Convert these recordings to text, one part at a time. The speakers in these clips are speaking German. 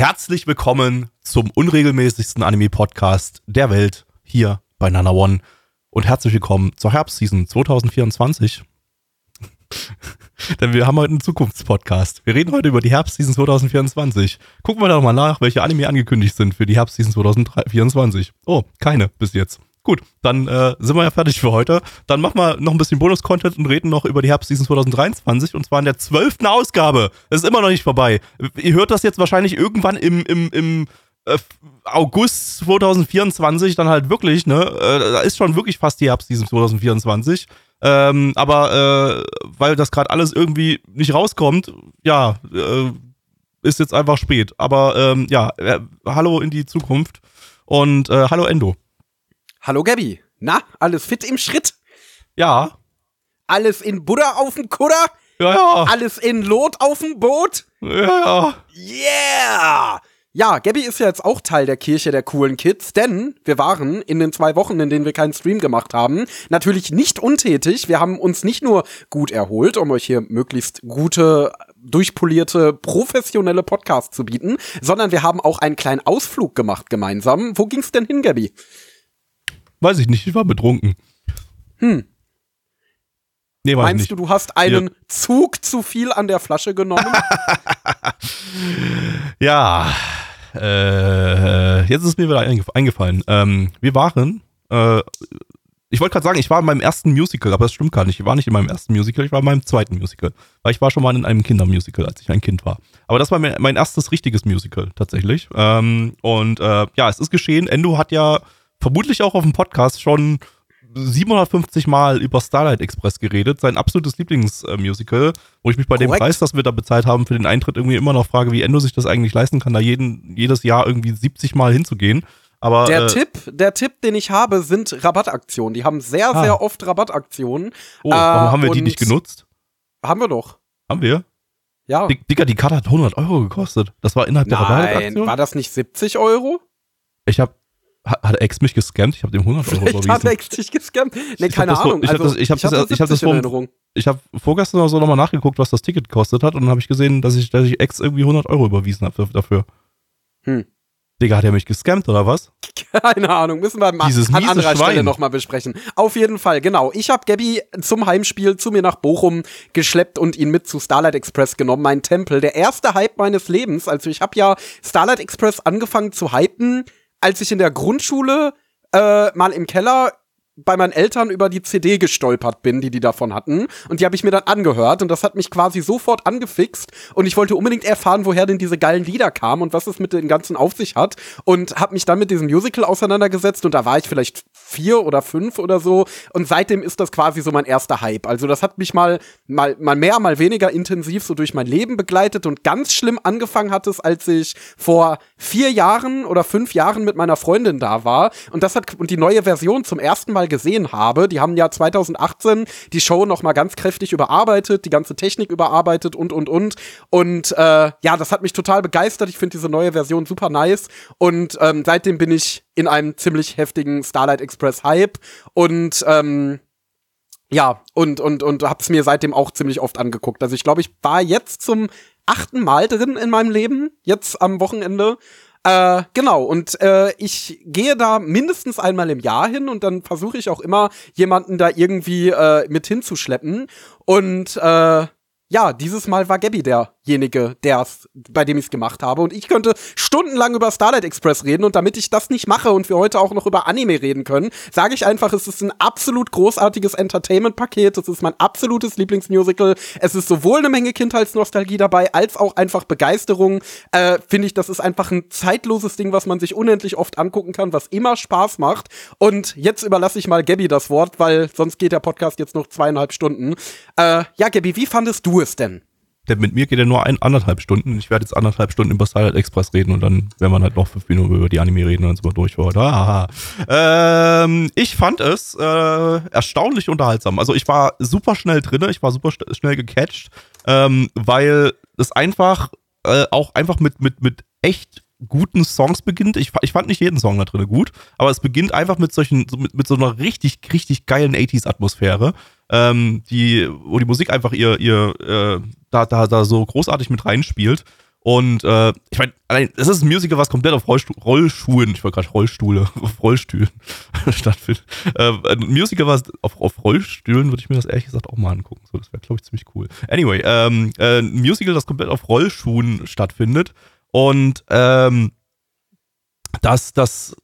Herzlich willkommen zum unregelmäßigsten Anime-Podcast der Welt hier bei Nana One und herzlich willkommen zur Herbstseason 2024. Denn wir haben heute einen Zukunftspodcast. Wir reden heute über die Herbstseason 2024. Gucken wir doch mal nach, welche Anime angekündigt sind für die Herbstseason 2024. Oh, keine bis jetzt. Gut, dann äh, sind wir ja fertig für heute. Dann machen wir noch ein bisschen Bonus-Content und reden noch über die Herbstseason 2023 und zwar in der zwölften Ausgabe. Es ist immer noch nicht vorbei. Ihr hört das jetzt wahrscheinlich irgendwann im, im, im äh, August 2024 dann halt wirklich, ne? Äh, da ist schon wirklich fast die Herbstseason 2024. Ähm, aber äh, weil das gerade alles irgendwie nicht rauskommt, ja, äh, ist jetzt einfach spät. Aber ähm, ja, äh, hallo in die Zukunft und äh, hallo Endo. Hallo Gabby. Na, alles fit im Schritt? Ja. Alles in Buddha auf dem Kudder? Ja, ja. Alles in Lot auf dem Boot? Ja, ja. Yeah! Ja, Gabby ist ja jetzt auch Teil der Kirche der coolen Kids, denn wir waren in den zwei Wochen, in denen wir keinen Stream gemacht haben, natürlich nicht untätig. Wir haben uns nicht nur gut erholt, um euch hier möglichst gute, durchpolierte, professionelle Podcasts zu bieten, sondern wir haben auch einen kleinen Ausflug gemacht gemeinsam. Wo ging's denn hin, Gabby? Weiß ich nicht, ich war betrunken. Hm. Nee, Meinst du, du hast einen Zug zu viel an der Flasche genommen? Ja, äh, jetzt ist mir wieder eingef eingefallen. Ähm, wir waren, äh, ich wollte gerade sagen, ich war in meinem ersten Musical, aber das stimmt gar nicht. Ich war nicht in meinem ersten Musical, ich war in meinem zweiten Musical. Weil ich war schon mal in einem Kindermusical, als ich ein Kind war. Aber das war mein, mein erstes richtiges Musical, tatsächlich. Ähm, und äh, ja, es ist geschehen. Endo hat ja vermutlich auch auf dem Podcast schon 750 Mal über Starlight Express geredet, sein absolutes Lieblingsmusical, wo ich mich bei dem Korrekt. Preis, das wir da bezahlt haben für den Eintritt, irgendwie immer noch frage, wie Endo sich das eigentlich leisten kann, da jeden, jedes Jahr irgendwie 70 Mal hinzugehen. Aber Der äh, Tipp, der Tipp, den ich habe, sind Rabattaktionen. Die haben sehr, Ah. sehr oft Rabattaktionen. oh, warum äh, haben wir die nicht genutzt? Haben wir doch. Haben wir? Ja. Dick- Dicker, die Karte hat 100 Euro gekostet. Das war innerhalb der Nein, Rabattaktion. war das nicht 70 Euro? Ich habe hat, Ex mich gescammt? Ich habe dem 100 Euro Vielleicht hat überwiesen. Ex dich gescammt. Nee, Ich hab keine Ahnung. ich hab also, das- ich hab das- ich hab das 70 in vor- Erinnerung. Ich habe vorgestern oder so nochmal nachgeguckt, was das Ticket gekostet hat und dann habe ich gesehen, dass ich, dass ich Ex irgendwie 100 Euro überwiesen habe dafür. Hm. Digga, hat er mich gescammt oder was? Keine Ahnung, müssen wir mal Dieses an anderer Stelle Schwein. nochmal besprechen. Auf jeden Fall, genau. Ich habe Gabby zum Heimspiel zu mir nach Bochum geschleppt und ihn mit zu Starlight Express genommen, mein Tempel. Der erste Hype meines Lebens. Also ich habe ja Starlight Express angefangen zu hypen, als ich in der Grundschule äh, mal im Keller bei meinen Eltern über die CD gestolpert bin, die die davon hatten. Und die habe ich mir dann angehört und das hat mich quasi sofort angefixt. Und ich wollte unbedingt erfahren, woher denn diese geilen Lieder kamen und was es mit den ganzen auf sich hat. Und habe mich dann mit diesem Musical auseinandergesetzt und da war ich vielleicht vier oder fünf oder so. Und seitdem ist das quasi so mein erster Hype. Also das hat mich mal, mal, mal mehr, mal weniger intensiv so durch mein Leben begleitet und ganz schlimm angefangen hat es, als ich vor vier Jahren oder fünf Jahren mit meiner Freundin da war und das hat und die neue Version zum ersten Mal gesehen habe. Die haben ja 2018 die Show noch mal ganz kräftig überarbeitet, die ganze Technik überarbeitet und und und und äh, ja, das hat mich total begeistert. Ich finde diese neue Version super nice und ähm, seitdem bin ich in einem ziemlich heftigen Starlight Express Hype und ähm, ja, und, und, und hab's mir seitdem auch ziemlich oft angeguckt. Also ich glaube, ich war jetzt zum achten Mal drin in meinem Leben, jetzt am Wochenende. Äh, genau, und äh, ich gehe da mindestens einmal im Jahr hin und dann versuche ich auch immer, jemanden da irgendwie äh, mit hinzuschleppen. Und äh, ja, dieses Mal war Gabby derjenige, der's, bei dem ich es gemacht habe. Und ich könnte stundenlang über Starlight Express reden. Und damit ich das nicht mache und wir heute auch noch über Anime reden können, sage ich einfach, es ist ein absolut großartiges Entertainment-Paket. Es ist mein absolutes Lieblingsmusical. Es ist sowohl eine Menge Kindheitsnostalgie dabei, als auch einfach Begeisterung. Äh, Finde ich, das ist einfach ein zeitloses Ding, was man sich unendlich oft angucken kann, was immer Spaß macht. Und jetzt überlasse ich mal Gabby das Wort, weil sonst geht der Podcast jetzt noch zweieinhalb Stunden. Äh, ja, Gabby, wie fandest du es denn? Denn mit mir geht er nur ein, anderthalb Stunden. Ich werde jetzt anderthalb Stunden über Starlight Express reden und dann werden wir halt noch fünf Minuten über die Anime reden und dann sind wir durch. Ah, ähm, ich fand es äh, erstaunlich unterhaltsam. Also ich war super schnell drin, ich war super schnell gecatcht, ähm, weil es einfach äh, auch einfach mit, mit, mit echt guten Songs beginnt. Ich, ich fand nicht jeden Song da drin gut, aber es beginnt einfach mit solchen, mit, mit so einer richtig, richtig geilen 80s-Atmosphäre, ähm, die, wo die Musik einfach ihr, ihr, äh, da, da, da so großartig mit reinspielt. Und äh, ich meine, es ist ein Musical, was komplett auf Rollstu Rollschuhen, ich wollte gerade Rollstuhle, auf Rollstühlen stattfindet. Äh, ein Musical, was auf, auf Rollstühlen, würde ich mir das ehrlich gesagt auch mal angucken. So, das wäre, glaube ich, ziemlich cool. Anyway, ähm, äh, ein Musical, das komplett auf Rollschuhen stattfindet und ähm, das, das,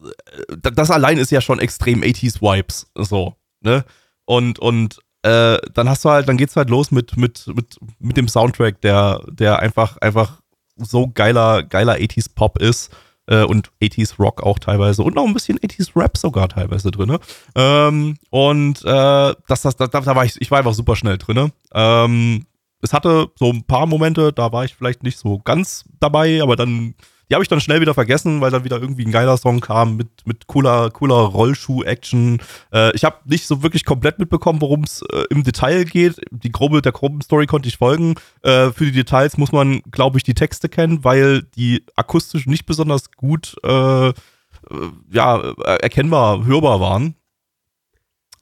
äh, das allein ist ja schon extrem 80s Vibes. So, ne? Und, und äh, dann hast du halt, dann geht's halt los mit, mit, mit, mit dem Soundtrack, der, der einfach, einfach so geiler, geiler 80s Pop ist. Äh, und 80s Rock auch teilweise und noch ein bisschen 80s Rap sogar teilweise drin. Ähm, und äh, das, das, da, da war ich, ich war einfach super schnell drin. Ähm, es hatte so ein paar Momente, da war ich vielleicht nicht so ganz dabei, aber dann, die habe ich dann schnell wieder vergessen, weil dann wieder irgendwie ein geiler Song kam mit, mit cooler, cooler Rollschuh-Action. Äh, ich habe nicht so wirklich komplett mitbekommen, worum es äh, im Detail geht. Die grobe, der groben Story konnte ich folgen. Äh, für die Details muss man, glaube ich, die Texte kennen, weil die akustisch nicht besonders gut, äh, äh, ja, erkennbar, hörbar waren.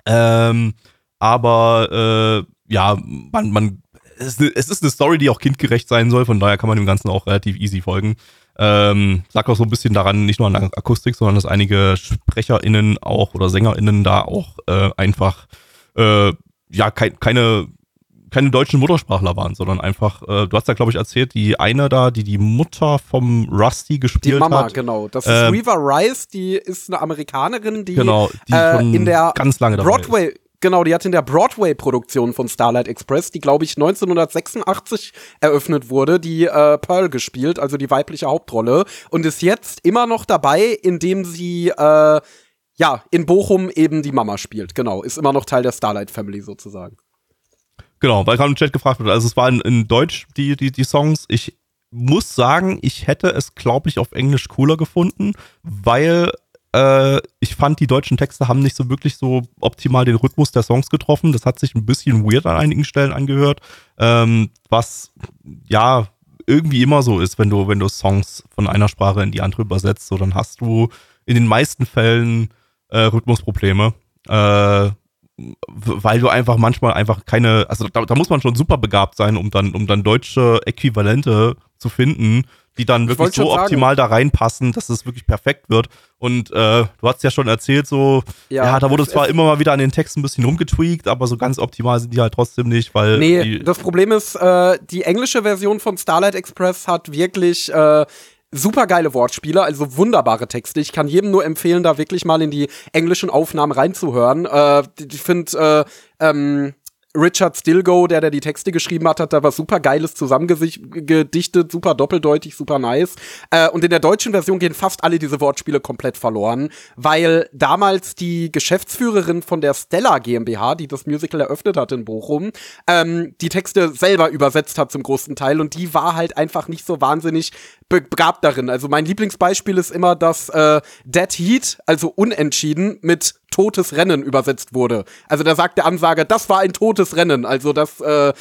Ähm, aber äh, ja, man, man es ist eine Story, die auch kindgerecht sein soll, von daher kann man dem Ganzen auch relativ easy folgen. Ähm, lag auch so ein bisschen daran, nicht nur an der Akustik, sondern dass einige SprecherInnen auch oder SängerInnen da auch äh, einfach äh, ja kein, keine keine deutschen Muttersprachler waren, sondern einfach, äh, du hast ja, glaube ich, erzählt, die eine da, die die Mutter vom Rusty gespielt hat. Die Mama, hat. genau. Das ist ähm, Reva Rice, die ist eine Amerikanerin, die, genau, die äh, in der ganz lange Broadway, ist. Genau, die hat in der Broadway-Produktion von Starlight Express, die glaube ich 1986 eröffnet wurde, die äh, Pearl gespielt, also die weibliche Hauptrolle, und ist jetzt immer noch dabei, indem sie äh, ja in Bochum eben die Mama spielt. Genau, ist immer noch Teil der Starlight Family sozusagen. Genau, weil gerade im Chat gefragt wird. Also es waren in Deutsch die die die Songs. Ich muss sagen, ich hätte es glaube ich auf Englisch cooler gefunden, weil äh, ich fand, die deutschen Texte haben nicht so wirklich so optimal den Rhythmus der Songs getroffen. Das hat sich ein bisschen weird an einigen Stellen angehört, ähm, was ja irgendwie immer so ist, wenn du, wenn du Songs von einer Sprache in die andere übersetzt, so dann hast du in den meisten Fällen äh, Rhythmusprobleme. Äh, weil du einfach manchmal einfach keine, also da, da, muss man schon super begabt sein, um dann, um dann deutsche Äquivalente zu finden, die dann wirklich so optimal da reinpassen, dass es wirklich perfekt wird. Und äh, du hast ja schon erzählt, so, ja, ja da wurde zwar immer mal wieder an den Texten ein bisschen rumgetweakt, aber so ganz optimal sind die halt trotzdem nicht, weil. Nee, das Problem ist, äh, die englische Version von Starlight Express hat wirklich äh, super geile Wortspiele, also wunderbare Texte. Ich kann jedem nur empfehlen, da wirklich mal in die englischen Aufnahmen reinzuhören. Äh, ich finde, äh, ähm, Richard Stilgo, der, der die Texte geschrieben hat, hat da was super Geiles zusammengedichtet, super doppeldeutig, super nice. Äh, und in der deutschen Version gehen fast alle diese Wortspiele komplett verloren, weil damals die Geschäftsführerin von der Stella GmbH, die das Musical eröffnet hat in Bochum, ähm, die Texte selber übersetzt hat zum großen Teil und die war halt einfach nicht so wahnsinnig begabt darin. Also mein Lieblingsbeispiel ist immer, dass äh, Dead Heat, also unentschieden, mit totes Rennen übersetzt wurde. Also da sagt der Ansager, das war ein totes Rennen. Also das äh,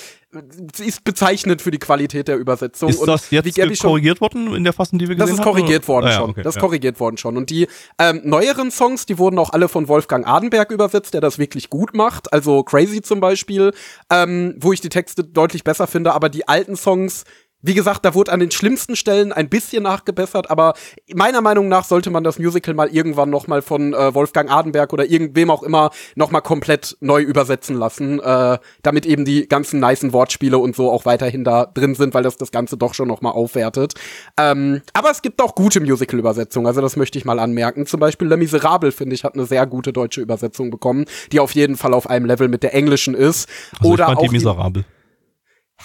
ist bezeichnend für die Qualität der Übersetzung. Ist das jetzt korrigiert worden in der Fassung, die wir gesehen haben? Das ist korrigiert haben, worden ah, ja, schon. Okay, das ist ja. korrigiert worden schon. Und die ähm, neueren Songs, die wurden auch alle von Wolfgang Adenberg übersetzt, der das wirklich gut macht. Also Crazy zum Beispiel, ähm, wo ich die Texte deutlich besser finde. Aber die alten Songs wie gesagt, da wurde an den schlimmsten Stellen ein bisschen nachgebessert, aber meiner Meinung nach sollte man das Musical mal irgendwann noch mal von äh, Wolfgang Adenberg oder irgendwem auch immer noch mal komplett neu übersetzen lassen, äh, damit eben die ganzen nicen Wortspiele und so auch weiterhin da drin sind, weil das das Ganze doch schon noch mal aufwertet. Ähm, aber es gibt auch gute Musical-Übersetzungen, also das möchte ich mal anmerken. Zum Beispiel Le Miserable, finde ich, hat eine sehr gute deutsche Übersetzung bekommen, die auf jeden Fall auf einem Level mit der englischen ist. Also oder ich fand auch die Miserable.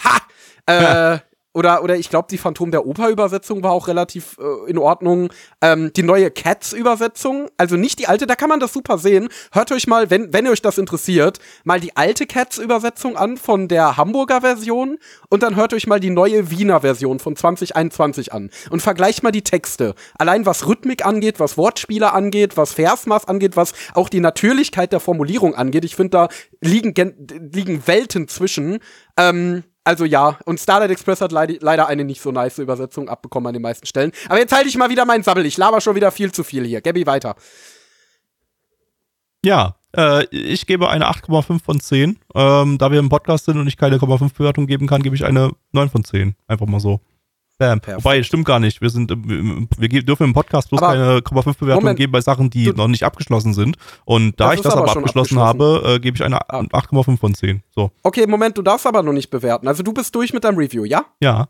Ha! Äh, oder, oder ich glaube, die Phantom der Oper-Übersetzung war auch relativ äh, in Ordnung. Ähm, die neue Cats-Übersetzung, also nicht die alte, da kann man das super sehen. Hört euch mal, wenn, wenn ihr euch das interessiert, mal die alte Cats-Übersetzung an von der Hamburger Version und dann hört euch mal die neue Wiener Version von 2021 an und vergleicht mal die Texte. Allein was Rhythmik angeht, was Wortspiele angeht, was Versmaß angeht, was auch die Natürlichkeit der Formulierung angeht. Ich finde, da liegen, liegen Welten zwischen. Ähm, also ja, und Starlight Express hat leid leider eine nicht so nice Übersetzung abbekommen an den meisten Stellen. Aber jetzt halte ich mal wieder meinen Sabbel. Ich laber schon wieder viel zu viel hier. Gabby, weiter. Ja, äh, ich gebe eine 8,5 von 10. Ähm, da wir im Podcast sind und ich keine 0,5 Bewertung geben kann, gebe ich eine 9 von 10. Einfach mal so. Bam. Perfekt. Wobei, stimmt gar nicht. Wir sind, wir dürfen im Podcast bloß aber keine 0,5 Bewertung geben bei Sachen, die noch nicht abgeschlossen sind. Und da ich das aber, abgeschlossen, abgeschlossen, habe, äh, gebe ich eine ah. 8,5 von 10. So. Okay, Moment, du darfst aber noch nicht bewerten. Also du bist durch mit deinem Review, ja? Ja.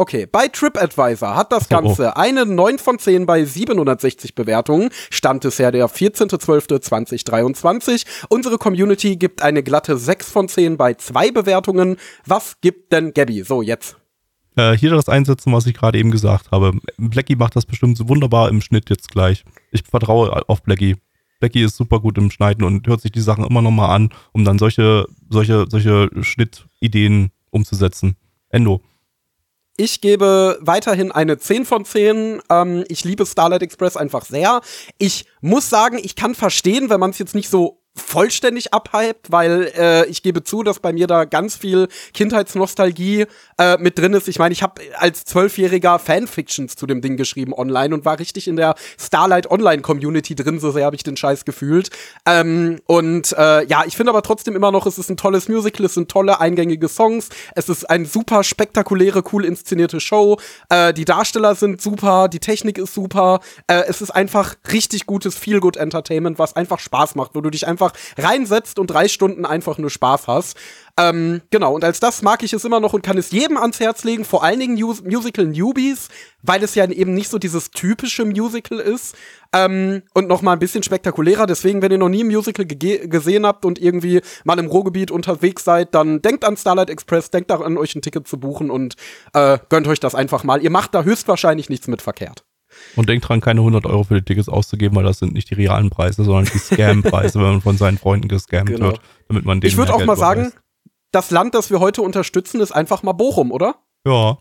Okay, bei TripAdvisor hat das Ganze oh. eine 9 von 10 bei 760 Bewertungen. Stand bisher der 14.12.2023. Unsere Community gibt eine glatte 6 von 10 bei zwei Bewertungen. Was gibt denn Gabby? So, jetzt. Äh, hier das einsetzen, was ich gerade eben gesagt habe. Blackie macht das bestimmt so wunderbar im Schnitt jetzt gleich. Ich vertraue auf Blackie. Blackie ist super gut im Schneiden und hört sich die Sachen immer nochmal an, um dann solche, solche, solche Schnittideen umzusetzen. Endo. Ich gebe weiterhin eine 10 von 10. Ähm, ich liebe Starlight Express einfach sehr. Ich muss sagen, ich kann verstehen, wenn man es jetzt nicht so vollständig abhypt, weil äh, ich gebe zu, dass bei mir da ganz viel Kindheitsnostalgie äh, mit drin ist. Ich meine, ich habe als Zwölfjähriger Fanfictions zu dem Ding geschrieben online und war richtig in der Starlight Online Community drin, so sehr habe ich den Scheiß gefühlt. Ähm, und äh, ja, ich finde aber trotzdem immer noch, es ist ein tolles Musical, es sind tolle eingängige Songs, es ist eine super spektakuläre, cool inszenierte Show. Äh, die Darsteller sind super, die Technik ist super. Äh, es ist einfach richtig gutes Feel-Good Entertainment, was einfach Spaß macht, wo du dich einfach reinsetzt und drei Stunden einfach nur Spaß hast. Ähm, genau, und als das mag ich es immer noch und kann es jedem ans Herz legen, vor allen Dingen Mus Musical Newbies, weil es ja eben nicht so dieses typische Musical ist ähm, und noch mal ein bisschen spektakulärer. Deswegen, wenn ihr noch nie ein Musical gesehen habt und irgendwie mal im Ruhrgebiet unterwegs seid, dann denkt an Starlight Express, denkt daran, euch ein Ticket zu buchen und äh, gönnt euch das einfach mal. Ihr macht da höchstwahrscheinlich nichts mit verkehrt. Und denkt dran, keine 100 Euro für die Tickets auszugeben, weil das sind nicht die realen Preise, sondern die Scam-Preise, wenn man von seinen Freunden gescammt genau. wird, damit man den Ich würde auch mal sagen, das Land, das wir heute unterstützen, ist einfach mal Bochum, oder? Ja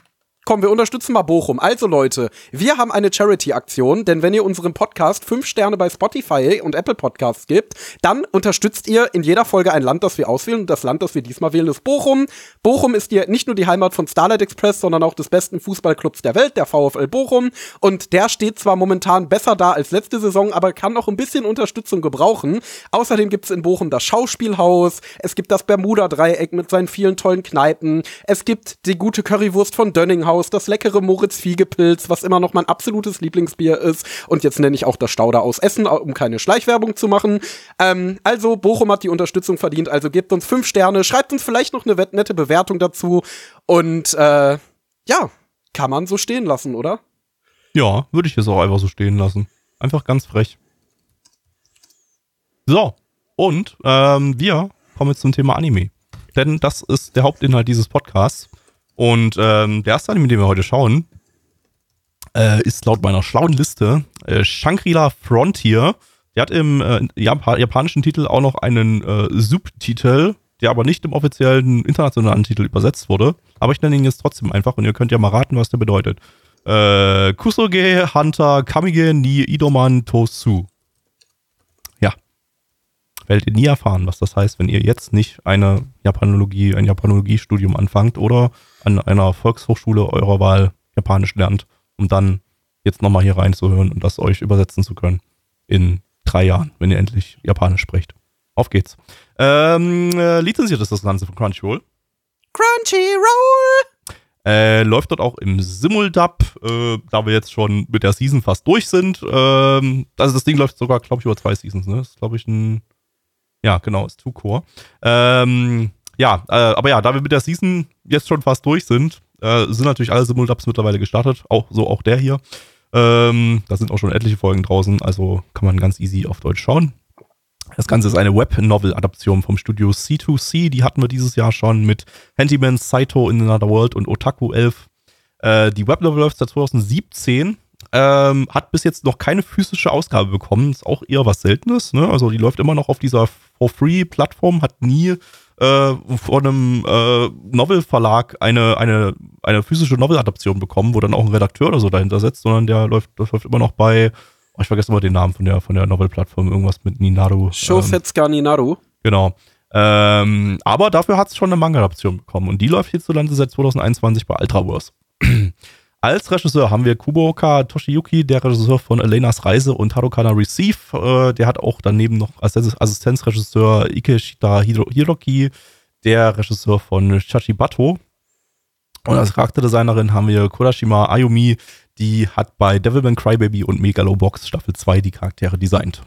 komm, wir unterstützen mal Bochum. Also Leute, wir haben eine Charity-Aktion, denn wenn ihr unserem Podcast fünf Sterne bei Spotify und Apple Podcasts gibt, dann unterstützt ihr in jeder Folge ein Land, das wir auswählen. Und das Land, das wir diesmal wählen, ist Bochum. Bochum ist die, nicht nur die Heimat von Starlight Express, sondern auch des besten Fußballclubs der Welt, der VfL Bochum. Und der steht zwar momentan besser da als letzte Saison, aber kann noch ein bisschen Unterstützung gebrauchen. Außerdem gibt es in Bochum das Schauspielhaus, es gibt das Bermuda-Dreieck mit seinen vielen tollen Kneipen, es gibt die gute Currywurst von Dönninghaus, Staudaus, das leckere Moritz Fiegepilz, was immer noch mein absolutes Lieblingsbier ist. Und jetzt nenne ich auch das Stauder aus Essen, um keine Schleichwerbung zu machen. Ähm, also, Bochum hat die Unterstützung verdient, also gebt uns fünf Sterne, schreibt uns vielleicht noch eine nette Bewertung dazu. Und äh, ja, kann man so stehen lassen, oder? Ja, würde ich jetzt auch einfach so stehen lassen. Einfach ganz frech. So, und ähm, wir kommen jetzt zum Thema Anime. Denn das ist der Hauptinhalt dieses Podcasts. Und ähm, der erste Anime, den wir heute schauen, äh, ist laut meiner schlauen Liste äh, Shangri-La Frontier. Der hat im äh, Jap japanischen Titel auch noch einen äh, Subtitel, der aber nicht im offiziellen internationalen Titel übersetzt wurde. Aber ich nenne ihn jetzt trotzdem einfach und ihr könnt ja mal raten, was der bedeutet. Äh, Kusoge Hunter Kamige ni Idoman Tosu werdet ihr nie erfahren, was das heißt, wenn ihr jetzt nicht eine Japanologie, ein Japanologiestudium anfangt oder an einer Volkshochschule eurer Wahl Japanisch lernt, um dann jetzt nochmal hier reinzuhören und das euch übersetzen zu können in drei Jahren, wenn ihr endlich Japanisch sprecht. Auf geht's. Ähm, äh, lizenziert ist das Ganze von Crunchyroll. Crunchyroll! Äh, läuft dort auch im Simuldub, äh, da wir jetzt schon mit der Season fast durch sind. Ähm, also das Ding läuft sogar, glaube ich, über zwei Seasons. Ne? Das ist, glaube ich, ein ja, genau, ist Two-Core. Ähm, ja, äh, aber ja, da wir mit der Season jetzt schon fast durch sind, äh, sind natürlich alle Simuldubs mittlerweile gestartet, auch so auch der hier. Ähm, da sind auch schon etliche Folgen draußen, also kann man ganz easy auf Deutsch schauen. Das Ganze ist eine Web-Novel-Adaption vom Studio C2C. Die hatten wir dieses Jahr schon mit Handyman, Saito in Another World und Otaku 11. Äh, die Web-Novel läuft seit 2017. Ähm, hat bis jetzt noch keine physische Ausgabe bekommen. Ist auch eher was Seltenes. Ne? Also die läuft immer noch auf dieser For-Free-Plattform, hat nie äh, von einem äh, Novel-Verlag eine, eine, eine physische Novel-Adaption bekommen, wo dann auch ein Redakteur oder so dahinter sitzt, sondern der läuft, das läuft immer noch bei, oh, ich vergesse immer den Namen von der, von der Novel-Plattform, irgendwas mit Ninaru. Shosetsuka ähm, Ninaru. Genau. Ähm, aber dafür hat es schon eine Manga-Adaption bekommen und die läuft hierzulande seit 2021 bei Ultraverse. Als Regisseur haben wir Kuboka Toshiyuki, der Regisseur von Elenas Reise und Harukana Receive. Äh, der hat auch daneben noch als Assistenzregisseur Ikeshita Hiroki, der Regisseur von Shachibato. Und als Charakterdesignerin haben wir Kurashima Ayumi, die hat bei Devilman Crybaby und Megalobox Staffel 2 die Charaktere designt.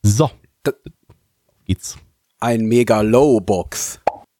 So, geht's. Ein Megalobox.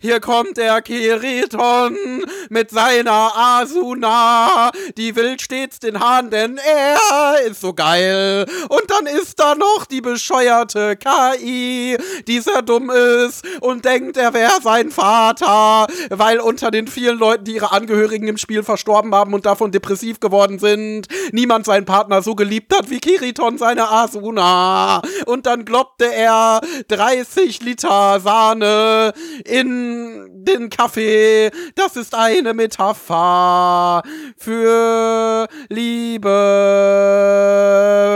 Hier kommt der Kiriton mit seiner Asuna. Die will stets den Hahn, denn er ist so geil. Und dann ist da noch die bescheuerte KI, die sehr dumm ist und denkt, er wäre sein Vater, weil unter den vielen Leuten, die ihre Angehörigen im Spiel verstorben haben und davon depressiv geworden sind, niemand seinen Partner so geliebt hat wie Kiriton seine Asuna. Und dann gloppte er 30 Liter Sahne in den Kaffee. Das ist eine Metapher für Liebe.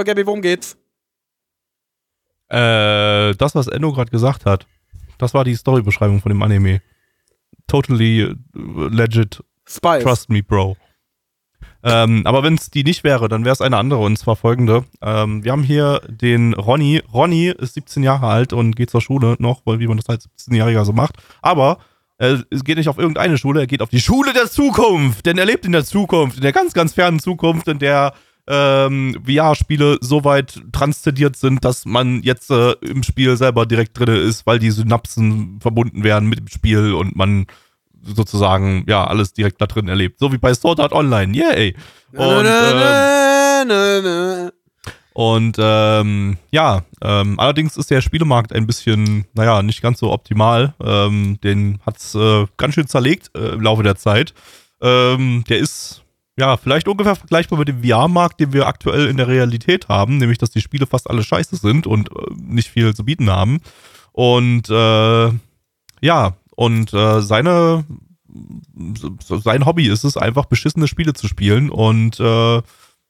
Gabi, worum geht's? Äh, das, was Enno gerade gesagt hat, das war die Storybeschreibung von dem Anime. Totally legit. Spice. Trust me, Bro. Ähm, aber wenn es die nicht wäre, dann wäre es eine andere und zwar folgende. Ähm, wir haben hier den Ronny. Ronny ist 17 Jahre alt und geht zur Schule noch, weil wie man das als 17-Jähriger so macht. Aber äh, es geht nicht auf irgendeine Schule, er geht auf die Schule der Zukunft, denn er lebt in der Zukunft, in der ganz, ganz fernen Zukunft, in der ähm, VR-Spiele so weit transzendiert sind, dass man jetzt äh, im Spiel selber direkt drin ist, weil die Synapsen verbunden werden mit dem Spiel und man sozusagen, ja, alles direkt da drin erlebt. So wie bei Sword Art Online. Yay! Und, ähm, und ähm, ja, ähm, allerdings ist der Spielemarkt ein bisschen, naja, nicht ganz so optimal. Ähm, den hat's äh, ganz schön zerlegt äh, im Laufe der Zeit. Ähm, der ist ja vielleicht ungefähr vergleichbar mit dem VR-Markt, den wir aktuell in der Realität haben, nämlich dass die Spiele fast alle scheiße sind und äh, nicht viel zu bieten haben. Und äh, ja, und äh, seine sein Hobby ist es einfach beschissene Spiele zu spielen und äh,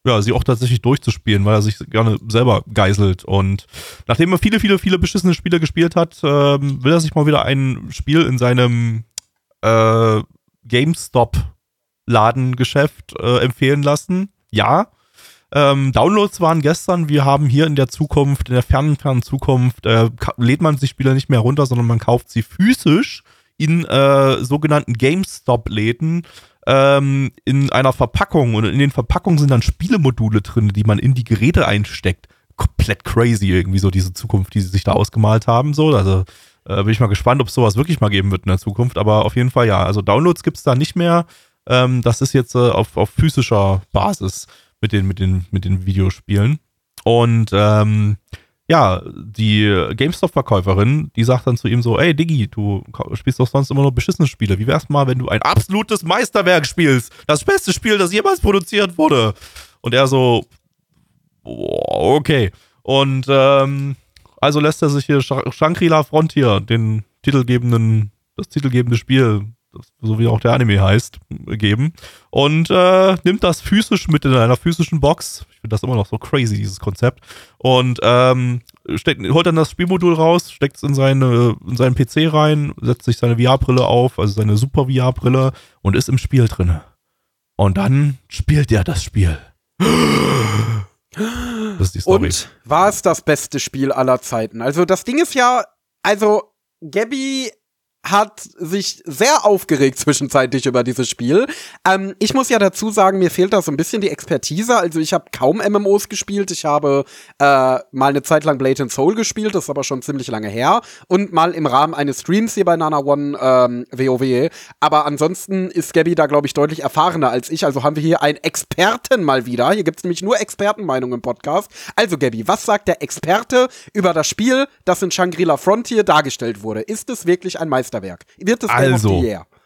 ja, sie auch tatsächlich durchzuspielen, weil er sich gerne selber geißelt. Und nachdem er viele, viele, viele beschissene Spiele gespielt hat, ähm, will er sich mal wieder ein Spiel in seinem äh, GameStop-Ladengeschäft äh, empfehlen lassen. Ja. Ähm, Downloads waren gestern. Wir haben hier in der Zukunft, in der fernen, fernen Zukunft, äh, lädt man sich Spiele nicht mehr runter, sondern man kauft sie physisch in äh, sogenannten GameStop-Läden ähm, in einer Verpackung und in den Verpackungen sind dann Spielemodule drin, die man in die Geräte einsteckt. Komplett crazy irgendwie so diese Zukunft, die sie sich da ausgemalt haben. So, also äh, bin ich mal gespannt, ob es sowas wirklich mal geben wird in der Zukunft. Aber auf jeden Fall ja. Also Downloads gibt es da nicht mehr. Ähm, das ist jetzt äh, auf, auf physischer Basis mit den, mit den, mit den Videospielen. Und ähm, ja, die GameStop-Verkäuferin, die sagt dann zu ihm so, ey Diggi, du spielst doch sonst immer nur beschissene Spiele. Wie wär's mal, wenn du ein absolutes Meisterwerk spielst? Das beste Spiel, das jemals produziert wurde. Und er so, okay. Und ähm, also lässt er sich hier Shangri-La Frontier, den titelgebenden, das titelgebende Spiel, so wie auch der Anime heißt, geben. Und äh, nimmt das physisch mit in einer physischen Box finde das immer noch so crazy, dieses Konzept. Und ähm, steckt, holt dann das Spielmodul raus, steckt es in, seine, in seinen PC rein, setzt sich seine VR-Brille auf, also seine super VR-Brille und ist im Spiel drin. Und dann spielt er das Spiel. Das ist die Story. Und war es das beste Spiel aller Zeiten? Also das Ding ist ja, also Gabby hat sich sehr aufgeregt zwischenzeitlich über dieses Spiel. Ähm, ich muss ja dazu sagen, mir fehlt da so ein bisschen die Expertise. Also ich habe kaum MMOs gespielt. Ich habe äh, mal eine Zeit lang Blade and Soul gespielt, das ist aber schon ziemlich lange her. Und mal im Rahmen eines Streams hier bei Nana One ähm, WoW. Aber ansonsten ist Gabby da, glaube ich, deutlich erfahrener als ich. Also haben wir hier einen Experten mal wieder. Hier gibt's nämlich nur Expertenmeinungen im Podcast. Also Gabby, was sagt der Experte über das Spiel, das in Shangri-La Frontier dargestellt wurde? Ist es wirklich ein Meister Meisterwerk. Wird es also,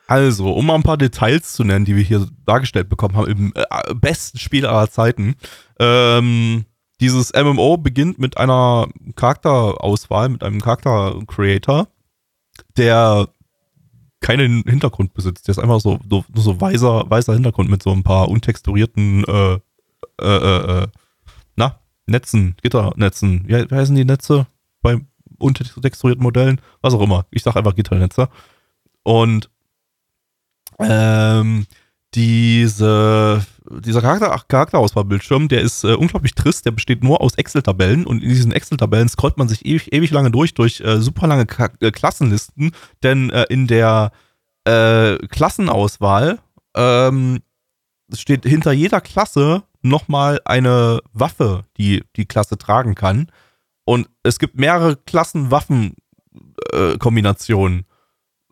Also, um mal ein paar Details zu nennen, die wir hier dargestellt bekommen haben, im äh, besten Spiel aller Zeiten. Ähm, dieses MMO beginnt mit einer Charakterauswahl, mit einem Charakter-Creator, der keinen Hintergrund besitzt. Der ist einfach so, so, so weißer, weißer Hintergrund mit so ein paar untexturierten äh, äh, äh, äh na, Netzen, Gitternetzen. Wie, wie heißen die Netze bei untexturierten Modellen, was auch immer. Ich sage einfach Gitternetzer. Und ähm, diese, dieser Charakter, Charakterauswahlbildschirm, der ist äh, unglaublich trist, der besteht nur aus Excel-Tabellen und in diesen Excel-Tabellen scrollt man sich ewig, ewig lange durch, durch äh, super lange K äh, Klassenlisten, denn äh, in der äh, Klassenauswahl ähm, steht hinter jeder Klasse nochmal eine Waffe, die die Klasse tragen kann. Und es gibt mehrere Klassenwaffen-Kombinationen. Äh,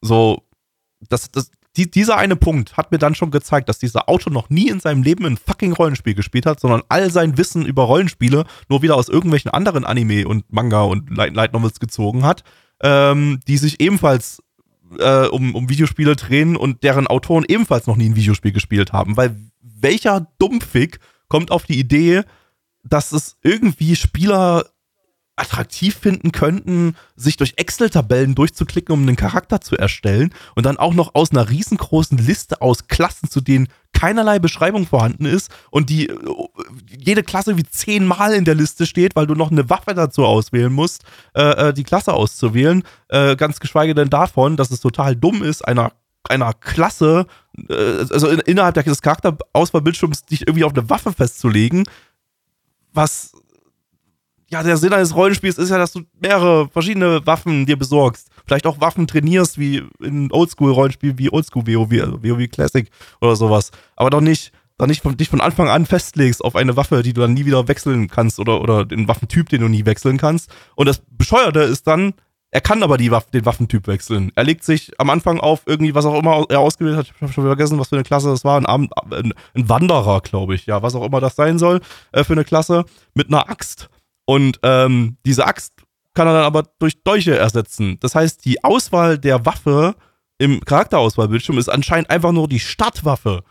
so, das, das, die, dieser eine Punkt hat mir dann schon gezeigt, dass dieser Auto noch nie in seinem Leben ein fucking Rollenspiel gespielt hat, sondern all sein Wissen über Rollenspiele nur wieder aus irgendwelchen anderen Anime und Manga und Light, Light Novels gezogen hat, ähm, die sich ebenfalls äh, um, um Videospiele drehen und deren Autoren ebenfalls noch nie ein Videospiel gespielt haben. Weil welcher Dumpfig kommt auf die Idee, dass es irgendwie Spieler attraktiv finden könnten, sich durch Excel-Tabellen durchzuklicken, um einen Charakter zu erstellen und dann auch noch aus einer riesengroßen Liste aus Klassen, zu denen keinerlei Beschreibung vorhanden ist und die äh, jede Klasse wie zehnmal in der Liste steht, weil du noch eine Waffe dazu auswählen musst, äh, äh die Klasse auszuwählen. Äh, ganz geschweige denn davon, dass es total dumm ist, einer einer Klasse, äh, also in, innerhalb des Charakterauswahlbildschirms dich irgendwie auf eine Waffe festzulegen, was ja, der Sinn eines Rollenspiels ist ja, dass du mehrere verschiedene Waffen dir besorgst. Vielleicht auch Waffen trainierst, wie in Oldschool-Rollenspielen wie Oldschool WoW, WoW Classic oder sowas. Aber doch nicht, doch nicht von, dich von Anfang an festlegst auf eine Waffe, die du dann nie wieder wechseln kannst oder, oder den Waffentyp, den du nie wechseln kannst. Und das Bescheuerte ist dann, er kann aber die Waffe, den Waffentyp wechseln. Er legt sich am Anfang auf irgendwie, was auch immer er ausgewählt hat. Ich habe schon vergessen, was für eine Klasse das war. Ein, ein, ein Wanderer, glaube ich. Ja, was auch immer das sein soll äh, für eine Klasse. Mit einer Axt. Und ähm, diese Axt kann er dann aber durch Dolche ersetzen. Das heißt, die Auswahl der Waffe im Charakterauswahlbildschirm ist anscheinend einfach nur die Startwaffe.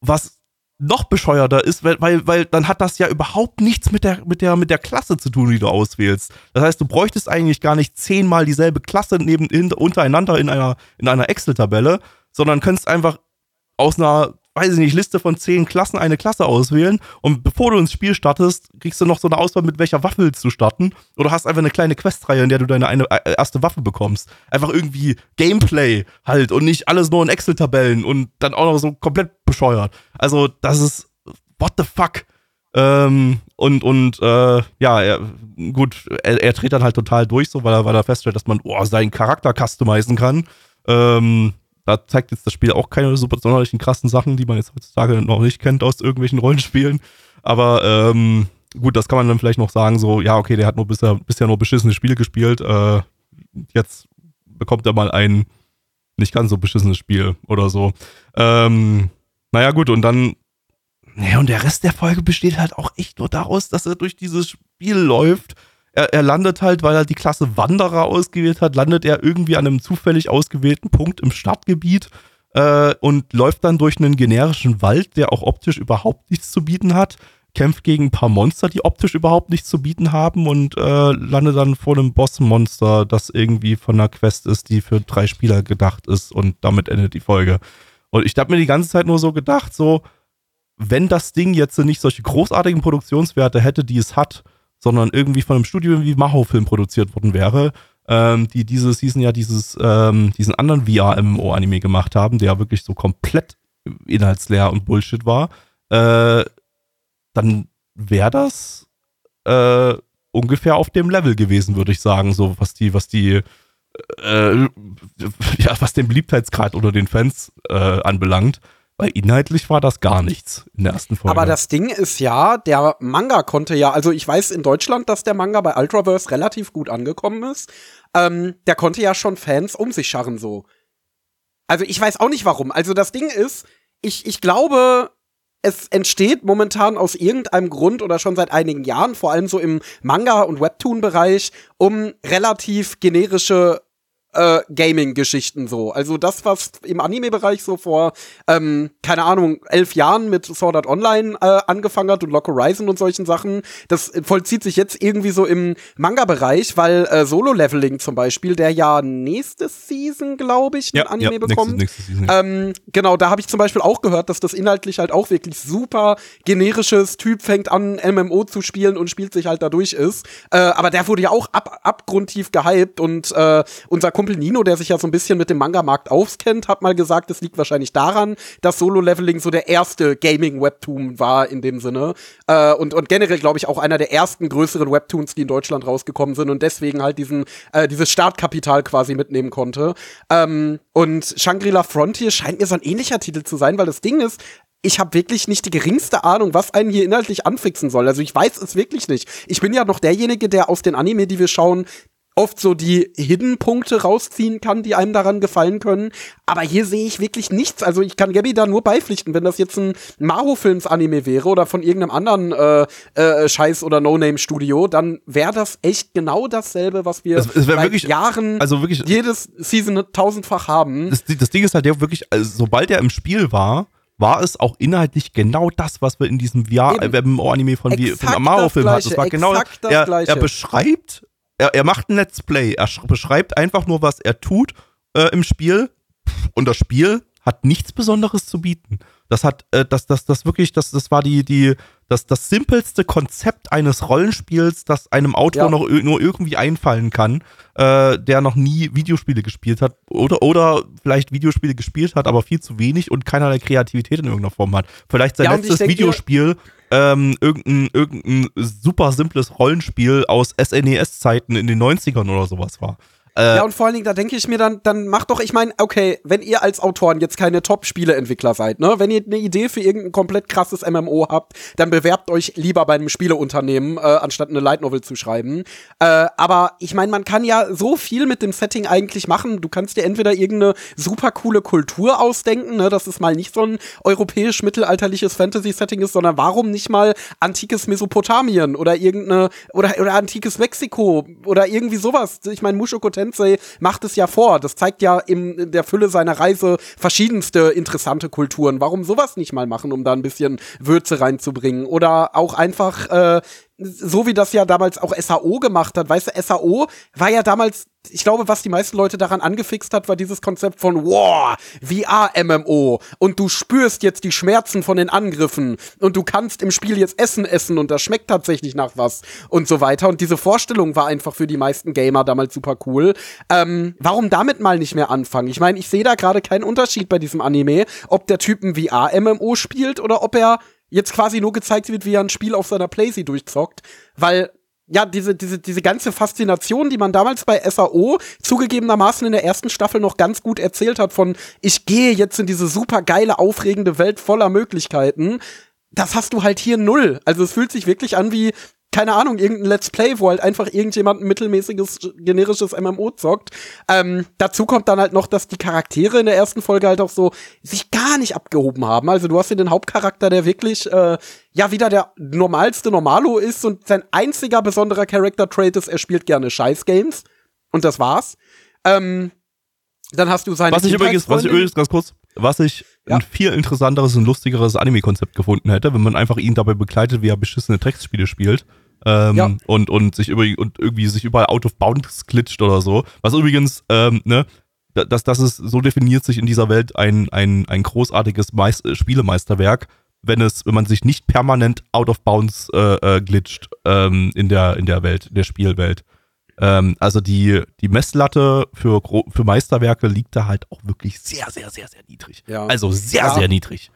Was noch bescheuerter ist, weil, weil, weil dann hat das ja überhaupt nichts mit der, mit, der, mit der Klasse zu tun, die du auswählst. Das heißt, du bräuchtest eigentlich gar nicht zehnmal dieselbe Klasse neben, in, untereinander in einer, in einer Excel-Tabelle, sondern könntest einfach aus einer weiß ich nicht, Liste von zehn Klassen eine Klasse auswählen und bevor du ins Spiel startest, kriegst du noch so eine Auswahl, mit welcher Waffe du starten oder hast einfach eine kleine Questreihe, in der du deine eine, äh, erste Waffe bekommst. Einfach irgendwie Gameplay halt und nicht alles nur in Excel-Tabellen und dann auch noch so komplett bescheuert. Also das ist, what the fuck? Ähm, und und äh, ja, er, gut, er, er dreht dann halt total durch, so weil er, weil er feststellt, dass man oh, seinen Charakter customizen kann. Ähm, da zeigt jetzt das Spiel auch keine super sonderlichen krassen Sachen, die man jetzt heutzutage noch nicht kennt aus irgendwelchen Rollenspielen. Aber ähm, gut, das kann man dann vielleicht noch sagen, so, ja, okay, der hat nur bisher, bisher nur beschissene Spiele gespielt. Äh, jetzt bekommt er mal ein nicht ganz so beschissenes Spiel oder so. Ähm, naja, gut, und dann. Ja, und der Rest der Folge besteht halt auch echt nur daraus, dass er durch dieses Spiel läuft er, er landet halt, weil er die Klasse Wanderer ausgewählt hat, landet er irgendwie an einem zufällig ausgewählten Punkt im Stadtgebiet äh, und läuft dann durch einen generischen Wald, der auch optisch überhaupt nichts zu bieten hat, kämpft gegen ein paar Monster, die optisch überhaupt nichts zu bieten haben und äh, landet dann vor einem Bossmonster, das irgendwie von einer Quest ist, die für drei Spieler gedacht ist und damit endet die Folge. Und ich habe mir die ganze Zeit nur so gedacht, so, wenn das Ding jetzt nicht solche großartigen Produktionswerte hätte, die es hat, sondern irgendwie von einem Studio wie Maho-Film produziert worden wäre, ähm, die diese Season ja dieses, ähm, diesen anderen VR-MMO-Anime gemacht haben, der ja wirklich so komplett inhaltsleer und Bullshit war, äh, dann wäre das äh, ungefähr auf dem Level gewesen, würde ich sagen, so was die, was die äh, ja, was den Beliebtheitsgrad unter den Fans äh, anbelangt. Weil inhaltlich war das gar nichts in der ersten Folge. Aber das Ding ist ja, der Manga konnte ja, also ich weiß in Deutschland, dass der Manga bei Ultraverse relativ gut angekommen ist. Ähm, der konnte ja schon Fans um sich scharren so. Also ich weiß auch nicht warum. Also das Ding ist, ich, ich glaube, es entsteht momentan aus irgendeinem Grund oder schon seit einigen Jahren, vor allem so im Manga- und Webtoon-Bereich, um relativ generische äh, Gaming-Geschichten so. Also das, was im Anime-Bereich so vor, ähm, keine Ahnung, elf Jahren mit Sword Art Online äh, angefangen hat und Lock Horizon und solchen Sachen, das vollzieht sich jetzt irgendwie so im Manga-Bereich, weil äh, Solo-Leveling zum Beispiel, der ja nächste Season, glaube ich, ein ja, Anime ja, bekommt. Nächste, nächste Season. Ähm, genau, da habe ich zum Beispiel auch gehört, dass das inhaltlich halt auch wirklich super generisches Typ fängt an, MMO zu spielen und spielt sich halt dadurch ist. Äh, aber der wurde ja auch ab, abgrundtief gehypt und äh, unser Kumpel Nino, der sich ja so ein bisschen mit dem Manga-Markt auskennt, hat mal gesagt, es liegt wahrscheinlich daran, dass Solo-Leveling so der erste Gaming-Webtoon war in dem Sinne. Äh, und, und generell, glaube ich, auch einer der ersten größeren Webtoons, die in Deutschland rausgekommen sind und deswegen halt diesen, äh, dieses Startkapital quasi mitnehmen konnte. Ähm, und Shangri-La Frontier scheint mir so ein ähnlicher Titel zu sein, weil das Ding ist, ich habe wirklich nicht die geringste Ahnung, was einen hier inhaltlich anfixen soll. Also ich weiß es wirklich nicht. Ich bin ja noch derjenige, der aus den Anime, die wir schauen, oft so die Hidden-Punkte rausziehen kann, die einem daran gefallen können. Aber hier sehe ich wirklich nichts. Also ich kann Gabby da nur beipflichten, wenn das jetzt ein Maho-Films-Anime wäre oder von irgendeinem anderen äh, äh, Scheiß- oder No-Name-Studio, dann wäre das echt genau dasselbe, was wir es wär seit wirklich- Jahren also wirklich- jedes Season tausendfach haben. das, das Ding ist halt, der wirklich, also sobald er im Spiel war, war es auch inhaltlich genau das, was wir in diesem Eben. VR-Anime von, von Amaro-Film das hatten. Es war genau, das er, Gleiche. er beschreibt, er, er macht ein Let's Play, er sch- beschreibt einfach nur, was er tut äh, im Spiel und das Spiel hat nichts Besonderes zu bieten. Das hat, äh, das, das, das wirklich, das, das war die, die, das, das simpelste Konzept eines Rollenspiels, das einem Autor Ja. noch nur irgendwie einfallen kann, äh, der noch nie Videospiele gespielt hat oder, oder vielleicht Videospiele gespielt hat, aber viel zu wenig und keinerlei Kreativität in irgendeiner Form hat. Vielleicht sein Ja, letztes Videospiel, ähm, irgendein, irgendein super simples Rollenspiel aus SNES-Zeiten in den 90ern oder sowas war. Äh, Ja, und vor allen Dingen, da denke ich mir dann, dann macht doch, ich meine, okay, wenn ihr als Autoren jetzt keine Top-Spieleentwickler seid, ne, wenn ihr eine Idee für irgendein komplett krasses MMO habt, dann bewerbt euch lieber bei einem Spieleunternehmen, äh, anstatt eine Light Novel zu schreiben. Äh, aber ich meine, man kann ja so viel mit dem Setting eigentlich machen. Du kannst dir entweder irgendeine super coole Kultur ausdenken, ne, dass es mal nicht so ein europäisch-mittelalterliches Fantasy-Setting ist, sondern warum nicht mal antikes Mesopotamien oder irgendeine, oder, oder antikes Mexiko oder irgendwie sowas. Ich meine, Mushoku Tensei macht es ja vor. Das zeigt ja in der Fülle seiner Reise verschiedenste interessante Kulturen. Warum sowas nicht mal machen, um da ein bisschen Würze reinzubringen? Oder auch einfach, äh, so wie das ja damals auch SAO gemacht hat. Weißt du, SAO war ja damals, ich glaube, was die meisten Leute daran angefixt hat, war dieses Konzept von, wow, VR-MMO. Und du spürst jetzt die Schmerzen von den Angriffen. Und du kannst im Spiel jetzt Essen essen und das schmeckt tatsächlich nach was. Und so weiter. Und diese Vorstellung war einfach für die meisten Gamer damals super cool. Ähm, warum damit mal nicht mehr anfangen? Ich meine, ich sehe da gerade keinen Unterschied bei diesem Anime, ob der Typ ein VR-MMO spielt oder ob er jetzt quasi nur gezeigt wird, wie er ein Spiel auf seiner Playsee durchzockt, weil ja, diese, diese, diese ganze Faszination, die man damals bei SAO zugegebenermaßen in der ersten Staffel noch ganz gut erzählt hat, von ich gehe jetzt in diese super geile, aufregende Welt voller Möglichkeiten, das hast du halt hier null. Also es fühlt sich wirklich an wie, keine Ahnung, irgendein Let's Play, wo halt einfach irgendjemand ein mittelmäßiges, generisches MMO zockt. Ähm, dazu kommt dann halt noch, dass die Charaktere in der ersten Folge halt auch so sich gar nicht abgehoben haben. Also du hast hier den Hauptcharakter, der wirklich, äh, ja, wieder der normalste Normalo ist und sein einziger besonderer Character-Trait ist, er spielt gerne Scheiß-Games. Und das war's. Ähm, dann hast du seine Was ich übrigens, was ich übrigens ganz kurz, was ich Ja. ein viel interessanteres und lustigeres Anime-Konzept gefunden hätte, wenn man einfach ihn dabei begleitet, wie er beschissene Textspiele spielt. Ähm, Ja. und, und sich über, und irgendwie sich überall out of bounds glitscht oder so. Was übrigens, ähm, ne, da- das, das ist, so definiert sich in dieser Welt ein, ein, ein großartiges Meis äh, Spielemeisterwerk, wenn es, wenn man sich nicht permanent out of bounds äh, äh, glitscht ähm, in der, in der Welt, in der Spielwelt. Ähm, also die, die Messlatte für, für Meisterwerke liegt da halt auch wirklich sehr, sehr, sehr, sehr niedrig. Ja. Also sehr, Ja. sehr niedrig.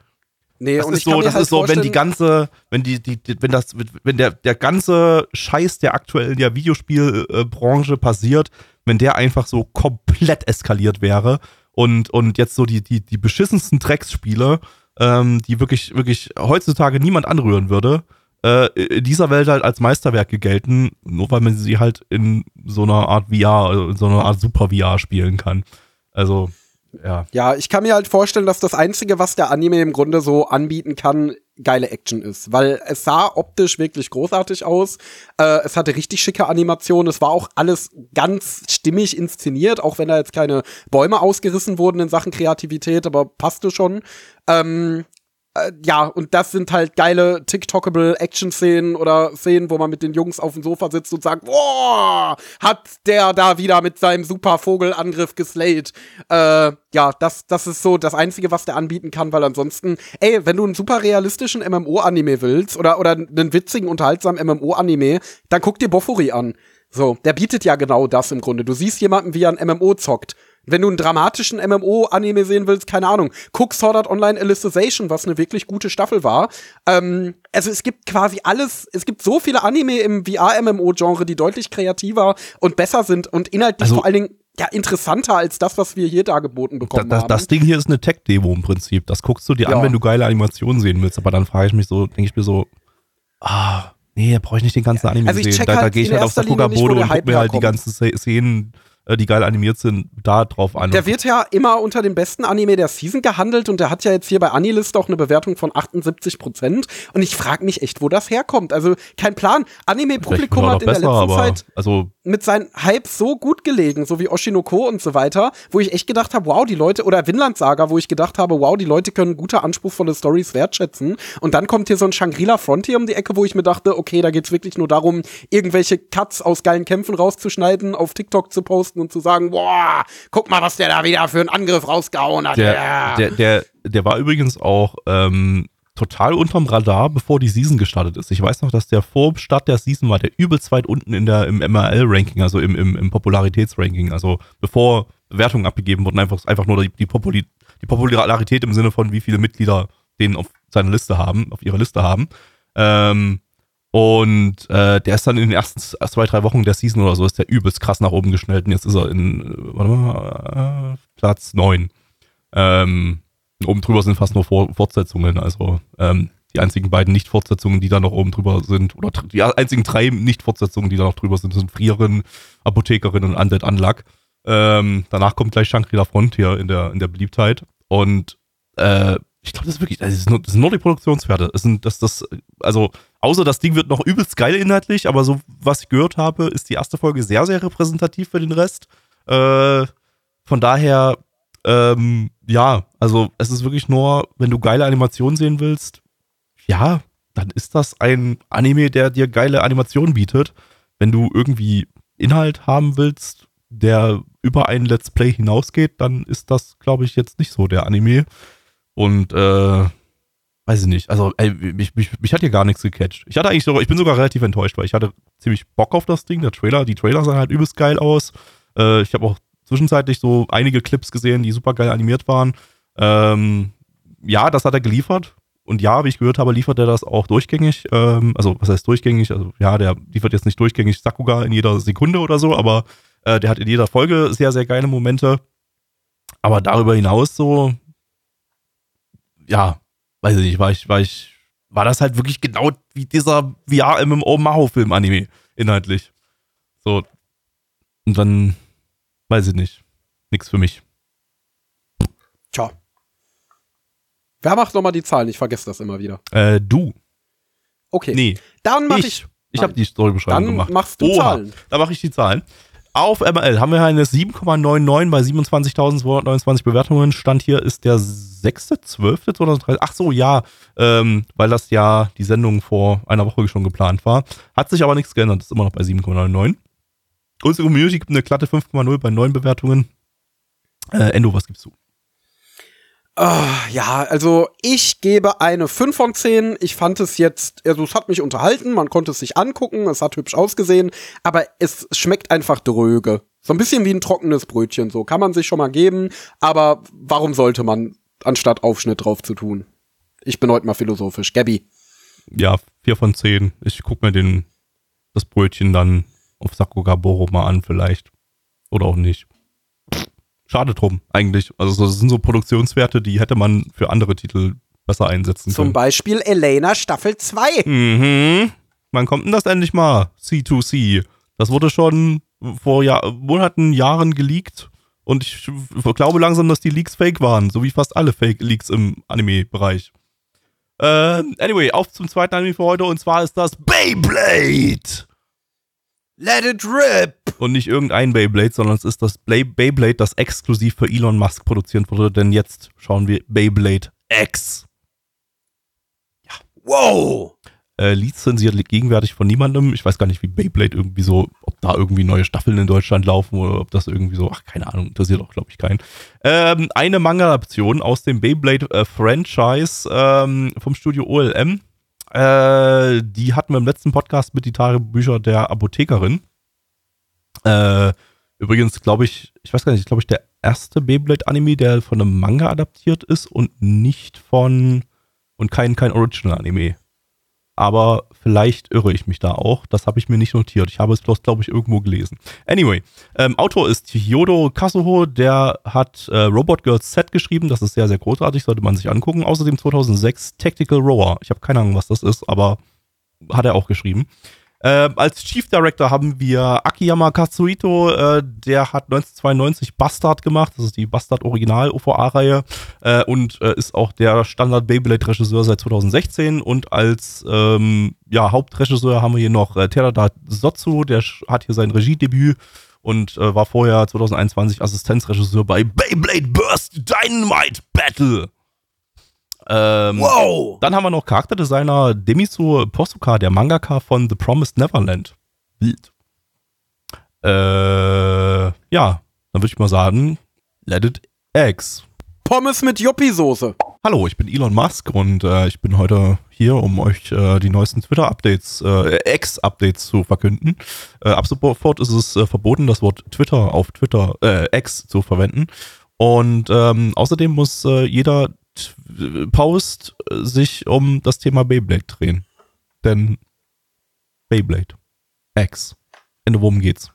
Nee, Das und ist so, das halt ist so, wenn die ganze, wenn die, die, die wenn das, wenn der, der ganze Scheiß, der aktuell in der Videospielbranche passiert, wenn der einfach so komplett eskaliert wäre und, und jetzt so die, die, die beschissensten Drecksspiele, ähm, die wirklich, wirklich heutzutage niemand anrühren würde, äh, in dieser Welt halt als Meisterwerke gelten, nur weil man sie halt in so einer Art VR, in so einer Art Super VR spielen kann. Also, ja. Ja, ich kann mir halt vorstellen, dass das Einzige, was der Anime im Grunde so anbieten kann, geile Action ist, weil es sah optisch wirklich großartig aus. Äh, es hatte richtig schicke Animationen. Es war auch alles ganz stimmig inszeniert, auch wenn da jetzt keine Bäume ausgerissen wurden in Sachen Kreativität, aber passte schon. Ähm, äh, ja, und das sind halt geile TikTokable Action-Szenen oder Szenen, wo man mit den Jungs auf dem Sofa sitzt und sagt, boah, hat der da wieder mit seinem super Vogelangriff geslayed. Äh, ja, das, das ist so das Einzige, was der anbieten kann, weil ansonsten, ey, wenn du einen super realistischen MMO-Anime willst oder, oder einen witzigen, unterhaltsamen MMO-Anime, dann guck dir Bofuri an. So, der bietet ja genau das im Grunde. Du siehst jemanden, wie er ein MMO zockt. Wenn du einen dramatischen MMO-Anime sehen willst, keine Ahnung, guck Sword Art Online Alicization, was eine wirklich gute Staffel war. Ähm, also es gibt quasi alles, es gibt so viele Anime im VR-MMO-Genre, die deutlich kreativer und besser sind und inhaltlich Also- vor allen Dingen ja interessanter als das, was wir hier dargeboten Da, bekommen das, haben. das Ding hier ist eine Tech-Demo im Prinzip. Das guckst du dir Ja. an, wenn du geile Animationen sehen willst. Aber dann frage ich mich so, denke ich mir so, ah, nee, da brauche ich nicht den ganzen Anime Also ich sehen. check Da, da halt gehe ich halt auf wo Bodo und guck Hype mir halt die herkommt. ganzen Sze- Szenen, die geil animiert sind, da drauf an. Der wird ja immer unter dem besten Anime der Season gehandelt und der hat ja jetzt hier bei Anilist auch eine Bewertung von 78 Prozent. Und ich frage mich echt, wo das herkommt. Also kein Plan. Anime-Publikum hat in der letzten Zeit also mit seinen Hype so gut gelegen, so wie Oshinoko und so weiter, wo ich echt gedacht habe, wow, die Leute, oder Vinland Saga, wo ich gedacht habe, wow, die Leute können gute, anspruchsvolle Stories wertschätzen. Und dann kommt hier so ein Shangri-La Frontier um die Ecke, wo ich mir dachte, okay, da geht's wirklich nur darum, irgendwelche Cuts aus geilen Kämpfen rauszuschneiden, auf TikTok zu posten und zu sagen, boah, guck mal, was der da wieder für einen Angriff rausgehauen hat. der, ja. der, der, der war übrigens auch ähm, total unterm Radar, bevor die Season gestartet ist. Ich weiß noch, dass der vor Start der Season war der übelst weit unten in der, im MRL-Ranking, also im, im, im Popularitätsranking. Also bevor Bewertungen abgegeben wurden, einfach, einfach nur die, die, Populi die Popularität im Sinne von, wie viele Mitglieder den auf seiner Liste haben, auf ihrer Liste haben. Ähm, und äh, der ist dann in den ersten zwei, drei Wochen der Season oder so, ist der übelst krass nach oben geschnellt. Und jetzt ist er in, äh, warte mal, äh, Platz 9. Ähm, oben drüber sind fast nur Vor Fortsetzungen. Also ähm, die einzigen beiden Nicht-Fortsetzungen, die da noch oben drüber sind, oder die einzigen drei Nicht-Fortsetzungen, die da noch drüber sind, sind Frierin, Apothekerin und Undead Unluck. Ähm, danach kommt gleich Shangri-La Frontier in der, in der Beliebtheit. Und äh, ich glaube, das ist wirklich, das, ist nur, sind nur die Produktionswerte. Das sind, das, das, also, außer das Ding wird noch übelst geil inhaltlich, aber so, was ich gehört habe, ist die erste Folge sehr, sehr repräsentativ für den Rest. Äh, von daher, ähm, ja, also es ist wirklich nur, wenn du geile Animationen sehen willst, ja, dann ist das ein Anime, der dir geile Animationen bietet. Wenn du irgendwie Inhalt haben willst, der über ein Let's Play hinausgeht, dann ist das, glaube ich, jetzt nicht so der Anime. Und äh, weiß ich nicht. Also, ey, mich, mich, mich hat hier gar nichts gecatcht. Ich hatte eigentlich sogar, ich bin sogar relativ enttäuscht, weil ich hatte ziemlich Bock auf das Ding. Der Trailer, die Trailer sahen halt übelst geil aus. Äh, ich habe auch zwischenzeitlich so einige Clips gesehen, die super geil animiert waren. Ähm, ja, das hat er geliefert. Und ja, wie ich gehört habe, liefert er das auch durchgängig. Ähm, also, was heißt durchgängig? Also, ja, der liefert jetzt nicht durchgängig Sakuga in jeder Sekunde oder so, aber äh, der hat in jeder Folge sehr, sehr geile Momente. Aber darüber hinaus so, ja, weiß ich nicht, war ich, war ich, war das halt wirklich genau wie dieser VR-MMO-Maho-Film-Anime inhaltlich. So. Und dann, weiß ich nicht. Nix für mich. Tja. Wer macht nochmal die Zahlen? Ich vergesse das immer wieder. Äh, du. Okay. Nee. Dann mach ich. Ich. Ich habe die Storybeschreibung Dann gemacht. machst du Oha, Zahlen. Da mache ich die Zahlen. Auf ML haben wir eine 7,99 bei 27.229 Bewertungen. Stand hier ist der 6.12.2030. Ach so, ja, ähm, weil das ja die Sendung vor einer Woche schon geplant war. Hat sich aber nichts geändert, ist immer noch bei 7,99. Unsere Community gibt eine glatte 5,0 bei neun Bewertungen. Äh, Endo, was gibst du? Ah, ja, also ich gebe eine 5 von 10. Ich fand es jetzt, also es hat mich unterhalten, man konnte es sich angucken, es hat hübsch ausgesehen, aber es schmeckt einfach dröge. So ein bisschen wie ein trockenes Brötchen, so kann man sich schon mal geben, aber warum sollte man anstatt Aufschnitt drauf zu tun? Ich bin heute mal philosophisch. Gabby. Ja, 4 von 10. Ich guck mir den, das Brötchen dann auf Sakugaboro mal an, vielleicht. Oder auch nicht. Schade drum, eigentlich. Also das sind so Produktionswerte, die hätte man für andere Titel besser einsetzen Zum können. Beispiel Elena Staffel 2. Mhm. Wann kommt denn das endlich mal? C2C. Das wurde schon vor Jahr Monaten, Jahren geleakt. Und ich glaube langsam, dass die Leaks fake waren. So wie fast alle Fake-Leaks im Anime-Bereich. Äh, anyway, auf zum zweiten Anime für heute. Und zwar ist das Beyblade. Let it rip. Und nicht irgendein Beyblade, sondern es ist das Beyblade, das exklusiv für Elon Musk produziert wurde. Denn jetzt schauen wir Beyblade X. Wow. äh, lizenziert gegenwärtig von niemandem. Ich weiß gar nicht, wie Beyblade irgendwie so, ob da irgendwie neue Staffeln in Deutschland laufen oder ob das irgendwie so, ach, keine Ahnung, interessiert auch, glaube ich, keinen. Ähm, eine Manga-Adaption aus dem Beyblade-Franchise ähm, vom Studio OLM. Äh, die hatten wir im letzten Podcast mit die Tagebücher der Apothekerin. Äh, übrigens, glaube ich, ich weiß gar nicht, glaube ich, der erste Beyblade-Anime, der von einem Manga adaptiert ist und nicht von und kein, kein Original-Anime aber vielleicht irre ich mich da auch. Das habe ich mir nicht notiert. Ich habe es bloß, glaube ich, irgendwo gelesen. Anyway, ähm, Autor ist Hyodo Kazuho, der hat äh, Robot Girls Set geschrieben. Das ist sehr, sehr großartig, sollte man sich angucken. Außerdem 2006 Tactical Rower. Ich habe keine Ahnung, was das ist, aber hat er auch geschrieben. Äh, als Chief Director haben wir Akiyama Katsuhito, äh, der hat 1992 Bastard gemacht, das ist die Bastard Original OVA-Reihe äh, und äh, ist auch der Standard Beyblade-Regisseur seit 2016 und als ähm, ja, Hauptregisseur haben wir hier noch äh, Terada Sotsu, der hat hier sein Regiedebüt und äh, war vorher 2021 Assistenzregisseur bei Beyblade Burst Dynamite Battle. Ähm, Wow. dann haben wir noch Charakterdesigner Demiso Posuka, der Mangaka von The Promised Neverland. Wild. Äh, ja, dann würde ich mal sagen, let it X. Pommes mit Yuppie-Soße. Hallo, ich bin Elon Musk und äh, ich bin heute hier, um euch äh, die neuesten Twitter-Updates, äh, X-Updates zu verkünden. Äh, ab sofort ist es äh, verboten, das Wort Twitter auf Twitter, äh, X zu verwenden. Und ähm, außerdem muss äh, jeder Post äh, sich um das Thema Beyblade drehen. Denn Beyblade. X. Ende, worum geht's?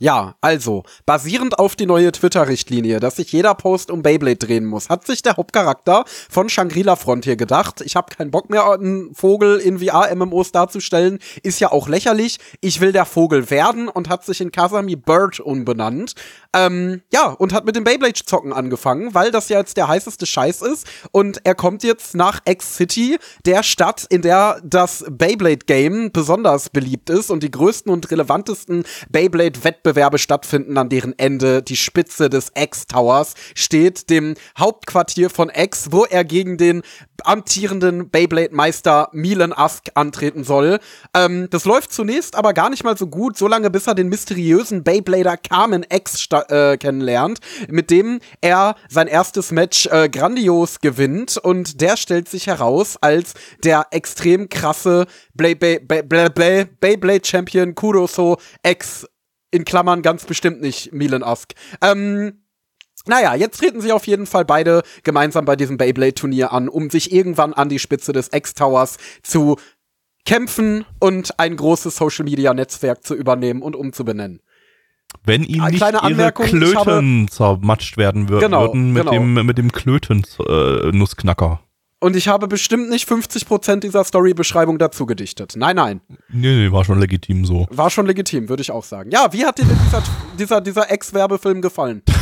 Ja, also, basierend auf die neue Twitter-Richtlinie, dass sich jeder Post um Beyblade drehen muss, hat sich der Hauptcharakter von Shangri-La Frontier gedacht, ich habe keinen Bock mehr, einen Vogel in VR-MMOs darzustellen, ist ja auch lächerlich, ich will der Vogel werden und hat sich in Kasami Bird umbenannt. Ähm, ja, und hat mit dem Beyblade-Zocken angefangen, weil das ja jetzt der heißeste Scheiß ist. Und er kommt jetzt nach X-City, der Stadt, in der das Beyblade-Game besonders beliebt ist. Und die größten und relevantesten Beyblade-Wettbewerbe stattfinden, an deren Ende. Die Spitze des X-Towers steht, dem Hauptquartier von X, wo er gegen den amtierenden Beyblade-Meister Milan Ask antreten soll. Ähm, das läuft zunächst aber gar nicht mal so gut, solange bis er den mysteriösen Beyblader Carmen X äh, kennenlernt, mit dem er sein erstes Match äh, grandios gewinnt und der stellt sich heraus als der extrem krasse Blay- Bay- Bay- Blay- Blay- Beyblade Champion Kuroso X in Klammern ganz bestimmt nicht Milan Ask. Ähm, naja, jetzt treten sie auf jeden Fall beide gemeinsam bei diesem Beyblade-Turnier an, um sich irgendwann an die Spitze des X-Towers zu kämpfen und ein großes Social-Media-Netzwerk zu übernehmen und umzubenennen. Wenn ihm nicht kleine ihre Anmerkung, Klöten zermatscht werden würden, Genau, würden mit genau. dem, mit dem Klöten-Nussknacker. Und ich habe bestimmt nicht 50% dieser Story-Beschreibung dazu gedichtet. Nein, nein. nee, nee, war schon legitim so. War schon legitim, würde ich auch sagen. Ja, wie hat dir denn dieser, dieser, dieser Ex-Werbefilm gefallen?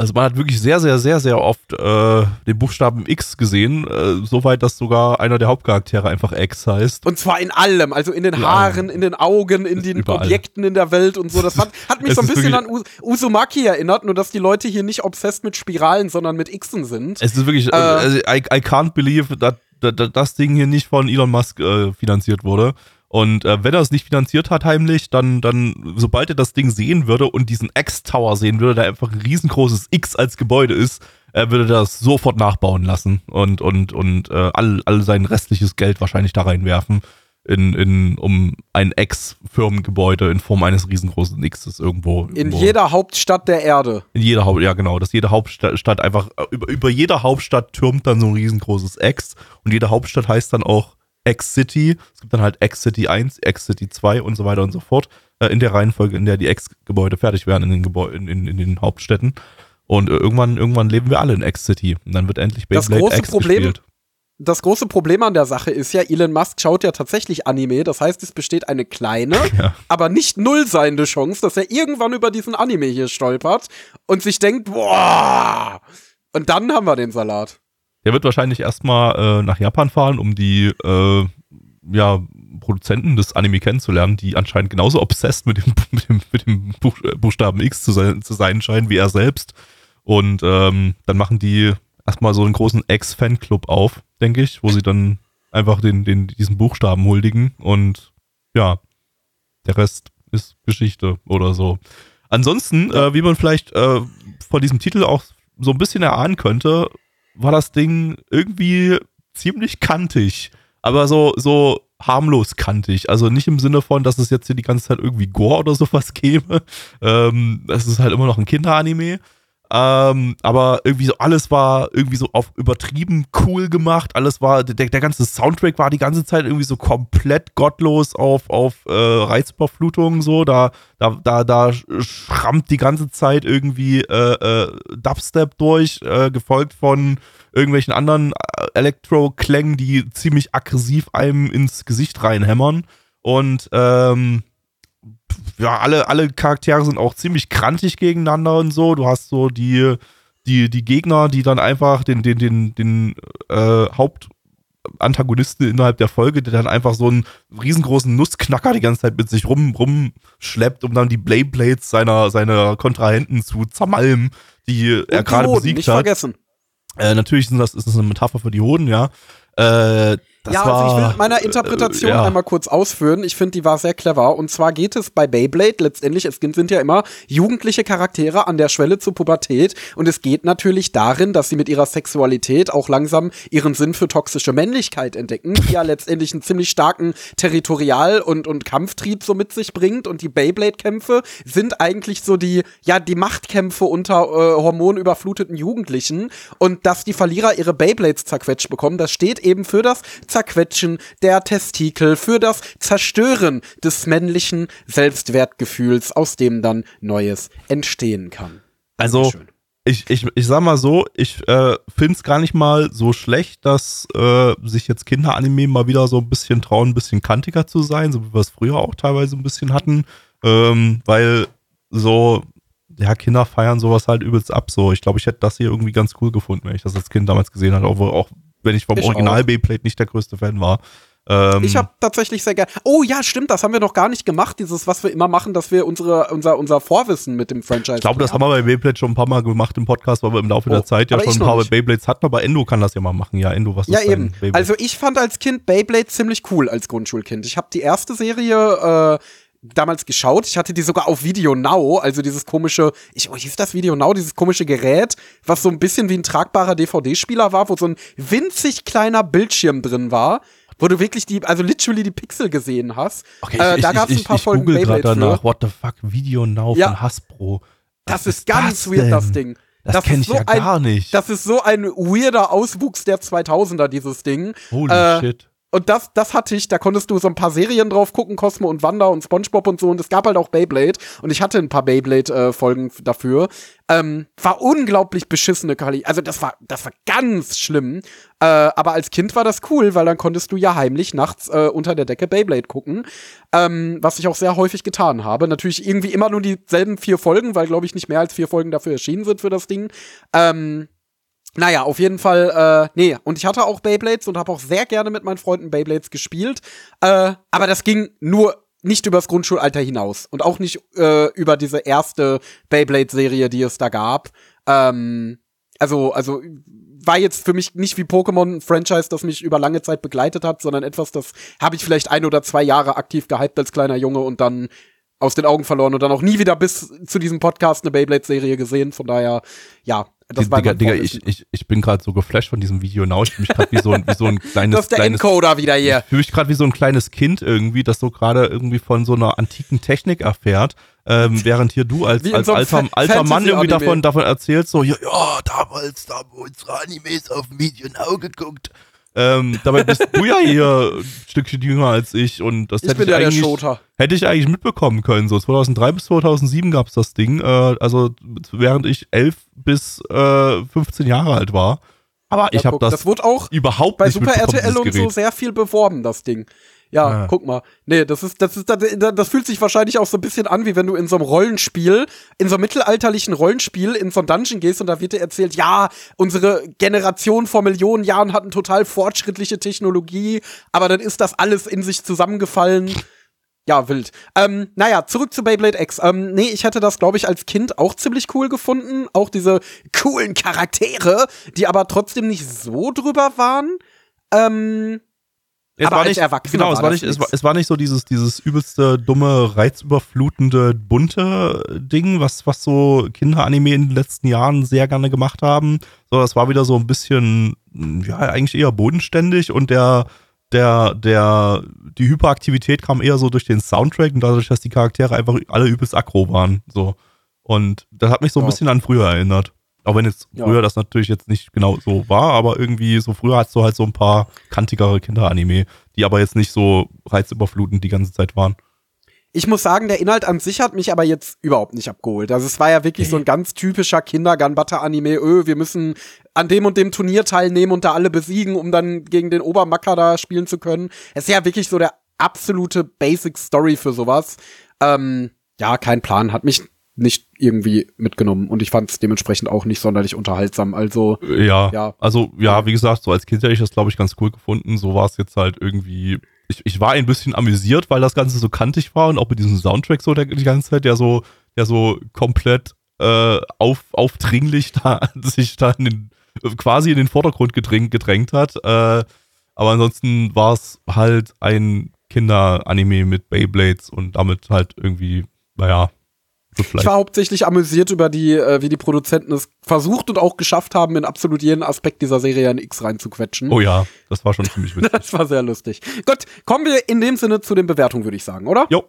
Also man hat wirklich sehr, sehr, sehr, sehr oft äh, den Buchstaben X gesehen, äh, soweit, dass sogar einer der Hauptcharaktere einfach X heißt. Und zwar in allem, also in den In Haaren, in den Augen, in den Überall. Objekten in der Welt und so. Das hat, hat mich so ein bisschen an U Uzumaki erinnert, nur dass die Leute hier nicht obsessed mit Spiralen, sondern mit Xen sind. Es ist wirklich, äh, Äh. also I, I can't believe, dass dass das Ding hier nicht von Elon Musk äh, finanziert wurde. Und äh, wenn er es nicht finanziert hat heimlich, dann, dann, sobald er das Ding sehen würde und diesen X-Tower sehen würde, der einfach ein riesengroßes X als Gebäude ist, er würde das sofort nachbauen lassen und, und, und äh, all, all sein restliches Geld wahrscheinlich da reinwerfen, in, in, um ein X-Firmengebäude in Form eines riesengroßen Xs irgendwo. In irgendwo jeder Hauptstadt der Erde. in jeder Haupt, ja genau, dass jede Hauptstadt einfach, äh, über, über jeder Hauptstadt türmt dann so ein riesengroßes X und jede Hauptstadt heißt dann auch X-City. Es gibt dann halt X-City 1, X-City 2 und so weiter und so fort. Äh, in der Reihenfolge, in der die X-Gebäude fertig werden in den, Gebäu in, in, in den Hauptstädten. Und äh, irgendwann, irgendwann leben wir alle in X-City. Und dann wird endlich Beyblade das große X Problem, gespielt. Das große Problem an der Sache ist ja, Elon Musk schaut ja tatsächlich Anime. Das heißt, es besteht eine kleine, ja. aber nicht null seiende Chance, dass er irgendwann über diesen Anime hier stolpert und sich denkt, boah. Und dann haben wir den Salat. Der wird wahrscheinlich erstmal äh, nach Japan fahren, um die äh, ja, Produzenten des Anime kennenzulernen, die anscheinend genauso obsessed mit dem, mit dem, mit dem äh, Buchstaben X zu sein, zu sein scheinen wie er selbst. Und ähm, dann machen die erstmal so einen großen Ex-Fanclub auf, denke ich, wo sie dann einfach den, den, diesen Buchstaben huldigen und ja, der Rest ist Geschichte oder so. Ansonsten, äh, wie man vielleicht äh, von diesem Titel auch so ein bisschen erahnen könnte, war das Ding irgendwie ziemlich kantig, aber so, so harmlos kantig. Also nicht im Sinne von, dass es jetzt hier die ganze Zeit irgendwie Gore oder sowas gäbe. Ähm, es ist halt immer noch ein Kinderanime. Ähm, aber irgendwie so alles war irgendwie so auf übertrieben cool gemacht. Alles war, der, der ganze Soundtrack war die ganze Zeit irgendwie so komplett gottlos auf, auf äh, Reizüberflutung so. Da, da, da, da schrammt die ganze Zeit irgendwie äh, äh, Dubstep durch, äh, gefolgt von irgendwelchen anderen äh, Elektro-Klängen, die ziemlich aggressiv einem ins Gesicht reinhämmern. Und ähm, ja, alle, alle Charaktere sind auch ziemlich krantig gegeneinander und so. Du hast so die, die, die Gegner, die dann einfach den, den, den, den äh, Hauptantagonisten innerhalb der Folge, der dann einfach so einen riesengroßen Nussknacker die ganze Zeit mit sich rum, rumschleppt, um dann die Blade seiner, seiner Kontrahenten zu zermalmen, die und er gerade besiegt nicht hat. vergessen. Äh, natürlich sind das, ist das eine Metapher für die Hoden, ja. Äh, das ja, also ich will meiner Interpretation äh, ja. einmal kurz ausführen. Ich finde, die war sehr clever. Und zwar geht es bei Beyblade letztendlich, es sind ja immer jugendliche Charaktere an der Schwelle zur Pubertät. Und es geht natürlich darin, dass sie mit ihrer Sexualität auch langsam ihren Sinn für toxische Männlichkeit entdecken, die ja letztendlich einen ziemlich starken Territorial- und, und Kampftrieb so mit sich bringt. Und die Beyblade-Kämpfe sind eigentlich so die, ja, die Machtkämpfe unter äh, hormonüberfluteten Jugendlichen. Und dass die Verlierer ihre Beyblades zerquetscht bekommen, das steht eben für das Zerquetschen der Testikel, für das Zerstören des männlichen Selbstwertgefühls, aus dem dann Neues entstehen kann. Also, ich, ich, ich sag mal so, ich äh, finde es gar nicht mal so schlecht, dass äh, sich jetzt Kinderanime mal wieder so ein bisschen trauen, ein bisschen kantiger zu sein, so wie wir es früher auch teilweise ein bisschen hatten. Ähm, weil so, ja, Kinder feiern sowas halt übelst ab. So, ich glaube, ich hätte das hier irgendwie ganz cool gefunden, wenn ich das als Kind damals gesehen hatte, auch, auch wenn ich vom ich Original Beyblade nicht der größte Fan war. Ähm, ich habe tatsächlich sehr gerne. Oh ja, stimmt, das haben wir noch gar nicht gemacht, dieses, was wir immer machen, dass wir unsere, unser, unser Vorwissen mit dem Franchise. Ich glaube, das haben wir bei Beyblade schon ein paar Mal gemacht im Podcast, weil wir im Laufe oh, der Zeit ja schon ein paar nicht. Beyblades hatten, aber Endo kann das ja mal machen. Ja, Endo, was ist Ja, eben. Also ich fand als Kind Beyblade ziemlich cool als Grundschulkind. Ich habe die erste Serie äh, damals geschaut. Ich hatte die sogar auf Video Now, also dieses komische, ich, oh, hieß das Video Now, dieses komische Gerät, was so ein bisschen wie ein tragbarer DVD-Spieler war, wo so ein winzig kleiner Bildschirm drin war, wo du wirklich die, also literally die Pixel gesehen hast. Okay, äh, ich, da gab es ein paar ich, ich Folgen Beyblade danach. Für. What the fuck, Video Now ja. von Hasbro. Was das ist ganz das weird, das Ding. Das, das kenne ich so ja gar ein, nicht. Das ist so ein weirder Auswuchs der 2000er, dieses Ding. Holy äh, shit und das, das hatte ich, da konntest du so ein paar Serien drauf gucken, Cosmo und Wanda und Spongebob und so. Und es gab halt auch Beyblade. Und ich hatte ein paar Beyblade-Folgen äh, dafür. Ähm, war unglaublich beschissene Qualität. Also das war, das war ganz schlimm. Äh, aber als Kind war das cool, weil dann konntest du ja heimlich nachts äh, unter der Decke Beyblade gucken. Ähm, was ich auch sehr häufig getan habe. Natürlich irgendwie immer nur dieselben vier Folgen, weil, glaube ich, nicht mehr als vier Folgen dafür erschienen sind für das Ding. Ähm, naja, auf jeden Fall, äh, nee, und ich hatte auch Beyblades und habe auch sehr gerne mit meinen Freunden Beyblades gespielt. Äh, aber das ging nur nicht übers Grundschulalter hinaus und auch nicht äh, über diese erste Beyblade-Serie, die es da gab. Ähm, also, also war jetzt für mich nicht wie Pokémon Franchise, das mich über lange Zeit begleitet hat, sondern etwas, das habe ich vielleicht ein oder zwei Jahre aktiv gehypt als kleiner Junge und dann aus den Augen verloren und dann auch nie wieder bis zu diesem Podcast eine Beyblade-Serie gesehen. Von daher, ja, das war Digga, Digga ich, ich, ich bin gerade so geflasht von diesem Video now. Ich fühle mich gerade wie, so ein, wie so ein kleines. Das ist der kleines, Encoder wieder hier. Ich fühle mich gerade wie so ein kleines Kind irgendwie, das so gerade irgendwie von so einer antiken Technik erfährt. Ähm, während hier du als, als so alter, alter Mann irgendwie davon, davon erzählst, so, ja, ja, damals, da haben wir unsere Animes auf dem Video Now geguckt. Ähm, dabei bist du ja hier ein Stückchen jünger als ich und das Ich hätte ich, ja eigentlich, hätte ich eigentlich mitbekommen können. So 2003 bis 2007 gab's das Ding, äh, also während ich 11 bis äh, 15 Jahre alt war. Aber ich Ja, habe guck, das, das wurde auch überhaupt bei nicht Super RTL und so sehr viel beworben, das Ding. Ja, Ja. guck mal. Nee, das ist, das ist, das, das fühlt sich wahrscheinlich auch so ein bisschen an, wie wenn du in so einem Rollenspiel, in so einem mittelalterlichen Rollenspiel in so ein Dungeon gehst und da wird dir erzählt, ja, unsere Generation vor Millionen Jahren hatten total fortschrittliche Technologie, aber dann ist das alles in sich zusammengefallen. Ja, wild. Ähm, naja, zurück zu Beyblade X. Ähm, nee, ich hätte das, glaube ich, als Kind auch ziemlich cool gefunden. Auch diese coolen Charaktere, die aber trotzdem nicht so drüber waren. Ähm, Es Aber war nicht, Erwachsener genau, es war nicht, es war, es war nicht so dieses, dieses übelste, dumme, reizüberflutende, bunte Ding, was, was so Kinderanime in den letzten Jahren sehr gerne gemacht haben. So, das war wieder so ein bisschen, ja, eigentlich eher bodenständig und der, der, der, die Hyperaktivität kam eher so durch den Soundtrack und dadurch, dass die Charaktere einfach alle übelst aggro waren. So. Und das hat mich so ein bisschen an früher erinnert. Auch wenn jetzt Ja. früher das natürlich jetzt nicht genau so war, aber irgendwie so früher hast du halt so ein paar kantigere Kinderanime, die aber jetzt nicht so reizüberflutend die ganze Zeit waren. Ich muss sagen, der Inhalt an sich hat mich aber jetzt überhaupt nicht abgeholt. Also es war ja wirklich so ein ganz typischer Kindergarten-Anime. Öh, wir müssen an dem und dem Turnier teilnehmen und da alle besiegen, um dann gegen den Obermacker da spielen zu können. Es ist ja wirklich so der absolute Basic Story für sowas. Ähm, ja, kein Plan. Hat mich nicht irgendwie mitgenommen und ich fand es dementsprechend auch nicht sonderlich unterhaltsam. Also Ja, Ja. also ja, wie gesagt, so als Kind hätte ich das, glaube ich, ganz cool gefunden. So war es jetzt halt irgendwie. Ich, ich war ein bisschen amüsiert, weil das Ganze so kantig war und auch mit diesem Soundtrack so der, die ganze Zeit, der so, der so komplett äh, auf, aufdringlich da sich da in den, quasi in den Vordergrund gedrängt, gedrängt hat. Äh, aber ansonsten war es halt ein Kinderanime mit Beyblades und damit halt irgendwie, naja, so ich vielleicht. war hauptsächlich amüsiert über die, äh, wie die Produzenten es versucht und auch geschafft haben, in absolut jeden Aspekt dieser Serie ein X reinzuquetschen. Oh ja, das war schon ziemlich witzig. Das war sehr lustig. Gut, kommen wir in dem Sinne zu den Bewertungen, würde ich sagen, oder? Jo,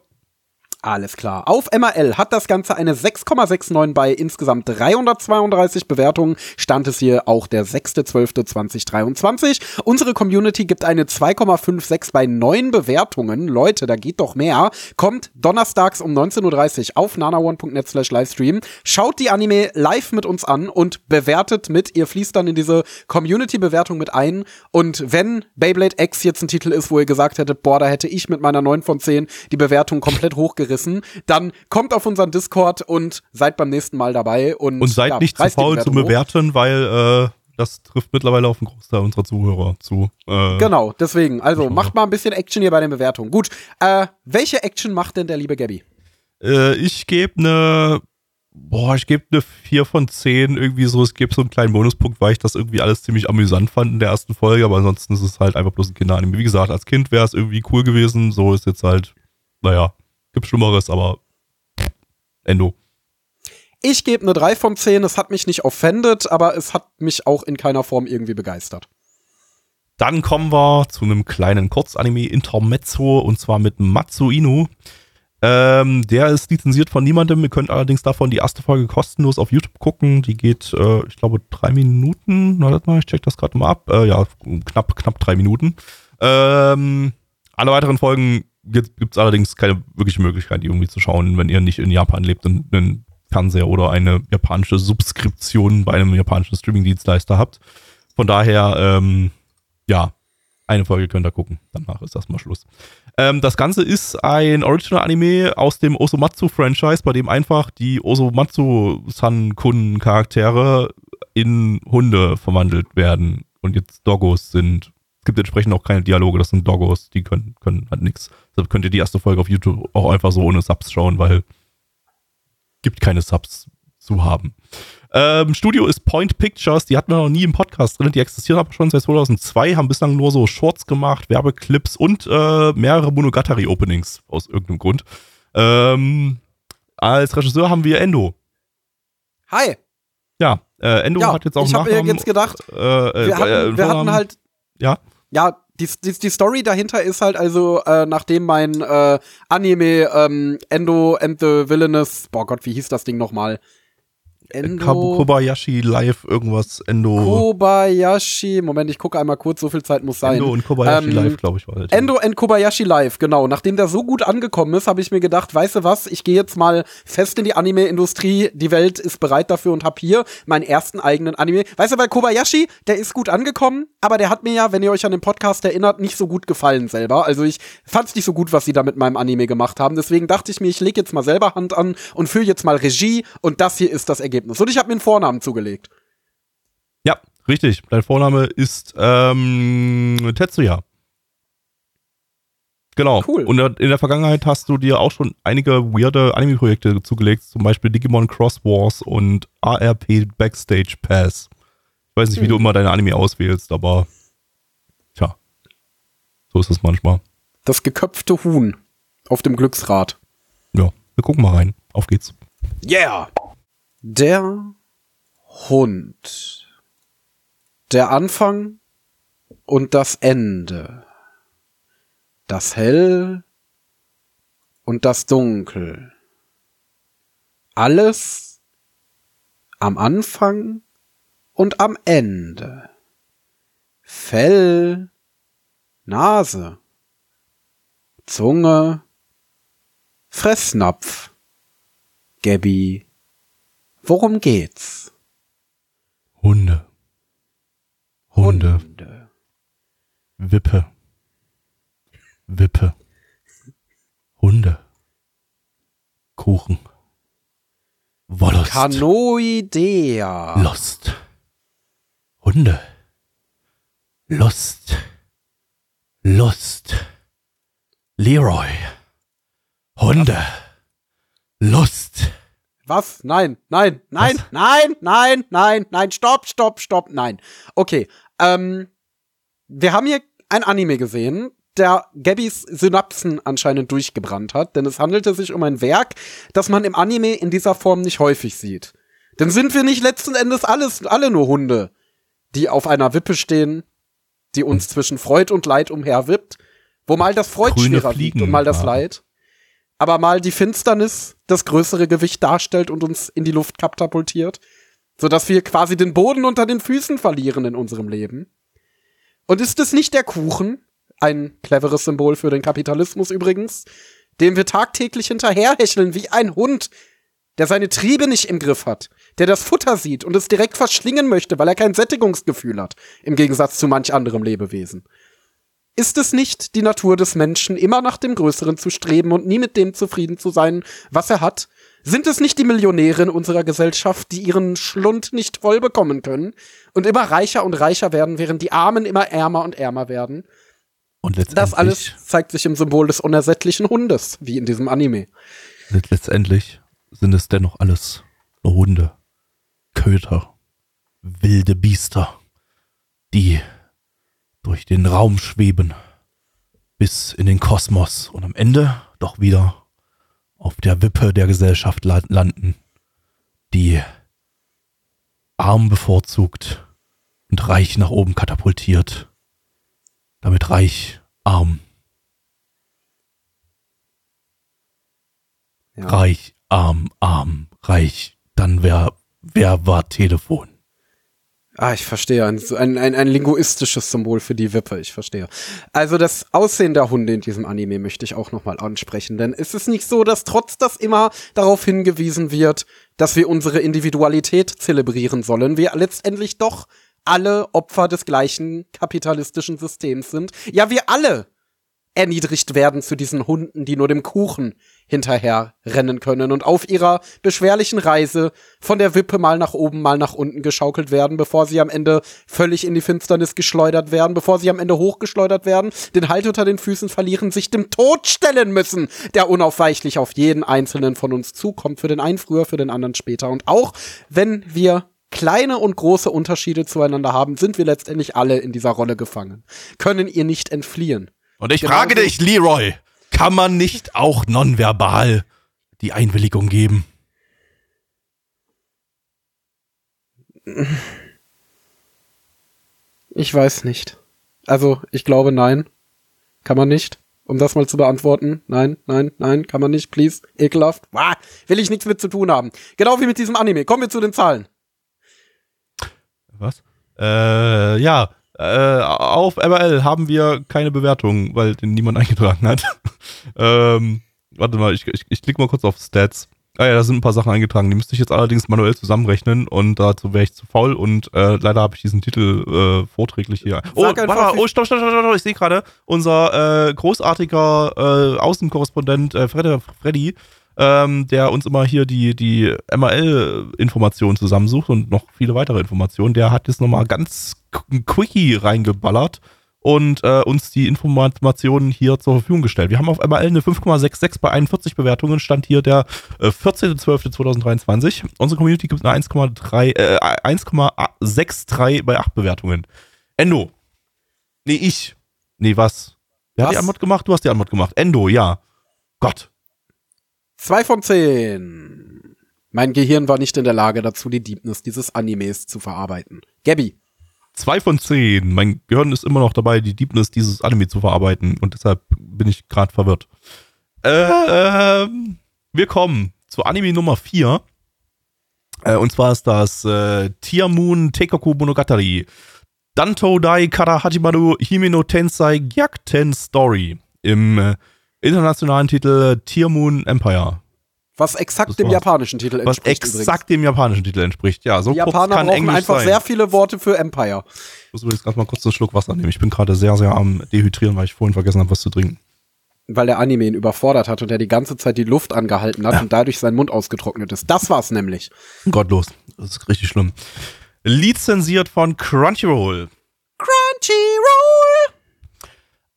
Alles klar. Auf MRL hat das Ganze eine 6,69 bei insgesamt 332 Bewertungen. Stand es hier auch der 6.12.2023. Unsere Community gibt eine 2,56 bei 9 Bewertungen. Leute, da geht doch mehr. Kommt donnerstags um 19.30 Uhr auf nanaone.net slash Livestream. Schaut die Anime live mit uns an und bewertet mit. Ihr fließt dann in diese Community-Bewertung mit ein. Und wenn Beyblade X jetzt ein Titel ist, wo ihr gesagt hättet, boah, da hätte ich mit meiner 9 von 10 die Bewertung komplett hochgerissen, dann kommt auf unseren Discord und seid beim nächsten Mal dabei. Und, Und seid ja, nicht zu faul zu bewerten, weil äh, das trifft mittlerweile auf einen Großteil unserer Zuhörer zu. Äh, Genau, deswegen. Also macht mal ein bisschen Action hier bei den Bewertungen. Gut, äh, welche Action macht denn der liebe Gabby? Äh, ich gebe eine, boah, ich gebe eine 4 von 10 irgendwie so. Es gibt so einen kleinen Bonuspunkt, weil ich das irgendwie alles ziemlich amüsant fand in der ersten Folge, aber ansonsten ist es halt einfach bloß ein Kinderanime. Wie gesagt, als Kind wäre es irgendwie cool gewesen. So ist jetzt halt, naja, gibt Schlimmeres, aber Endo. Ich gebe eine 3 von 10. Es hat mich nicht offended, aber es hat mich auch in keiner Form irgendwie begeistert. Dann kommen wir zu einem kleinen Kurzanime Intermezzo und zwar mit Matsu Inu. Ähm, der ist lizenziert von niemandem. Ihr könnt allerdings davon die erste Folge kostenlos auf YouTube gucken. Die geht, äh, ich glaube, drei Minuten. Warte mal, ich check das gerade mal ab. Äh, ja, knapp, knapp drei Minuten. Ähm, alle weiteren Folgen gibt es allerdings keine wirkliche Möglichkeit, irgendwie zu schauen, wenn ihr nicht in Japan lebt und einen Fernseher oder eine japanische Subskription bei einem japanischen Streaming-Dienstleister habt. Von daher, ähm, ja, eine Folge könnt ihr gucken. Danach ist erstmal Schluss. Ähm, das Ganze ist ein Original-Anime aus dem Osomatsu-Franchise, bei dem einfach die Osomatsu-san-Kun-Charaktere in Hunde verwandelt werden und jetzt Doggos sind. Es gibt entsprechend auch keine Dialoge, das sind Doggos, die können, können halt nichts. Deshalb könnt ihr die erste Folge auf YouTube auch einfach so ohne Subs schauen, weil gibt keine Subs zu haben. Ähm, Studio ist Point Pictures, die hatten wir noch nie im Podcast drin, die existieren aber schon seit 2002, haben bislang nur so Shorts gemacht, Werbeclips und äh, mehrere Monogatari-Openings aus irgendeinem Grund. Ähm, als Regisseur haben wir Endo. Hi. Ja, äh, Endo Ja, hat jetzt auch ich habe jetzt gedacht, äh, äh, wir hatten, äh, wir hatten halt Ja, Ja, die, die, die Story dahinter ist halt also, äh, nachdem mein äh, Anime ähm, Endo and the Villainous, boah Gott, wie hieß das Ding nochmal? Endo. Kobayashi Live irgendwas Endo. Kobayashi. Moment, ich gucke einmal kurz, so viel Zeit muss sein. Endo und Kobayashi Ähm, Live, glaube ich, war das. Endo and Kobayashi Live, genau. Nachdem der so gut angekommen ist, habe ich mir gedacht, weißt du was, ich gehe jetzt mal fest in die Anime-Industrie, die Welt ist bereit dafür und hab hier meinen ersten eigenen Anime. Weißt du, weil Kobayashi, der ist gut angekommen, aber der hat mir ja, wenn ihr euch an den Podcast erinnert, nicht so gut gefallen selber. Also ich fand's nicht so gut, was sie da mit meinem Anime gemacht haben. Deswegen dachte ich mir, ich lege jetzt mal selber Hand an und führe jetzt mal Regie und das hier ist das Ergebnis. Und ich habe mir einen Vornamen zugelegt. Ja, richtig. Dein Vorname ist ähm, Tetsuya. Genau. Cool. Und in der Vergangenheit hast du dir auch schon einige weirde Anime-Projekte zugelegt, zum Beispiel Digimon Cross Wars und ARP Backstage Pass. Ich weiß nicht, wie Hm. du immer deine Anime auswählst, aber tja, so ist es manchmal. Das geköpfte Huhn auf dem Glücksrad. Ja, wir gucken mal rein. Auf geht's. Yeah. Der Hund. Der Anfang und das Ende. Das Hell und das Dunkel. Alles am Anfang und am Ende. Fell, Nase, Zunge, Fressnapf. Gabby, worum geht's? Hunde. Hunde. Hunde. Wippe. Wippe. Hunde. Kuchen. Wollust. Canoidea. Lust. Hunde. Lust. Lust. Leroy. Hunde. Lust. Was? Nein, nein, nein, Was? nein, nein, nein, nein, stopp, stopp, stopp, nein. Okay, ähm, wir haben hier ein Anime gesehen, der Gabbys Synapsen anscheinend durchgebrannt hat, denn es handelte sich um ein Werk, das man im Anime in dieser Form nicht häufig sieht. Denn sind wir nicht letzten Endes alles, alle nur Hunde, die auf einer Wippe stehen, die uns zwischen Freud und Leid umherwippt, wo mal das Freud Grüne schwerer Fliegen und mal das haben. Leid, aber mal die Finsternis das größere Gewicht darstellt und uns in die Luft katapultiert, sodass wir quasi den Boden unter den Füßen verlieren in unserem Leben. Und ist es nicht der Kuchen, ein cleveres Symbol für den Kapitalismus übrigens, dem wir tagtäglich hinterherhecheln wie ein Hund, der seine Triebe nicht im Griff hat, der das Futter sieht und es direkt verschlingen möchte, weil er kein Sättigungsgefühl hat, im Gegensatz zu manch anderem Lebewesen. Ist es nicht die Natur des Menschen, immer nach dem Größeren zu streben und nie mit dem zufrieden zu sein, was er hat? Sind es nicht die Millionäre in unserer Gesellschaft, die ihren Schlund nicht voll bekommen können und immer reicher und reicher werden, während die Armen immer ärmer und ärmer werden? Und letztendlich, Das alles zeigt sich im Symbol des unersättlichen Hundes, wie in diesem Anime. let- letztendlich sind es dennoch alles nur Hunde, Köter, wilde Biester, die durch den Raum schweben bis in den Kosmos und am Ende doch wieder auf der Wippe der Gesellschaft la- landen, die arm bevorzugt und reich nach oben katapultiert, damit reich, arm, Ja. reich, arm, arm, reich, dann wer, wer war Telefon? Ah, ich verstehe. Ein, ein, ein, ein linguistisches Symbol für die Wippe, ich verstehe. Also das Aussehen der Hunde in diesem Anime möchte ich auch nochmal ansprechen. Denn ist es nicht so, dass trotz das immer darauf hingewiesen wird, dass wir unsere Individualität zelebrieren sollen, wir letztendlich doch alle Opfer des gleichen kapitalistischen Systems sind? Ja, wir alle erniedrigt werden zu diesen Hunden, die nur dem Kuchen hinterher rennen können und auf ihrer beschwerlichen Reise von der Wippe mal nach oben, mal nach unten geschaukelt werden, bevor sie am Ende völlig in die Finsternis geschleudert werden, bevor sie am Ende hochgeschleudert werden, den Halt unter den Füßen verlieren, sich dem Tod stellen müssen, der unaufweichlich auf jeden einzelnen von uns zukommt, für den einen früher, für den anderen später. Und auch wenn wir kleine und große Unterschiede zueinander haben, sind wir letztendlich alle in dieser Rolle gefangen, können ihr nicht entfliehen. Und ich Genau frage dich, Leroy, kann man nicht auch nonverbal die Einwilligung geben? Ich weiß nicht. Also, ich glaube, nein. Kann man nicht. um das mal zu beantworten. Nein, nein, nein, kann man nicht, please. Ekelhaft. Wah, will ich nichts mit zu tun haben. Genau wie mit diesem Anime. Kommen wir zu den Zahlen. Was? Äh, ja. Äh, auf MRL haben wir keine Bewertung, weil den niemand eingetragen hat. ähm, warte mal, ich, ich, ich klicke mal kurz auf Stats. Ah ja, da sind ein paar Sachen eingetragen. Die müsste ich jetzt allerdings manuell zusammenrechnen und dazu wäre ich zu faul und äh, leider habe ich diesen Titel äh, vorträglich hier. Oh, warte mal, oh, stopp, stopp, stopp, stopp, ich sehe gerade, unser äh, großartiger äh, Außenkorrespondent äh, Freddy, Freddy ähm, der uns immer hier die, die MRL-Informationen zusammensucht und noch viele weitere Informationen, der hat jetzt nochmal ganz Quickie reingeballert und äh, uns die Informationen hier zur Verfügung gestellt. Wir haben auf MRL eine 5,66 bei 41 Bewertungen, stand hier der äh, 14.12.2023. Unsere Community gibt eine 1,3, äh, 1,63 bei 8 Bewertungen. Endo. Nee, ich. Nee, was? Wer was? hat die Antwort gemacht? Du hast die Antwort gemacht. Endo, ja. Gott. 2 von 10. Mein Gehirn war nicht in der Lage dazu, die Deepness dieses Animes zu verarbeiten. Gabby. Zwei von zehn. Mein Gehirn ist immer noch dabei, die Deepness dieses Anime zu verarbeiten und deshalb bin ich gerade verwirrt. Äh, wir kommen zu Anime Nummer vier. Äh, und zwar ist das äh, Tiamun Teikoku Monogatari. Danto Dai Kara Hajimaru Himeno Tensei Gyakten Story. Im äh, internationalen Titel Tiamun Empire. Was exakt dem japanischen Titel entspricht. Was exakt übrigens. dem japanischen Titel entspricht, ja. So Die Japaner kann brauchen Englisch einfach sein. sehr viele Worte für Empire. Ich muss übrigens gerade mal kurz einen Schluck Wasser nehmen. Ich bin gerade sehr, sehr am Dehydrieren, weil ich vorhin vergessen habe, was zu trinken. Weil der Anime ihn überfordert hat und er die ganze Zeit die Luft angehalten hat ja. und dadurch sein Mund ausgetrocknet ist. Das war's nämlich. Gottlos. Das ist richtig schlimm. Lizenziert von Crunchyroll. Crunchyroll!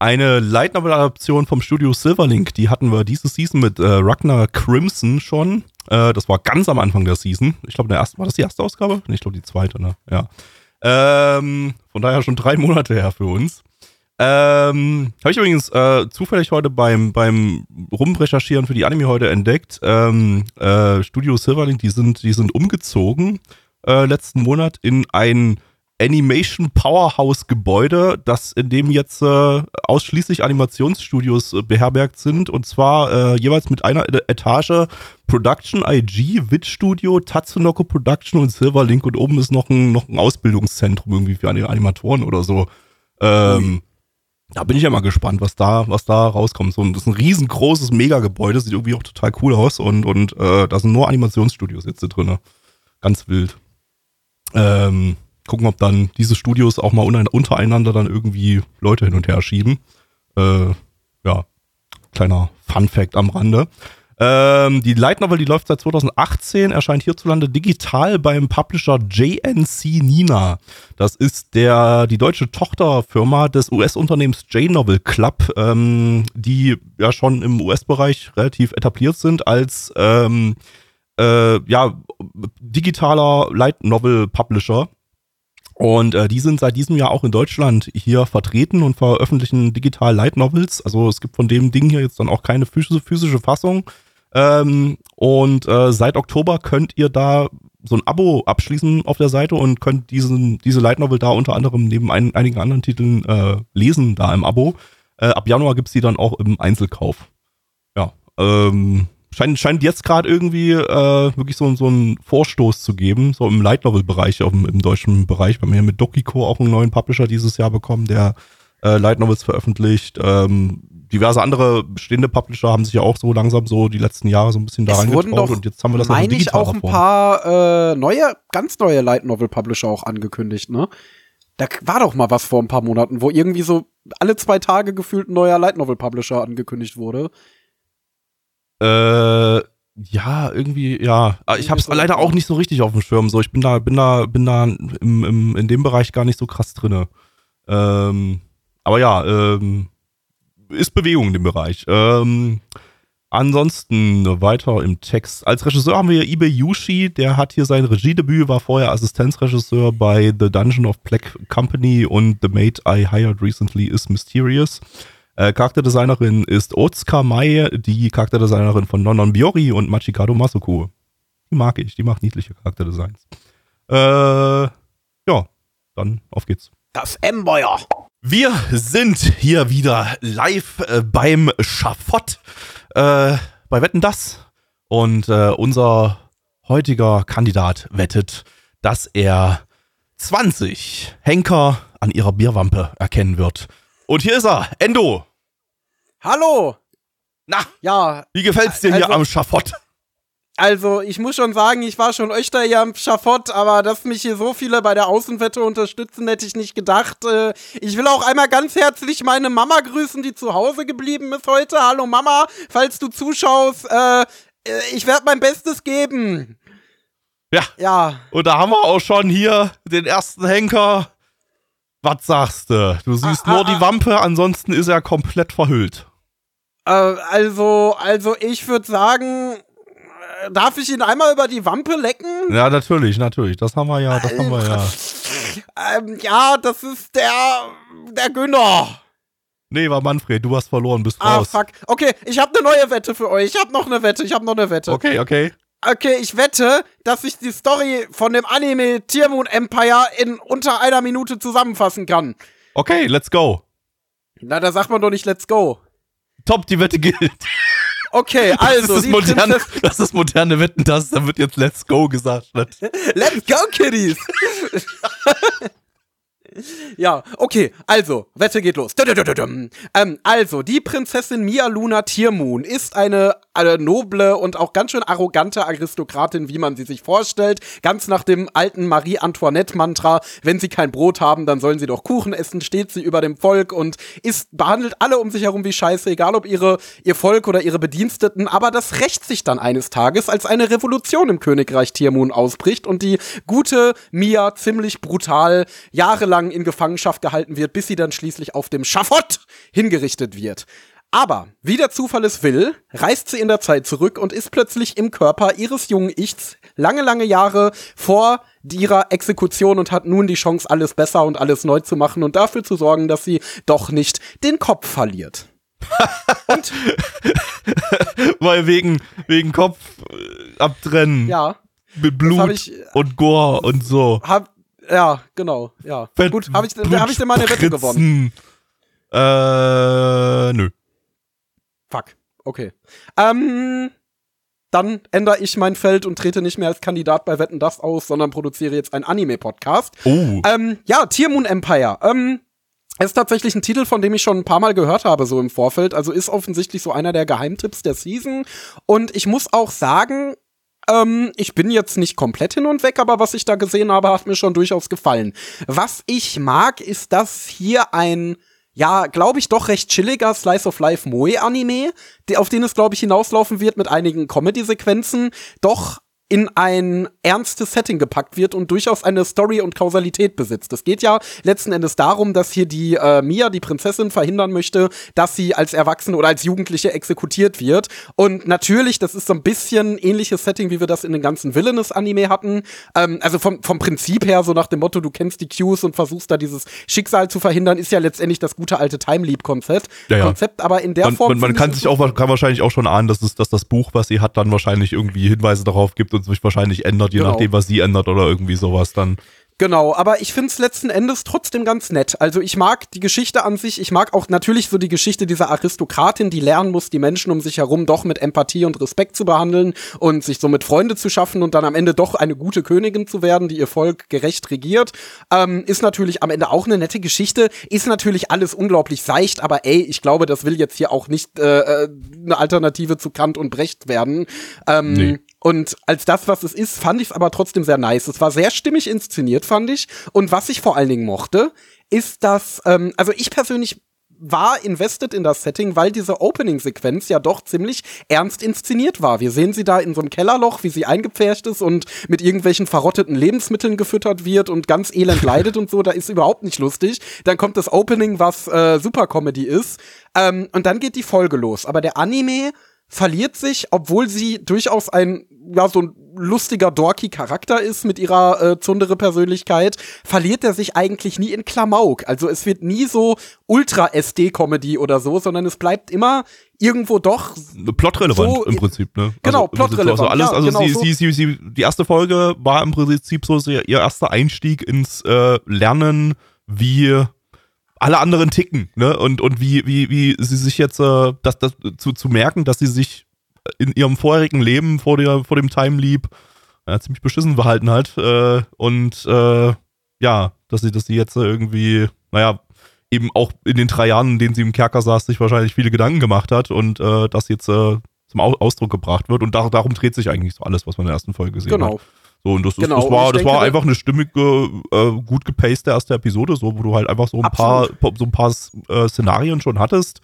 Eine Light Novel Adaption vom Studio Silverlink, die hatten wir diese Season mit äh, Ragnar Crimson schon. Äh, das war ganz am Anfang der Season. Ich glaube, der erste war das die erste Ausgabe? Ich glaube die zweite, ne? Ja. Ähm, von daher schon drei Monate her für uns. Ähm, Habe ich übrigens äh, zufällig heute beim, beim Rumrecherchieren für die Anime heute entdeckt. Ähm, äh, Studio Silverlink, die sind, die sind umgezogen äh, letzten Monat in ein Animation Powerhouse Gebäude, das in dem jetzt äh, ausschließlich Animationsstudios äh, beherbergt sind und zwar äh, jeweils mit einer Etage Production IG, Wit Studio, Tatsunoko Production und Silverlink und oben ist noch ein, noch ein Ausbildungszentrum irgendwie für Animatoren oder so. Ähm, da bin ich ja mal gespannt, was da, was da rauskommt. So, das ist ein riesengroßes Megagebäude, sieht irgendwie auch total cool aus und, und äh, da sind nur Animationsstudios jetzt drin. Ganz wild. Ähm, gucken, ob dann diese Studios auch mal untereinander dann irgendwie Leute hin und her schieben. Äh, ja, kleiner Fun Fact am Rande. Ähm, die Light Novel, die läuft seit 2018, erscheint hierzulande digital beim Publisher JNC Nina. Das ist der, die deutsche Tochterfirma des US-Unternehmens J-Novel Club, ähm, die ja schon im US-Bereich relativ etabliert sind als ähm, äh, ja, digitaler Light Novel Publisher und äh, die sind seit diesem Jahr auch in Deutschland hier vertreten und veröffentlichen digital Light Novels. Also es gibt von dem Ding hier jetzt dann auch keine physische, physische Fassung. Ähm, und äh, seit Oktober könnt ihr da so ein Abo abschließen auf der Seite und könnt diesen, diese Light Novel da unter anderem neben ein, einigen anderen Titeln äh, lesen, da im Abo. Äh, ab Januar gibt's die dann auch im Einzelkauf. Ja, ähm, scheint, scheint jetzt gerade irgendwie äh, wirklich so, so einen Vorstoß zu geben, so im Light Novel Bereich, auch im, im deutschen Bereich. Wir haben hier mit Dokiko auch einen neuen Publisher dieses Jahr bekommen, der äh, Light Novels veröffentlicht. Ähm, diverse andere bestehende Publisher haben sich ja auch so langsam so die letzten Jahre so ein bisschen da reingetraut und jetzt haben wir das meine auch ich auch ein paar äh, neue, ganz neue Light Novel Publisher auch angekündigt, ne? Da war doch mal was vor ein paar Monaten, wo irgendwie so alle zwei Tage gefühlt ein neuer Light Novel Publisher angekündigt wurde. Äh, ja, irgendwie, ja. Ah, ich habe es leider auch nicht so richtig auf dem Schirm. So, ich bin da, bin da, bin da im, im, in dem Bereich gar nicht so krass drinne. Ähm, aber ja, ähm, ist Bewegung in dem Bereich. Ähm, ansonsten weiter im Text. Als Regisseur haben wir Ibe Yushi, der hat hier sein Regiedebüt, war vorher Assistenzregisseur bei The Dungeon of Black Company und The Maid I Hired Recently is Mysterious. Äh, Charakterdesignerin ist Otsuka Mai, die Charakterdesignerin von Nonon Biori und Machikado Masuku. Die mag ich, die macht niedliche Charakterdesigns. Äh, ja, dann auf geht's. Das Empire. Wir sind hier wieder live äh, beim Schafott äh, bei Wetten das und äh, unser heutiger Kandidat wettet, dass er 20 Henker an ihrer Bierwampe erkennen wird. Und hier ist er, Endo. Hallo! Na, Ja, wie gefällt's dir hier Also- am Schafott? also ich muss schon sagen, ich war schon öfter hier am Schafott, aber dass mich hier so viele bei der Außenwette unterstützen, hätte ich nicht gedacht. Äh, Ich will auch einmal ganz herzlich meine Mama grüßen, die zu Hause geblieben ist heute. Hallo Mama, falls du zuschaust, äh, äh, ich werde mein Bestes geben. Ja, Ja, und da haben wir auch schon hier den ersten Henker. Was sagst du? Du siehst Ah, nur ah, die ah. Wampe, ansonsten ist er komplett verhüllt. äh, also, also ich würde sagen, äh, darf ich ihn einmal über die Wampe lecken? Ja, natürlich, natürlich. Das haben wir ja, das haben wir ja. Ähm, ja, das ist der, der Günner. Nee, war Manfred, du hast verloren, bist Ah, raus. fuck. Okay, ich habe eine neue Wette für euch. Ich habe noch eine Wette. Ich habe noch eine Wette. Okay, okay. Okay, ich wette, dass ich die Story von dem Anime Tiermoon Empire in unter einer Minute zusammenfassen kann. Okay, let's go. Na, da sagt man doch nicht Let's go. Top, die Wette gilt. Okay, also, das, ist moderne, das ist moderne Wetten, das, da wird jetzt Let's Go gesagt. Let's go, Kiddies! Ja, okay, also, Wette geht los. Ähm, also, die Prinzessin Mia Luna Tiermoon ist eine, eine noble und auch ganz schön arrogante Aristokratin, wie man sie sich vorstellt. Ganz nach dem alten Marie-Antoinette-Mantra, wenn sie kein Brot haben, dann sollen sie doch Kuchen essen, steht sie über dem Volk und ist, behandelt alle um sich herum wie Scheiße, egal ob ihre, ihr Volk oder ihre Bediensteten. Aber das rächt sich dann eines Tages, als eine Revolution im Königreich Tiermoon ausbricht und die gute Mia ziemlich brutal jahrelang in Gefangenschaft gehalten wird, bis sie dann schließlich auf dem Schafott hingerichtet wird. Aber, wie der Zufall es will, reist sie in der Zeit zurück und ist plötzlich im Körper ihres jungen Ichs lange, lange Jahre vor ihrer Exekution und hat nun die Chance, alles besser und alles neu zu machen und dafür zu sorgen, dass sie doch nicht den Kopf verliert. und, Weil wegen, wegen Kopf äh, abtrennen, ja, mit Blut ich- und Gore und so. hab, ja, genau, ja. Fett- Gut, habe ich, hab ich denn meine Wette gewonnen? Äh, nö. Fuck. Okay. Ähm, dann ändere ich mein Feld und trete nicht mehr als Kandidat bei Wetten das aus, sondern produziere jetzt einen Anime-Podcast. Oh. Ähm, ja, Tiermoon Empire. Ähm, ist tatsächlich ein Titel, von dem ich schon ein paar Mal gehört habe, so im Vorfeld. Also ist offensichtlich so einer der Geheimtipps der Season. Und ich muss auch sagen, ähm, ich bin jetzt nicht komplett hin und weg, aber was ich da gesehen habe, hat mir schon durchaus gefallen. Was ich mag, ist, dass hier ein ja, glaube ich, doch recht chilliger Slice of Life Moe-Anime, auf den es, glaube ich, hinauslaufen wird mit einigen Comedy-Sequenzen, doch in ein ernstes Setting gepackt wird und durchaus eine Story und Kausalität besitzt. Es geht ja letzten Endes darum, dass hier die äh, Mia, die Prinzessin, verhindern möchte, dass sie als Erwachsene oder als Jugendliche exekutiert wird. Und natürlich, das ist so ein bisschen ähnliches Setting, wie wir das in den ganzen Villainous-Anime hatten. Ähm, also vom, vom Prinzip her, so nach dem Motto, du kennst die Cues und versuchst da dieses Schicksal zu verhindern, ist ja letztendlich das gute alte Time-Leap-Konzept. Ja, ja. Konzept, aber in der Man, Form. man, man kann ich, sich auch, kann wahrscheinlich auch schon ahnen, dass, es, dass das Buch, was sie hat, dann wahrscheinlich irgendwie Hinweise darauf gibt und sich wahrscheinlich ändert, je Genau. nachdem, was sie ändert oder irgendwie sowas dann. Genau, aber ich find's letzten Endes trotzdem ganz nett. Also ich mag die Geschichte an sich, ich mag auch natürlich so die Geschichte dieser Aristokratin, die lernen muss, die Menschen um sich herum doch mit Empathie und Respekt zu behandeln und sich somit Freunde zu schaffen und dann am Ende doch eine gute Königin zu werden, die ihr Volk gerecht regiert. Ähm, ist natürlich am Ende auch eine nette Geschichte, ist natürlich alles unglaublich seicht, aber ey, ich glaube, das will jetzt hier auch nicht äh, äh, eine Alternative zu Kant und Brecht werden. Ähm, Nee. Und als das, was es ist, fand ich es aber trotzdem sehr nice. Es war sehr stimmig inszeniert, fand ich. Und was ich vor allen Dingen mochte, ist, dass, ähm, also ich persönlich war invested in das Setting, weil diese Opening-Sequenz ja doch ziemlich ernst inszeniert war. Wir sehen sie da in so einem Kellerloch, wie sie eingepfercht ist und mit irgendwelchen verrotteten Lebensmitteln gefüttert wird und ganz elend leidet und so. Da ist überhaupt nicht lustig. Dann kommt das Opening, was äh, Super Comedy ist. Ähm, und dann geht die Folge los. Aber der Anime verliert sich, obwohl sie durchaus ein, ja, so ein lustiger, dorky Charakter ist mit ihrer äh, zundere Persönlichkeit, verliert er sich eigentlich nie in Klamauk. Also es wird nie so Ultra-SD-Comedy oder so, sondern es bleibt immer irgendwo doch Plotrelevant So, im Prinzip, ne? Genau, also, plotrelevant, Also alles, ja, also genau sie, so. sie, sie, sie, die erste Folge war im Prinzip so sehr ihr erster Einstieg ins äh, Lernen, wie alle anderen ticken, ne? Und, und wie, wie, wie sie sich jetzt äh, das, das, zu, zu merken, dass sie sich in ihrem vorherigen Leben vor, der, vor dem Time Leap ja, ziemlich beschissen verhalten hat. Äh, und äh, ja, dass sie, dass sie jetzt irgendwie, naja, eben auch in den drei Jahren, in denen sie im Kerker saß, sich wahrscheinlich viele Gedanken gemacht hat und äh, das jetzt äh, zum Ausdruck gebracht wird. Und da, darum dreht sich eigentlich so alles, was man in der ersten Folge gesehen genau. hat. So, und das, Genau, ist, das war, das war einfach eine stimmige, äh, gut gepacete erste Episode, so, wo du halt einfach so ein Absolut. paar, so ein paar äh, Szenarien schon hattest,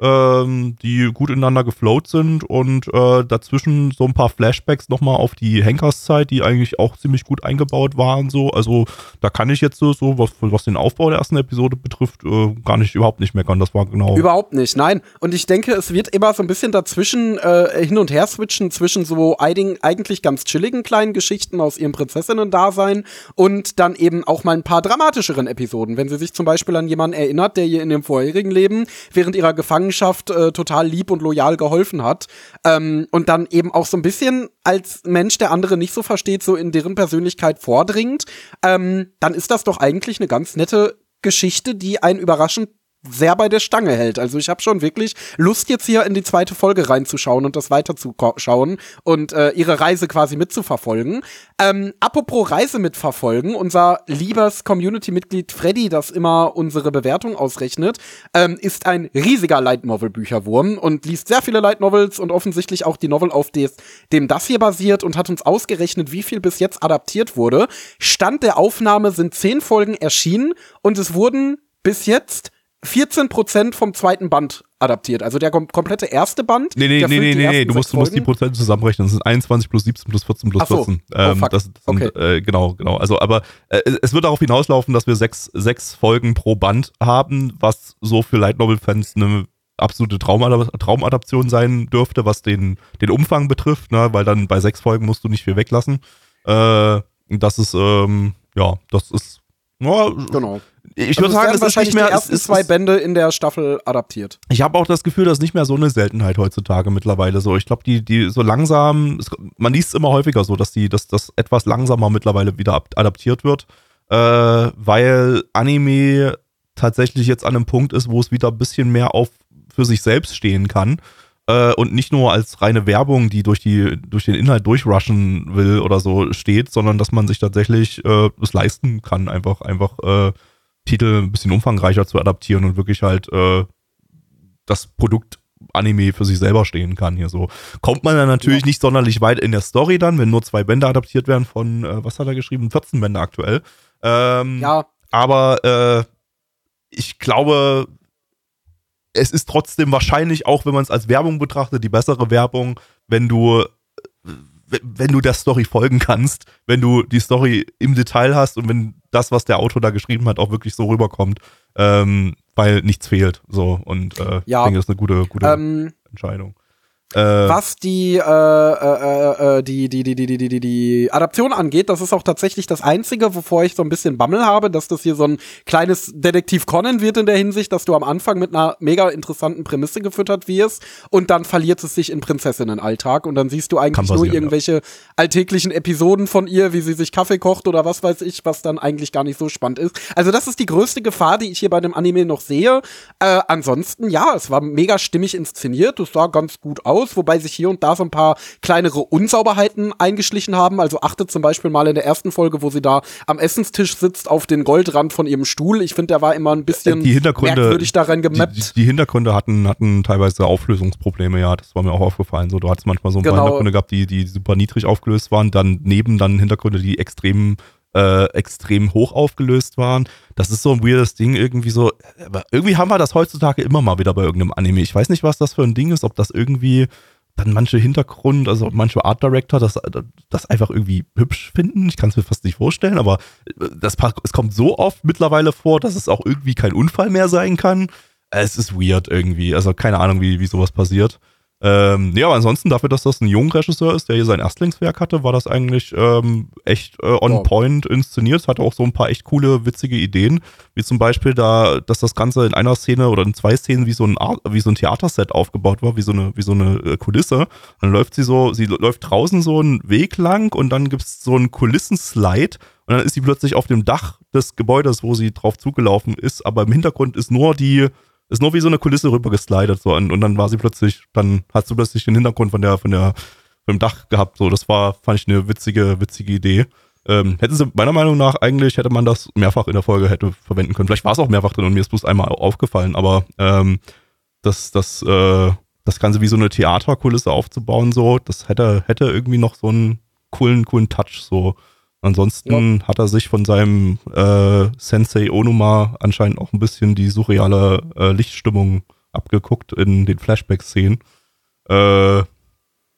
ähm, die gut ineinander geflowt sind und äh, dazwischen so ein paar Flashbacks nochmal auf die Henkerszeit, die eigentlich auch ziemlich gut eingebaut waren, so. Also da kann ich jetzt so, so was, was den Aufbau der ersten Episode betrifft, äh, gar nicht, überhaupt nicht meckern. Das war genau. Überhaupt nicht, nein. Und ich denke, es wird immer so ein bisschen dazwischen äh, hin und her switchen zwischen so eigentlich ganz chilligen kleinen Geschichten aus ihrem Prinzessinnen-Dasein und dann eben auch mal ein paar dramatischeren Episoden. Wenn sie sich zum Beispiel an jemanden erinnert, der ihr in dem vorherigen Leben während ihrer Gefangenschaft äh, total lieb und loyal geholfen hat. Ähm, und dann eben auch so ein bisschen als Mensch, der andere nicht so versteht, so in deren Persönlichkeit vordringt, ähm, dann ist das doch eigentlich eine ganz nette Geschichte, die einen überraschend sehr bei der Stange hält. Also ich habe schon wirklich Lust jetzt hier in die zweite Folge reinzuschauen und das weiterzuschauen und äh, ihre Reise quasi mitzuverfolgen. Ähm, apropos Reise mitverfolgen, unser liebes Community-Mitglied Freddy, das immer unsere Bewertung ausrechnet, ähm, ist ein riesiger Light Novel Bücherwurm und liest sehr viele Light Novels und offensichtlich auch die Novel, auf des, dem das hier basiert und hat uns ausgerechnet, wie viel bis jetzt adaptiert wurde. Stand der Aufnahme sind zehn Folgen erschienen und es wurden bis jetzt 14% vom zweiten Band adaptiert. Also der kom komplette erste Band. Nee, nee, nee, nee, nee, du musst, du musst die. Prozente zusammenrechnen. Das sind 21 plus 17 plus 14 plus so. 14. Oh, Ähm, fuck. das, das sind, Okay. äh, genau, genau. Also, aber äh, es wird darauf hinauslaufen, dass wir sechs, sechs Folgen pro Band haben, was so für Light Novel-Fans eine absolute Traumada Traumadaption sein dürfte, was den, den Umfang betrifft, ne? weil dann bei sechs Folgen musst du nicht viel weglassen. Äh, das ist, ähm, ja, das ist, ja, Genau. Ich Also würde sagen, es ist nicht mehr, die es ersten ist, zwei Bände in der Staffel adaptiert. ich habe auch das Gefühl, das ist nicht mehr so eine Seltenheit heutzutage mittlerweile so. Ich glaube, die, die so langsam, es, man liest es immer häufiger so, dass die, dass das etwas langsamer mittlerweile wieder adaptiert wird, äh, weil Anime tatsächlich jetzt an einem Punkt ist, wo es wieder ein bisschen mehr auf für sich selbst stehen kann äh, und nicht nur als reine Werbung, die durch die durch den Inhalt durchrushen will oder so steht, sondern dass man sich tatsächlich äh, es leisten kann, einfach einfach äh, Titel ein bisschen umfangreicher zu adaptieren und wirklich halt äh, das Produkt Anime für sich selber stehen kann hier so. Kommt man dann natürlich Ja. nicht sonderlich weit in der Story dann, wenn nur zwei Bände adaptiert werden von, äh, was hat er geschrieben? 14 Bände aktuell. Ähm, Ja, aber äh, ich glaube, es ist trotzdem wahrscheinlich auch, wenn man es als Werbung betrachtet, die bessere Werbung, wenn du wenn du der Story folgen kannst, wenn du die Story im Detail hast und wenn das, was der Autor da geschrieben hat, auch wirklich so rüberkommt, ähm, weil nichts fehlt. So und äh, Ja. ich denke, das ist eine gute, gute ähm, Entscheidung. Äh, Was die, äh äh, äh, äh, die, die, die, die, die, die, die Adaption angeht, das ist auch tatsächlich das Einzige, wovor ich so ein bisschen Bammel habe, dass das hier so ein kleines Detektiv Conan wird in der Hinsicht, dass du am Anfang mit einer mega interessanten Prämisse gefüttert wirst und dann verliert es sich in Prinzessinnenalltag und dann siehst du eigentlich nur irgendwelche ja. alltäglichen Episoden von ihr, wie sie sich Kaffee kocht oder was weiß ich, was dann eigentlich gar nicht so spannend ist. Also das ist die größte Gefahr, die ich hier bei dem Anime noch sehe. Äh, ansonsten, ja, es war mega stimmig inszeniert, es sah ganz gut aus wobei sich hier und da so ein paar kleinere Unsauberheiten eingeschlichen haben. Also achtet zum Beispiel mal in der ersten Folge, wo sie da am Essenstisch sitzt, auf den Goldrand von ihrem Stuhl. Ich finde, der war immer ein bisschen die Hintergründe, merkwürdig daran die, gemappt. die, die Hintergründe hatten, hatten teilweise Auflösungsprobleme, ja, das war mir auch aufgefallen. So, du hattest manchmal so ein Genau. paar Hintergründe gehabt, die, die super niedrig aufgelöst waren, dann neben dann Hintergründe, die extrem, äh, extrem hoch aufgelöst waren. Das ist so ein weirdes Ding, irgendwie so. Aber irgendwie haben wir das heutzutage immer mal wieder bei irgendeinem Anime. Ich weiß nicht, was das für ein Ding ist, ob das irgendwie dann manche Hintergrund, also manche Art Director das, das einfach irgendwie hübsch finden. Ich kann es mir fast nicht vorstellen, aber das, pa- es kommt so oft mittlerweile vor, dass es auch irgendwie kein Unfall mehr sein kann. Es ist weird irgendwie. Also keine Ahnung, wie, wie sowas passiert. Ähm, ja, aber ansonsten dafür, dass das ein junger Regisseur ist, der hier sein Erstlingswerk hatte, war das eigentlich ähm, echt äh, on Ja. point inszeniert. Hatte auch so ein paar echt coole, witzige Ideen, wie zum Beispiel da, dass das Ganze in einer Szene oder in zwei Szenen wie so ein, Ar- wie so ein Theaterset aufgebaut war, wie so eine, wie so eine äh, Kulisse. Dann läuft sie so, sie läuft draußen so einen Weg lang und dann gibt's so einen Kulissenslide Und dann ist sie plötzlich auf dem Dach des Gebäudes, wo sie drauf zugelaufen ist, aber im Hintergrund ist nur die, ist nur wie so eine Kulisse rüber geslidet so und, und dann war sie plötzlich, dann hat sie plötzlich den Hintergrund von der, von der, vom Dach gehabt. So, das war, fand ich eine witzige, witzige Idee. Ähm, hätten sie meiner Meinung nach eigentlich hätte man das mehrfach in der Folge hätte verwenden können. Vielleicht war es auch mehrfach drin und mir ist bloß einmal aufgefallen, aber ähm, das, das, äh, das Ganze wie so eine Theaterkulisse aufzubauen, so, das hätte, hätte irgendwie noch so einen coolen, coolen Touch, so. Ansonsten ja. hat er sich von seinem äh, Sensei Onuma anscheinend auch ein bisschen die surreale äh, Lichtstimmung abgeguckt in den Flashback-Szenen. Äh,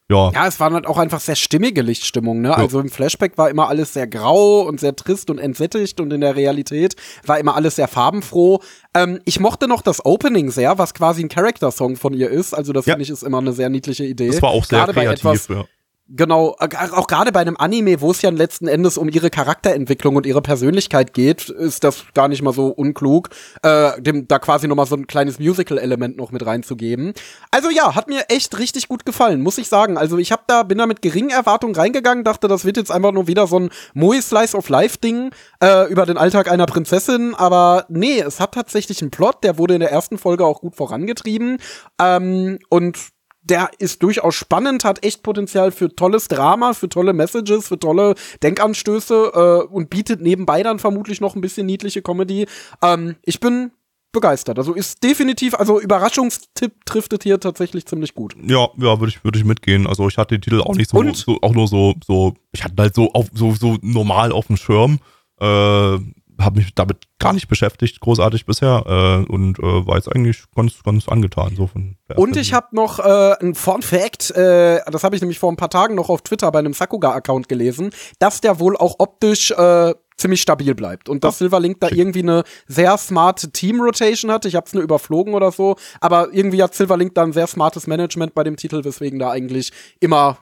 ja. Ja, es waren halt auch einfach sehr stimmige Lichtstimmungen, ne? Ja. Also im Flashback war immer alles sehr grau und sehr trist und entsättigt und in der Realität war immer alles sehr farbenfroh. Ähm, ich mochte noch das Opening sehr, was quasi ein Character-Song von ihr ist. Also das ja. finde ich ist immer eine sehr niedliche Idee. Das war auch sehr Gerade kreativ, bei etwas, ja. Genau, auch gerade bei einem Anime, wo es ja letzten Endes um ihre Charakterentwicklung und ihre Persönlichkeit geht, ist das gar nicht mal so unklug, äh, dem da quasi noch mal so ein kleines Musical-Element noch mit reinzugeben. Also ja, hat mir echt richtig gut gefallen, muss ich sagen. Also ich hab da bin da mit geringen Erwartungen reingegangen, dachte, das wird jetzt einfach nur wieder so ein Moe Slice of Life Ding äh, über den Alltag einer Prinzessin, aber nee, es hat tatsächlich einen Plot, der wurde in der ersten Folge auch gut vorangetrieben ähm, und der ist durchaus spannend, hat echt Potenzial für tolles Drama, für tolle Messages, für tolle Denkanstöße äh, und bietet nebenbei dann vermutlich noch ein bisschen niedliche Comedy. Ähm, ich bin begeistert. Also ist definitiv, also Überraschungstipp trifft hier tatsächlich ziemlich gut. Ja, ja, würde ich, würde ich mitgehen. Also ich hatte den Titel auch nicht so, so auch nur so, so, ich hatte halt so auf, so, so normal auf dem Schirm. Äh, habe mich damit gar nicht beschäftigt, großartig bisher äh, und äh, war jetzt eigentlich ganz, ganz angetan. So von und ich habe noch äh, ein Fun Fact, äh, das habe ich nämlich vor ein paar Tagen noch auf Twitter bei einem Sakuga-Account gelesen, dass der wohl auch optisch äh, ziemlich stabil bleibt und dass Silverlink da irgendwie eine sehr smarte Team-Rotation hat. Ich habe es nur überflogen oder so, aber irgendwie hat Silverlink da ein sehr smartes Management bei dem Titel, weswegen da eigentlich immer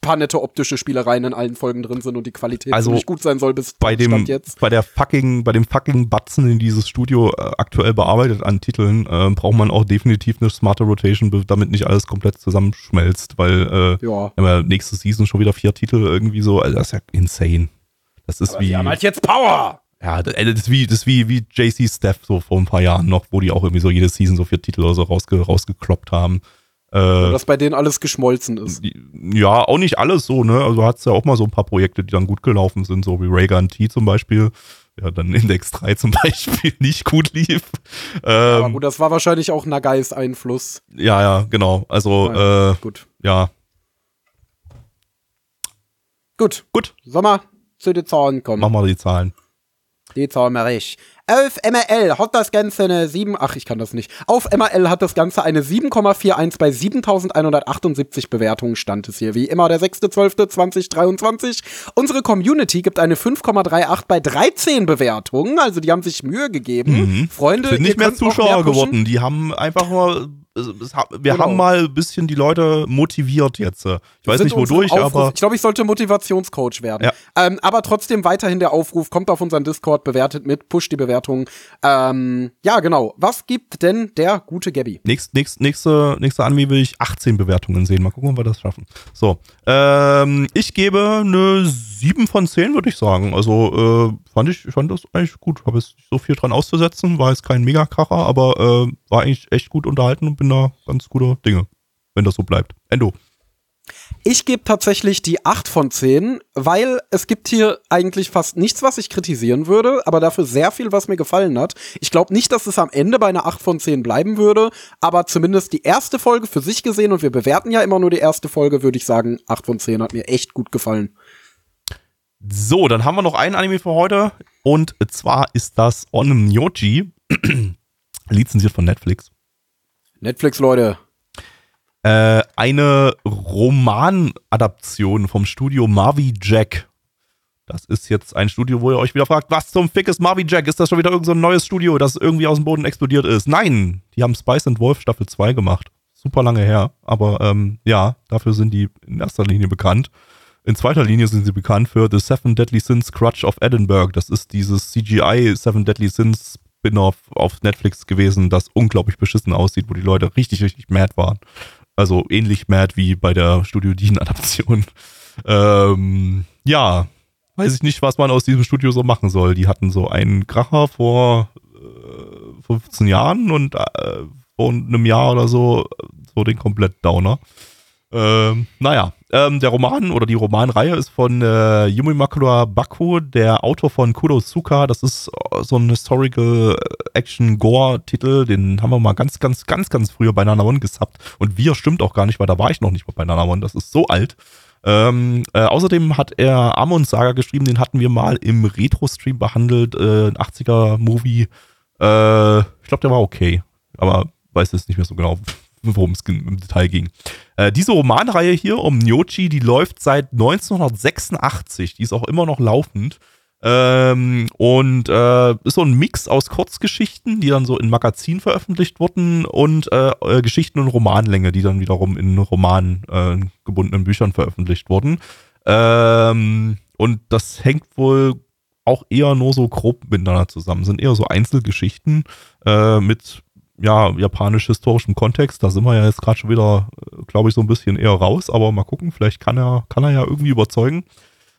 paar nette optische Spielereien in allen Folgen drin sind und die Qualität also ziemlich gut sein soll bis bei dem jetzt. bei der fucking bei dem fucking Batzen, den dieses Studio äh, aktuell bearbeitet an Titeln, äh, braucht man auch definitiv eine smarte Rotation, damit nicht alles komplett zusammenschmelzt, weil äh, ja. wir nächste Season schon wieder vier Titel irgendwie so, also das ist ja insane. Das ist Aber wie die haben halt jetzt Power. Ja, das ist wie, das ist wie, wie JC Steph so vor ein paar Jahren noch, wo die auch irgendwie so jede Season so vier Titel oder so rausge, rausgekloppt haben. Äh, dass bei denen alles geschmolzen ist. Ja, auch nicht alles so, ne? Also hat es ja auch mal so ein paar Projekte, die dann gut gelaufen sind, so wie Raygun T zum Beispiel. Ja, dann Index 3 zum Beispiel nicht gut lief. Ähm, Aber gut, das war wahrscheinlich auch Nagais Einfluss. Ja, ja, genau. Also, ja, äh, gut. Ja. Gut. Gut. Sommer zu den Zahlen kommen. Mach mal die Zahlen. Die Zahlen mache ich. Auf MRL hat das Ganze eine 7, ach, ich kann das nicht. Auf MRL hat das Ganze eine 7,41 bei 7178 Bewertungen stand es hier. Wie immer der 6.12.2023. Unsere Community gibt eine 5,38 bei 13 Bewertungen. Also die haben sich Mühe gegeben. Mhm. Freunde, sind nicht mehr Zuschauer mehr geworden. Die haben einfach nur wir genau. haben mal ein bisschen die Leute motiviert jetzt. Ich weiß nicht wodurch, aber. Ich glaube, ich sollte Motivationscoach werden. Ja. Ähm, aber trotzdem weiterhin der Aufruf, kommt auf unseren Discord, bewertet mit, pusht die Bewertung. Ähm, ja, genau. Was gibt denn der gute Gabby? Nächst, nächst, nächste, nächste Anime will ich 18 Bewertungen sehen. Mal gucken, ob wir das schaffen. So. Ähm, ich gebe eine 7 von 10, würde ich sagen. Also äh, fand ich, fand das eigentlich gut. Habe jetzt nicht so viel dran auszusetzen. War jetzt kein Megakracher, aber äh, war eigentlich echt gut unterhalten und bin da ganz guter Dinge, wenn das so bleibt. Endo. Ich gebe tatsächlich die 8 von 10, weil es gibt hier eigentlich fast nichts, was ich kritisieren würde, aber dafür sehr viel, was mir gefallen hat. Ich glaube nicht, dass es am Ende bei einer 8 von 10 bleiben würde, aber zumindest die erste Folge für sich gesehen und wir bewerten ja immer nur die erste Folge, würde ich sagen, 8 von 10 hat mir echt gut gefallen. So, dann haben wir noch einen Anime für heute und zwar ist das Onmyoji, lizenziert von Netflix. Netflix, Leute. Äh, eine Romanadaption vom Studio Marvy Jack. Das ist jetzt ein Studio, wo ihr euch wieder fragt, was zum Fick ist Marvy Jack? Ist das schon wieder irgendein so neues Studio, das irgendwie aus dem Boden explodiert ist? Nein, die haben Spice and Wolf Staffel 2 gemacht. Super lange her, aber ähm, ja, dafür sind die in erster Linie bekannt. In zweiter Linie sind sie bekannt für The Seven Deadly Sins Crutch of Edinburgh. Das ist dieses CGI Seven Deadly Sins Spin-off auf Netflix gewesen, das unglaublich beschissen aussieht, wo die Leute richtig, richtig mad waren. Also ähnlich mad wie bei der Studio Dean-Adaption. Ähm, ja, weiß ich nicht, was man aus diesem Studio so machen soll. Die hatten so einen Kracher vor äh, 15 Jahren und äh, vor einem Jahr oder so so den komplett Downer. Ähm, naja, ähm, der Roman oder die Romanreihe ist von äh, Yumi Makura Baku, der Autor von Kurosuka. Das ist äh, so ein Historical Action Gore-Titel. Den haben wir mal ganz, ganz, ganz, ganz früher bei Nanamon gesappt. Und wir stimmt auch gar nicht, weil da war ich noch nicht mal bei Nanamon. Das ist so alt. Ähm, äh, außerdem hat er Amon Saga geschrieben, den hatten wir mal im Retro-Stream behandelt, äh, ein 80er-Movie. Äh, ich glaube, der war okay, aber weiß jetzt nicht mehr so genau, worum es im Detail ging. Äh, diese Romanreihe hier um Nyochi, die läuft seit 1986. Die ist auch immer noch laufend. Ähm, und äh, ist so ein Mix aus Kurzgeschichten, die dann so in Magazinen veröffentlicht wurden und äh, äh, Geschichten und Romanlänge, die dann wiederum in Roman äh, gebundenen Büchern veröffentlicht wurden. Ähm, und das hängt wohl auch eher nur so grob miteinander zusammen. Sind eher so Einzelgeschichten äh, mit ja, japanisch-historischem Kontext. Da sind wir ja jetzt gerade schon wieder, äh, glaube ich, so ein bisschen eher raus, aber mal gucken, vielleicht kann er, kann er ja irgendwie überzeugen.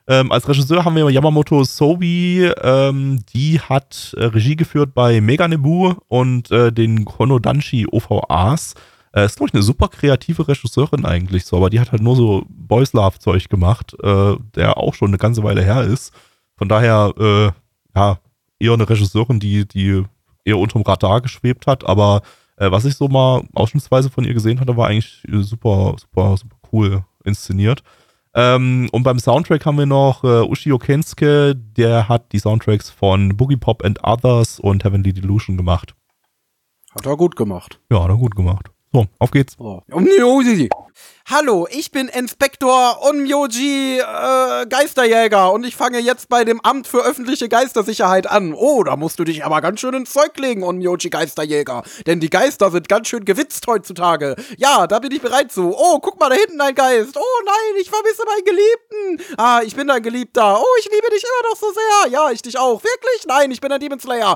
Ähm, als Regisseur haben wir Yamamoto Sobi, ähm, die hat äh, Regie geführt bei Meganebu und äh, den Konodanshi OVAs. Äh, ist, glaube ich, eine super kreative Regisseurin eigentlich so, aber die hat halt nur so Boys Love Zeug gemacht, äh, der auch schon eine ganze Weile her ist. Von daher, äh, ja, eher eine Regisseurin, die, die eher unterm Radar geschwebt hat, aber äh, was ich so mal ausschnittsweise von ihr gesehen hatte, war eigentlich äh, super, super, super cool inszeniert. Ähm, und beim Soundtrack haben wir noch äh, Ushio Kensuke, der hat die Soundtracks von Boogie Pop and Others und Heavenly Delusion gemacht. Hat er gut gemacht. Ja, hat er gut gemacht. So, auf geht's. Oh. Hallo, ich bin Inspektor Onmyoji äh, Geisterjäger und ich fange jetzt bei dem Amt für öffentliche Geistersicherheit an. Oh, da musst du dich aber ganz schön ins Zeug legen, Onmyoji Geisterjäger. Denn die Geister sind ganz schön gewitzt heutzutage. Ja, da bin ich bereit zu. Oh, guck mal da hinten ein Geist. Oh nein, ich vermisse meinen Geliebten. Ah, ich bin dein Geliebter. Oh, ich liebe dich immer noch so sehr. Ja, ich dich auch. Wirklich? Nein, ich bin ein Demon Slayer.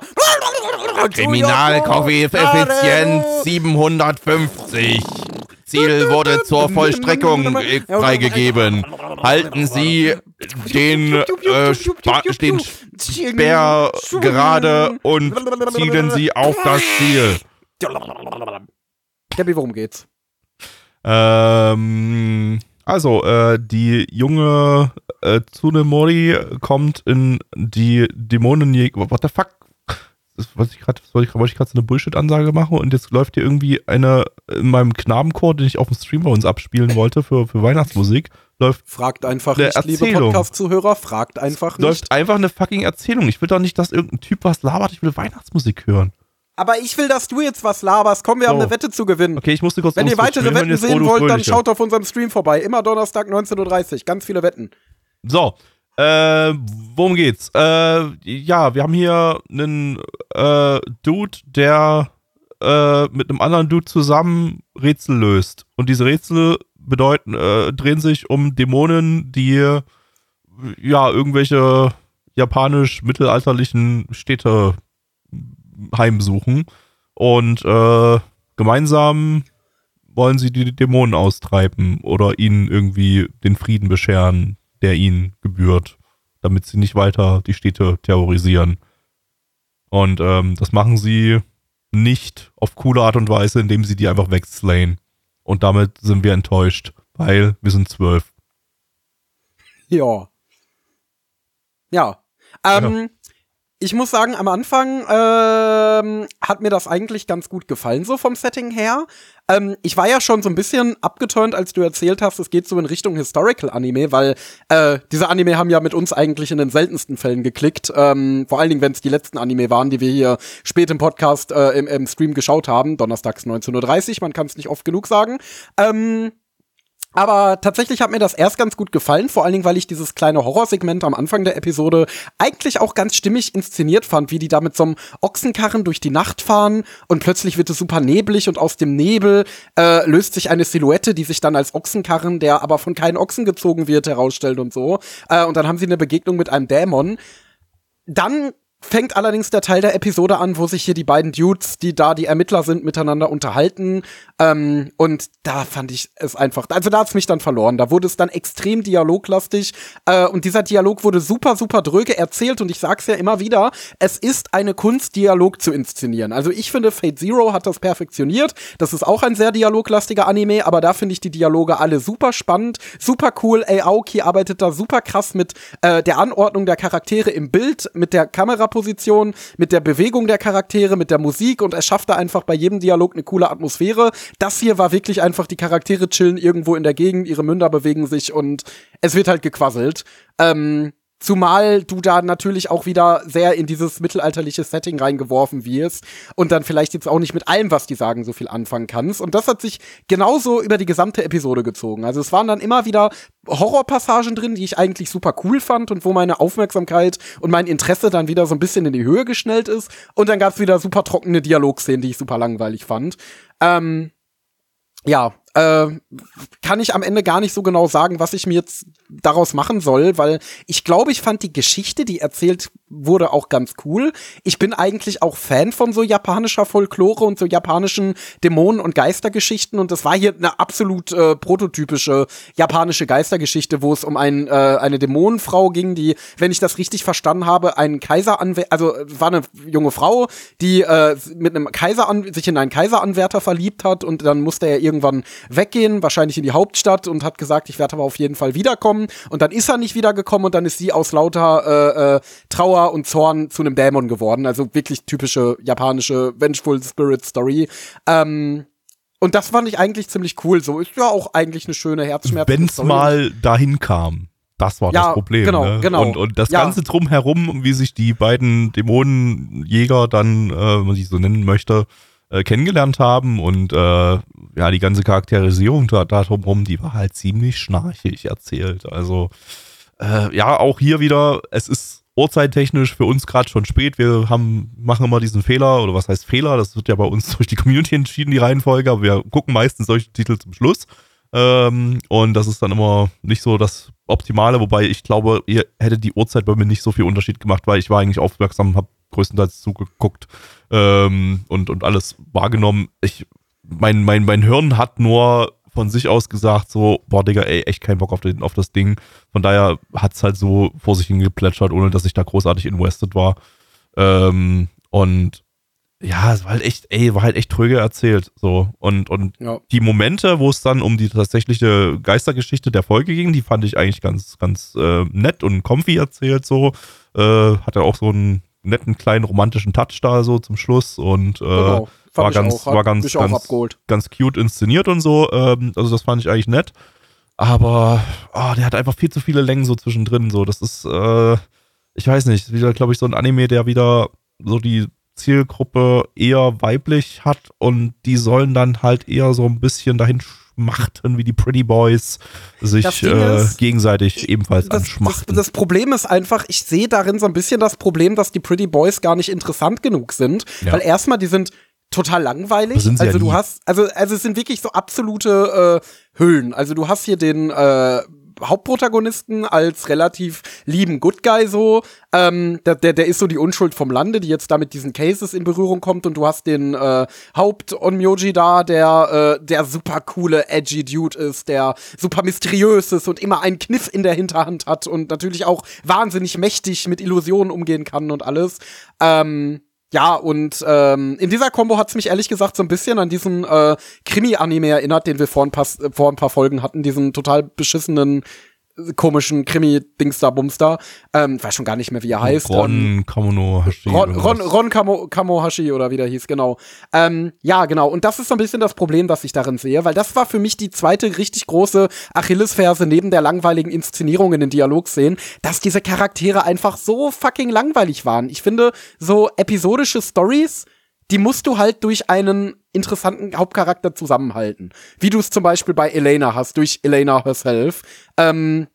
Kriminalkoeffizienz 750. Ziel wurde zur Vollstreckung äh, freigegeben. Halten Sie den, äh, den Speer gerade und zielen Sie auf das Ziel. Gabby, worum geht's? Ähm, also, äh, die junge äh, Tsunemori kommt in die Dämonenjäger. What the fuck? Das was ich gerade, wollte ich gerade so eine Bullshit-Ansage machen und jetzt läuft hier irgendwie eine in meinem Knabenchor, den ich auf dem Stream bei uns abspielen wollte für, für Weihnachtsmusik, läuft. Fragt einfach nicht, Erzählung. liebe Podcast-Zuhörer, fragt einfach nicht. Läuft einfach eine fucking Erzählung. Ich will doch nicht, dass irgendein Typ was labert, ich will Weihnachtsmusik hören. Aber ich will, dass du jetzt was laberst. Komm, wir so. haben eine Wette zu gewinnen. Okay, ich musste kurz Wenn ihr weitere Wetten sehen wollt, dann schaut auf unserem Stream vorbei. Immer Donnerstag 19.30 Uhr. Ganz viele Wetten. So, äh, worum geht's? Äh, ja, wir haben hier einen äh, Dude, der äh, mit einem anderen Dude zusammen Rätsel löst. Und diese Rätsel bedeuten, äh, drehen sich um Dämonen, die ja irgendwelche japanisch-mittelalterlichen Städte heimsuchen. Und äh, gemeinsam wollen sie die Dämonen austreiben oder ihnen irgendwie den Frieden bescheren, der ihnen gebührt, damit sie nicht weiter die Städte terrorisieren. Und ähm, das machen sie nicht auf coole Art und Weise, indem sie die einfach wegslayen. Und damit sind wir enttäuscht, weil wir sind zwölf. Ja. Ja. Ähm, ja ich muss sagen, am Anfang ähm, hat mir das eigentlich ganz gut gefallen, so vom Setting her. Ähm, ich war ja schon so ein bisschen abgeturnt, als du erzählt hast, es geht so in Richtung Historical Anime, weil äh, diese Anime haben ja mit uns eigentlich in den seltensten Fällen geklickt. Ähm, vor allen Dingen, wenn es die letzten Anime waren, die wir hier spät im Podcast äh, im, im Stream geschaut haben, donnerstags 19.30 Uhr, man kann es nicht oft genug sagen. Ähm, aber tatsächlich hat mir das erst ganz gut gefallen, vor allen Dingen, weil ich dieses kleine Horrorsegment am Anfang der Episode eigentlich auch ganz stimmig inszeniert fand, wie die da mit so einem Ochsenkarren durch die Nacht fahren und plötzlich wird es super neblig und aus dem Nebel äh, löst sich eine Silhouette, die sich dann als Ochsenkarren, der aber von keinen Ochsen gezogen wird, herausstellt und so. Äh, und dann haben sie eine Begegnung mit einem Dämon. Dann fängt allerdings der Teil der Episode an, wo sich hier die beiden Dudes, die da die Ermittler sind, miteinander unterhalten. Ähm, und da fand ich es einfach, also da hat's mich dann verloren. Da wurde es dann extrem dialoglastig. Äh, und dieser Dialog wurde super, super dröge erzählt. Und ich sag's ja immer wieder, es ist eine Kunst, Dialog zu inszenieren. Also ich finde, Fate Zero hat das perfektioniert. Das ist auch ein sehr dialoglastiger Anime, aber da finde ich die Dialoge alle super spannend, super cool. Aoki arbeitet da super krass mit äh, der Anordnung der Charaktere im Bild, mit der Kamera Kameraposition, mit der Bewegung der Charaktere, mit der Musik und er schafft da einfach bei jedem Dialog eine coole Atmosphäre. Das hier war wirklich einfach, die Charaktere chillen irgendwo in der Gegend, ihre Münder bewegen sich und es wird halt gequasselt. Ähm, Zumal du da natürlich auch wieder sehr in dieses mittelalterliche Setting reingeworfen wirst und dann vielleicht jetzt auch nicht mit allem, was die sagen, so viel anfangen kannst. Und das hat sich genauso über die gesamte Episode gezogen. Also es waren dann immer wieder Horrorpassagen drin, die ich eigentlich super cool fand und wo meine Aufmerksamkeit und mein Interesse dann wieder so ein bisschen in die Höhe geschnellt ist. Und dann gab es wieder super trockene Dialogszenen, die ich super langweilig fand. Ähm, ja, äh, kann ich am Ende gar nicht so genau sagen, was ich mir jetzt daraus machen soll, weil ich glaube, ich fand die Geschichte, die erzählt wurde, auch ganz cool. Ich bin eigentlich auch Fan von so japanischer Folklore und so japanischen Dämonen- und Geistergeschichten und das war hier eine absolut äh, prototypische japanische Geistergeschichte, wo es um ein, äh, eine Dämonenfrau ging, die, wenn ich das richtig verstanden habe, einen Kaiser also war eine junge Frau, die äh, mit einem Kaiser sich in einen Kaiseranwärter verliebt hat und dann musste er irgendwann weggehen, wahrscheinlich in die Hauptstadt und hat gesagt, ich werde aber auf jeden Fall wiederkommen. Und dann ist er nicht wiedergekommen und dann ist sie aus lauter äh, äh, Trauer und Zorn zu einem Dämon geworden. Also wirklich typische japanische Vengeful Spirit Story. Ähm, und das fand ich eigentlich ziemlich cool. So ist ja auch eigentlich eine schöne Herzschmerz. Wenn es mal dahin kam. Das war ja, das Problem. Genau, ne? genau. Und, und das ja. Ganze drumherum, wie sich die beiden Dämonenjäger dann, äh, wenn man sie so nennen möchte, äh, kennengelernt haben und äh, ja, die ganze Charakterisierung da, da drumherum, die war halt ziemlich schnarchig erzählt. Also äh, ja, auch hier wieder, es ist uhrzeittechnisch für uns gerade schon spät. Wir haben, machen immer diesen Fehler, oder was heißt Fehler? Das wird ja bei uns durch die Community entschieden, die Reihenfolge, aber wir gucken meistens solche Titel zum Schluss. Ähm, und das ist dann immer nicht so das Optimale, wobei ich glaube, ihr hättet die Uhrzeit bei mir nicht so viel Unterschied gemacht, weil ich war eigentlich aufmerksam, habe größtenteils zugeguckt ähm, und, und alles wahrgenommen. Ich, mein, mein, mein Hirn hat nur von sich aus gesagt, so, boah, Digga, ey, echt keinen Bock auf, den, auf das Ding. Von daher hat es halt so vor sich hingeplätschert, ohne dass ich da großartig invested war. Ähm, und ja, es war halt echt, ey, war halt echt tröge erzählt. So. Und, und Ja. die Momente, wo es dann um die tatsächliche Geistergeschichte der Folge ging, die fand ich eigentlich ganz, ganz äh, nett und comfy erzählt. So. Äh, hatte auch so einen netten kleinen romantischen Touch da so zum Schluss und äh, Genau. War ganz, war ganz, ganz, ganz cute inszeniert und so. Ähm, also das fand ich eigentlich nett. Aber ah, der hat einfach viel zu viele Längen so zwischendrin. So, das ist, äh, ich weiß nicht, wieder, glaube ich, so ein Anime, der wieder so die Zielgruppe eher weiblich hat und die sollen dann halt eher so ein bisschen dahin schmachten, wie die Pretty Boys Das sich äh, ist, gegenseitig ebenfalls Das, das, anschmachten. das Problem ist einfach, ich sehe darin so ein bisschen das Problem, dass die Pretty Boys gar nicht interessant genug sind. Ja. Weil erstmal, die sind total langweilig. Das also ja du nie. hast, also, also es sind wirklich so absolute äh, Hüllen. Also du hast hier den äh, Hauptprotagonisten als relativ lieben Good Guy so. Ähm, der, der, der ist so die Unschuld vom Lande, die jetzt da mit diesen Cases in Berührung kommt. Und du hast den äh, Haupt-Onmyoji da, der, äh, der super coole, edgy Dude ist, der super mysteriös ist und immer einen Kniff in der Hinterhand hat und natürlich auch wahnsinnig mächtig mit Illusionen umgehen kann und alles. Ähm, ja, und ähm, in dieser Combo hat's mich ehrlich gesagt so ein bisschen an diesen äh, Krimi-Anime erinnert, den wir vor ein, paar, vor ein paar Folgen hatten, diesen total beschissenen, komischen Krimi-Dingster Bumster. Ähm, weiß schon gar nicht mehr, wie er heißt. Ähm, Ron Kamono Hashi. Ron, Ron, was. Ron Kamo, Kamohashi oder wie der hieß, genau. Ähm, ja, genau. Und das ist so ein bisschen das Problem, das ich darin sehe, weil das war für mich die zweite richtig große Achillesferse neben der langweiligen Inszenierung in den Dialogszenen, dass diese Charaktere einfach so fucking langweilig waren. Ich finde, so episodische Stories, die musst du halt durch einen interessanten Hauptcharakter zusammenhalten. Wie du es zum Beispiel bei Elena hast, durch Elena herself. Ähm,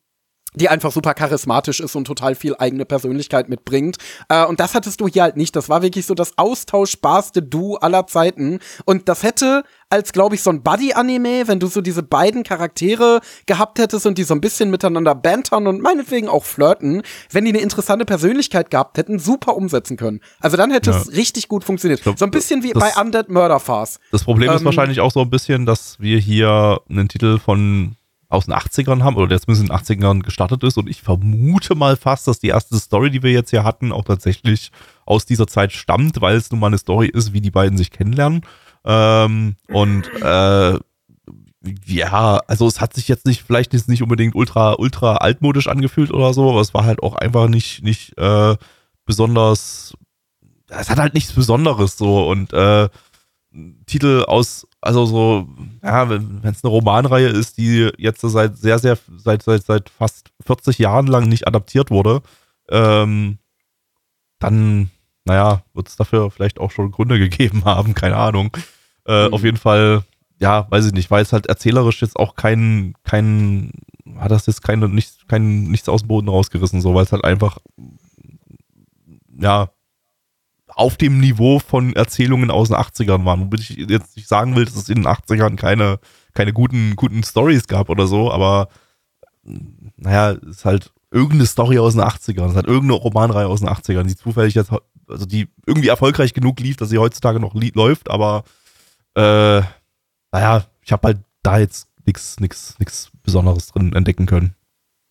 die einfach super charismatisch ist und total viel eigene Persönlichkeit mitbringt. Äh, und das hattest du hier halt nicht. Das war wirklich so das austauschbarste Du aller Zeiten. Und das hätte als, glaube ich, so ein Buddy-Anime, wenn du so diese beiden Charaktere gehabt hättest und die so ein bisschen miteinander bantern und meinetwegen auch flirten, wenn die eine interessante Persönlichkeit gehabt hätten, super umsetzen können. Also dann hätte ja. es richtig gut funktioniert. Glaub, so ein bisschen wie bei Undead Murder Farce. Das Problem ähm, ist wahrscheinlich auch so ein bisschen, dass wir hier einen Titel von aus den 80ern haben oder der zumindest in den 80ern gestartet ist. Und ich vermute mal fast, dass die erste Story, die wir jetzt hier hatten, auch tatsächlich aus dieser Zeit stammt, weil es nun mal eine Story ist, wie die beiden sich kennenlernen. Ähm, und äh, ja, also es hat sich jetzt nicht, vielleicht ist nicht unbedingt ultra, ultra altmodisch angefühlt oder so, aber es war halt auch einfach nicht, nicht äh, besonders, es hat halt nichts Besonderes so und äh, Titel aus, also so, ja, wenn es eine Romanreihe ist, die jetzt seit sehr, sehr, seit, seit, seit fast 40 Jahren lang nicht adaptiert wurde, ähm, dann, naja, wird es dafür vielleicht auch schon Gründe gegeben haben, keine Ahnung. Äh, mhm. Auf jeden Fall, ja, weiß ich nicht, weil es halt erzählerisch jetzt auch kein, kein, hat das jetzt keine, nicht, kein, nichts aus dem Boden rausgerissen, so, weil es halt einfach, ja, auf dem Niveau von Erzählungen aus den 80ern waren. Womit ich jetzt nicht sagen will, dass es in den 80ern keine, keine guten, guten Stories gab oder so, aber naja, es ist halt irgendeine Story aus den 80ern. Es halt irgendeine Romanreihe aus den 80ern, die zufällig jetzt, also die irgendwie erfolgreich genug lief, dass sie heutzutage noch läuft, aber äh, naja, ich habe halt da jetzt nichts nix, nix Besonderes drin entdecken können.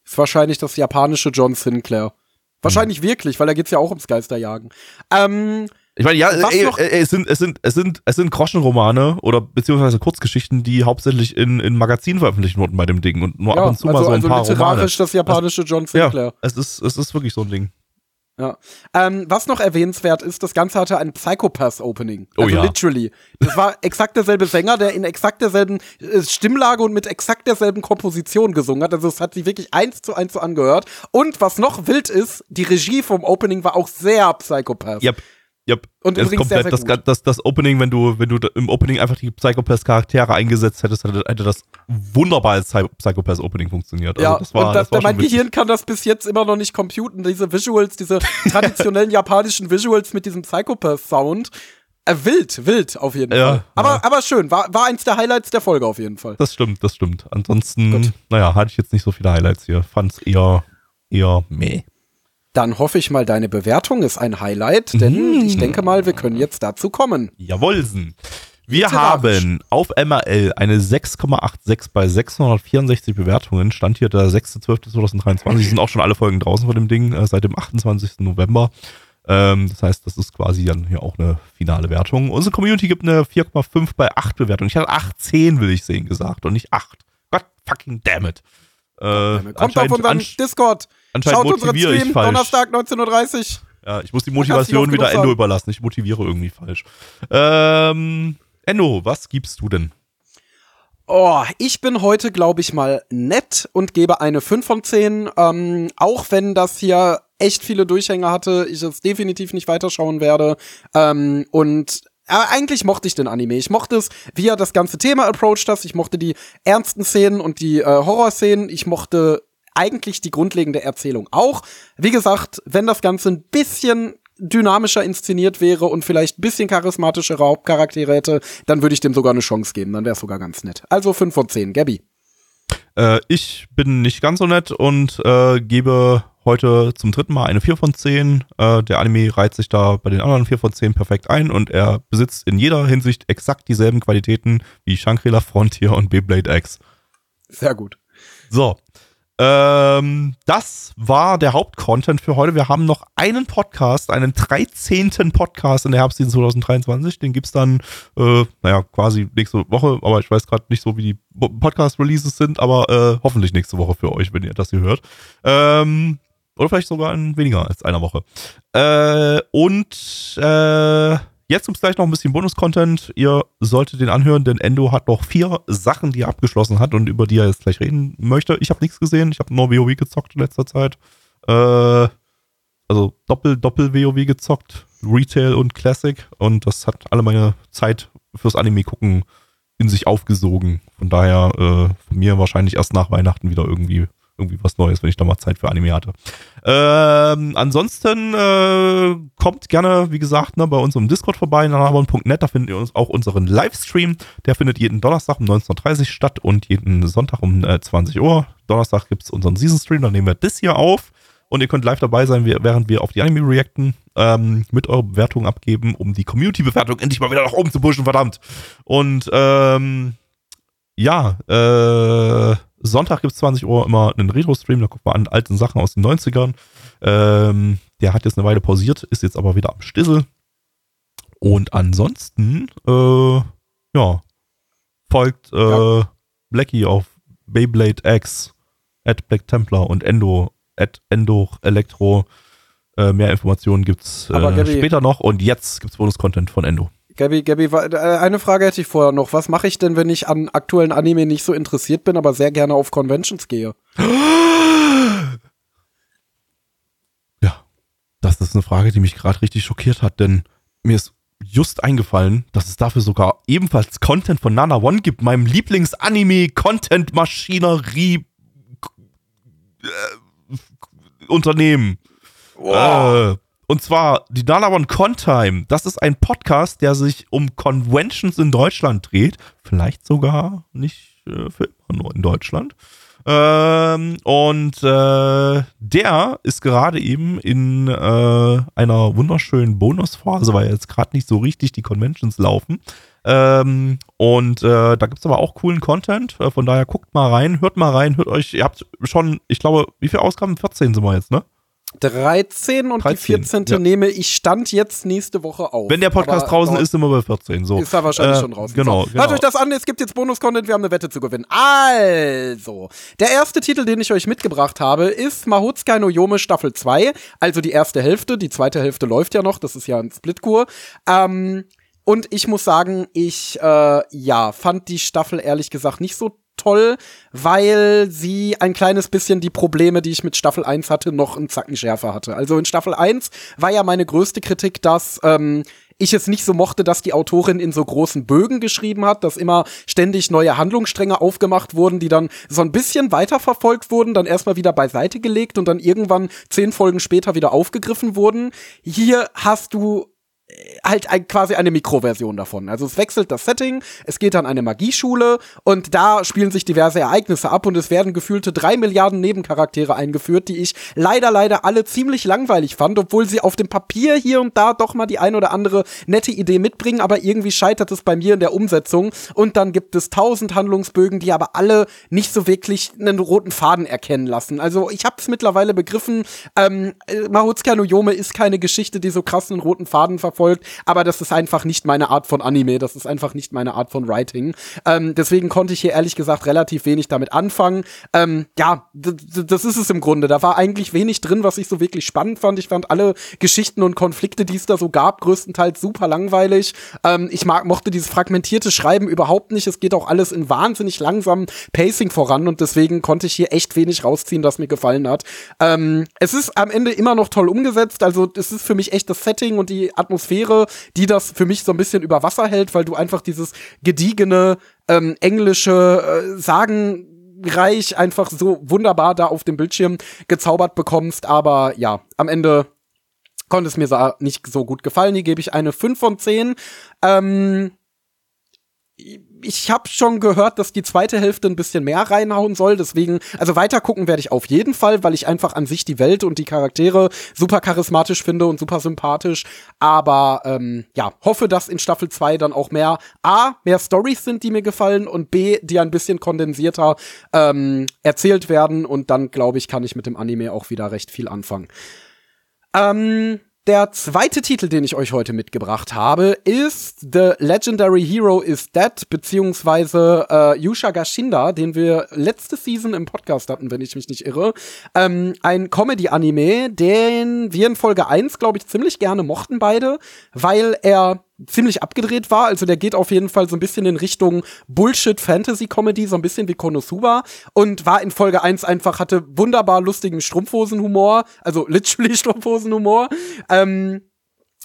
Ist wahrscheinlich das japanische John Sinclair. Wahrscheinlich mhm. wirklich, weil da geht's ja auch ums Geisterjagen. Ähm, ich meine, ja, ey, ey, es, sind, es, sind, es, sind, es sind Groschenromane oder beziehungsweise Kurzgeschichten, die hauptsächlich in, in Magazinen veröffentlicht wurden bei dem Ding und nur ja, ab und zu also, mal so ein also paar literarisch Romane. das japanische John Sinclair. Ja, es ist, es ist wirklich so ein Ding. Ja. Ähm, was noch erwähnenswert ist, das Ganze hatte ein Psychopath-Opening. Oh also ja. literally. Das war exakt derselbe Sänger, der in exakt derselben äh, Stimmlage und mit exakt derselben Komposition gesungen hat. Also es hat sich wirklich eins zu eins so angehört. Und was noch wild ist, die Regie vom Opening war auch sehr Psychopath. Yep. Yep. Und das übrigens komplett, sehr, sehr das, das, das, Opening, wenn du, wenn du im Opening einfach die Psychopath-Charaktere eingesetzt hättest, hätte, das wunderbar als Psychopath-Opening funktioniert. Also ja, das war, und das, das war mein Gehirn kann das bis jetzt immer noch nicht computen. Diese Visuals, diese traditionellen japanischen Visuals mit diesem Psychopath-Sound. Äh, wild, wild auf jeden ja, Fall. Aber, ja. aber schön, war, war eins der Highlights der Folge auf jeden Fall. Das stimmt, das stimmt. Ansonsten, Gut. naja, hatte ich jetzt nicht so viele Highlights hier. Fand's eher, eher meh. Dann hoffe ich mal, deine Bewertung ist ein Highlight, denn mhm. ich denke mal, wir können jetzt dazu kommen. Jawohlsen. Wir haben auf MRL eine 6,86 bei 664 Bewertungen. Stand hier der 6.12.2023. sind auch schon alle Folgen draußen von dem Ding äh, seit dem 28. November. Ähm, das heißt, das ist quasi dann hier auch eine finale Wertung. Unsere Community gibt eine 4,5 bei 8 Bewertungen. Ich hatte 8,10 will ich sehen gesagt und nicht 8. God fucking damn it. Äh, Kommt auf unseren Discord. Anscheinend Schaut motiviere Stream, ich falsch. Donnerstag 19.30 Uhr. Ja, ich muss die Motivation wieder Endo überlassen. Ich motiviere irgendwie falsch. Ähm, Endo, was gibst du denn? Oh, ich bin heute, glaube ich, mal nett und gebe eine 5 von 10. Ähm, auch wenn das hier echt viele Durchhänge hatte, ich es definitiv nicht weiterschauen werde. Ähm, und aber eigentlich mochte ich den Anime. Ich mochte es, wie er das ganze Thema approached hat. Ich mochte die ernsten Szenen und die äh, Horrorszenen. Ich mochte eigentlich die grundlegende Erzählung auch. Wie gesagt, wenn das Ganze ein bisschen dynamischer inszeniert wäre und vielleicht ein bisschen charismatischere Hauptcharaktere hätte, dann würde ich dem sogar eine Chance geben. Dann wäre es sogar ganz nett. Also 5 von 10. Gabby. Äh, ich bin nicht ganz so nett und äh, gebe heute zum dritten Mal eine 4 von 10. Äh, der Anime reiht sich da bei den anderen 4 von 10 perfekt ein und er besitzt in jeder Hinsicht exakt dieselben Qualitäten wie Shangri-La Frontier und Beyblade X. Sehr gut. So, ähm, das war der Hauptcontent für heute. Wir haben noch einen Podcast, einen 13. Podcast in der Herbstseason 2023. Den gibt's dann, äh, naja, quasi nächste Woche, aber ich weiß gerade nicht so, wie die Podcast-Releases sind, aber äh, hoffentlich nächste Woche für euch, wenn ihr das hier hört. Ähm, oder vielleicht sogar in weniger als einer Woche. Äh, und äh, Jetzt gibt es gleich noch ein bisschen Bonus-Content. Ihr solltet den anhören, denn Endo hat noch vier Sachen, die er abgeschlossen hat und über die er jetzt gleich reden möchte. Ich habe nichts gesehen. Ich habe nur WoW gezockt in letzter Zeit. Äh, also Doppel-Doppel-WoW gezockt. Retail und Classic. Und das hat alle meine Zeit fürs Anime gucken in sich aufgesogen. Von daher äh, von mir wahrscheinlich erst nach Weihnachten wieder irgendwie irgendwie was Neues, wenn ich da mal Zeit für Anime hatte. Ähm, ansonsten äh, kommt gerne, wie gesagt, ne, bei uns im Discord vorbei, nanabon.net, da findet ihr uns auch unseren Livestream. Der findet jeden Donnerstag um 19.30 Uhr statt und jeden Sonntag um äh, 20 Uhr. Donnerstag gibt es unseren Season Stream, dann nehmen wir das hier auf. Und ihr könnt live dabei sein, während wir auf die Anime reacten, ähm, mit eurer Bewertung abgeben, um die Community-Bewertung endlich mal wieder nach oben zu pushen, verdammt. Und ähm, ja, äh, Sonntag gibt es 20 Uhr immer einen Retro-Stream, da gucken wir an alten Sachen aus den 90ern. Ähm, der hat jetzt eine Weile pausiert, ist jetzt aber wieder am Stissel. Und ansonsten, äh, ja, folgt äh, ja. Blackie auf Beyblade X, at Black Templar und Endo, at Endo Elektro. Äh, mehr Informationen gibt's äh, später noch und jetzt gibt's Bonus-Content von Endo. Gabi, Gabi, äh, eine Frage hätte ich vorher noch. Was mache ich denn, wenn ich an aktuellen Anime nicht so interessiert bin, aber sehr gerne auf Conventions gehe? Ja, das ist eine Frage, die mich gerade richtig schockiert hat, denn mir ist just eingefallen, dass es dafür sogar ebenfalls Content von Nana One gibt, meinem Lieblings-Anime-Content-Maschinerie äh, Unternehmen. Wow. Äh, und zwar die Dalawan Contime. Das ist ein Podcast, der sich um Conventions in Deutschland dreht. Vielleicht sogar nicht äh, für immer nur in Deutschland. Ähm, und äh, der ist gerade eben in äh, einer wunderschönen Bonusphase, weil jetzt gerade nicht so richtig die Conventions laufen. Ähm, und äh, da gibt es aber auch coolen Content. Äh, von daher guckt mal rein, hört mal rein, hört euch. Ihr habt schon, ich glaube, wie viele Ausgaben? 14 sind wir jetzt, ne? 13 und 13, die 14. Ja. nehme ich Stand jetzt nächste Woche auf. Wenn der Podcast Aber, draußen ist, sind wir bei 14. So. Ist er wahrscheinlich äh, schon raus. Genau, genau. Hört euch das an, es gibt jetzt Bonus-Content, wir haben eine Wette zu gewinnen. Also, der erste Titel, den ich euch mitgebracht habe, ist Mahotsukai no Yome Staffel 2, also die erste Hälfte. Die zweite Hälfte läuft ja noch, das ist ja ein Splitkur. Ähm, und ich muss sagen, ich äh, ja fand die Staffel ehrlich gesagt nicht so toll, weil sie ein kleines bisschen die Probleme, die ich mit Staffel 1 hatte, noch einen Zacken schärfer hatte. Also in Staffel 1 war ja meine größte Kritik, dass ähm, ich es nicht so mochte, dass die Autorin in so großen Bögen geschrieben hat, dass immer ständig neue Handlungsstränge aufgemacht wurden, die dann so ein bisschen weiterverfolgt wurden, dann erstmal wieder beiseite gelegt und dann irgendwann zehn Folgen später wieder aufgegriffen wurden. Hier hast du halt ein, quasi eine Mikroversion davon. Also es wechselt das Setting, es geht an eine Magieschule und da spielen sich diverse Ereignisse ab und es werden gefühlte drei Milliarden Nebencharaktere eingeführt, die ich leider, leider alle ziemlich langweilig fand, obwohl sie auf dem Papier hier und da doch mal die ein oder andere nette Idee mitbringen, aber irgendwie scheitert es bei mir in der Umsetzung und dann gibt es tausend Handlungsbögen, die aber alle nicht so wirklich einen roten Faden erkennen lassen. Also ich habe es mittlerweile begriffen, ähm, Mahotsuka no Yome ist keine Geschichte, die so krass einen roten Faden verfolgt verfolgt, aber das ist einfach nicht meine Art von Anime, das ist einfach nicht meine Art von Writing. Ähm, deswegen konnte ich hier ehrlich gesagt relativ wenig damit anfangen. Ähm, ja, das ist es im Grunde. Da war eigentlich wenig drin, was ich so wirklich spannend fand. Ich fand alle Geschichten und Konflikte, die es da so gab, größtenteils super langweilig. Ähm, ich mag, mochte dieses fragmentierte Schreiben überhaupt nicht. Es geht auch alles in wahnsinnig langsamem Pacing voran und deswegen konnte ich hier echt wenig rausziehen, das mir gefallen hat. Ähm, es ist am Ende immer noch toll umgesetzt. Also es ist für mich echt das Setting und die Atmosphäre Atmosphäre, die das für mich so ein bisschen über Wasser hält, weil du einfach dieses gediegene ähm, englische äh, Sagenreich einfach so wunderbar da auf dem Bildschirm gezaubert bekommst. Aber ja, am Ende konnte es mir nicht so gut gefallen. Hier gebe ich eine 5 von 10. Ähm, ich habe schon gehört, dass die zweite Hälfte ein bisschen mehr reinhauen soll. Deswegen, also weiter gucken werde ich auf jeden Fall, weil ich einfach an sich die Welt und die Charaktere super charismatisch finde und super sympathisch. Aber ähm, ja, hoffe, dass in Staffel 2 dann auch mehr A, mehr Stories sind, die mir gefallen und B, die ein bisschen kondensierter ähm, erzählt werden. Und dann, glaube ich, kann ich mit dem Anime auch wieder recht viel anfangen. Ähm, der zweite Titel, den ich euch heute mitgebracht habe, ist The Legendary Hero is Dead, beziehungsweise äh, Yusha Gashinda, den wir letzte Season im Podcast hatten, wenn ich mich nicht irre. Ähm, ein Comedy-Anime, den wir in Folge 1, glaube ich, ziemlich gerne mochten beide, weil er ziemlich abgedreht war. Also der geht auf jeden Fall so ein bisschen in Richtung Bullshit-Fantasy-Comedy, so ein bisschen wie Konosuba. Und war in Folge 1 einfach, hatte wunderbar lustigen Strumpfhosen-Humor, also literally Strumpfhosen-Humor. Ähm,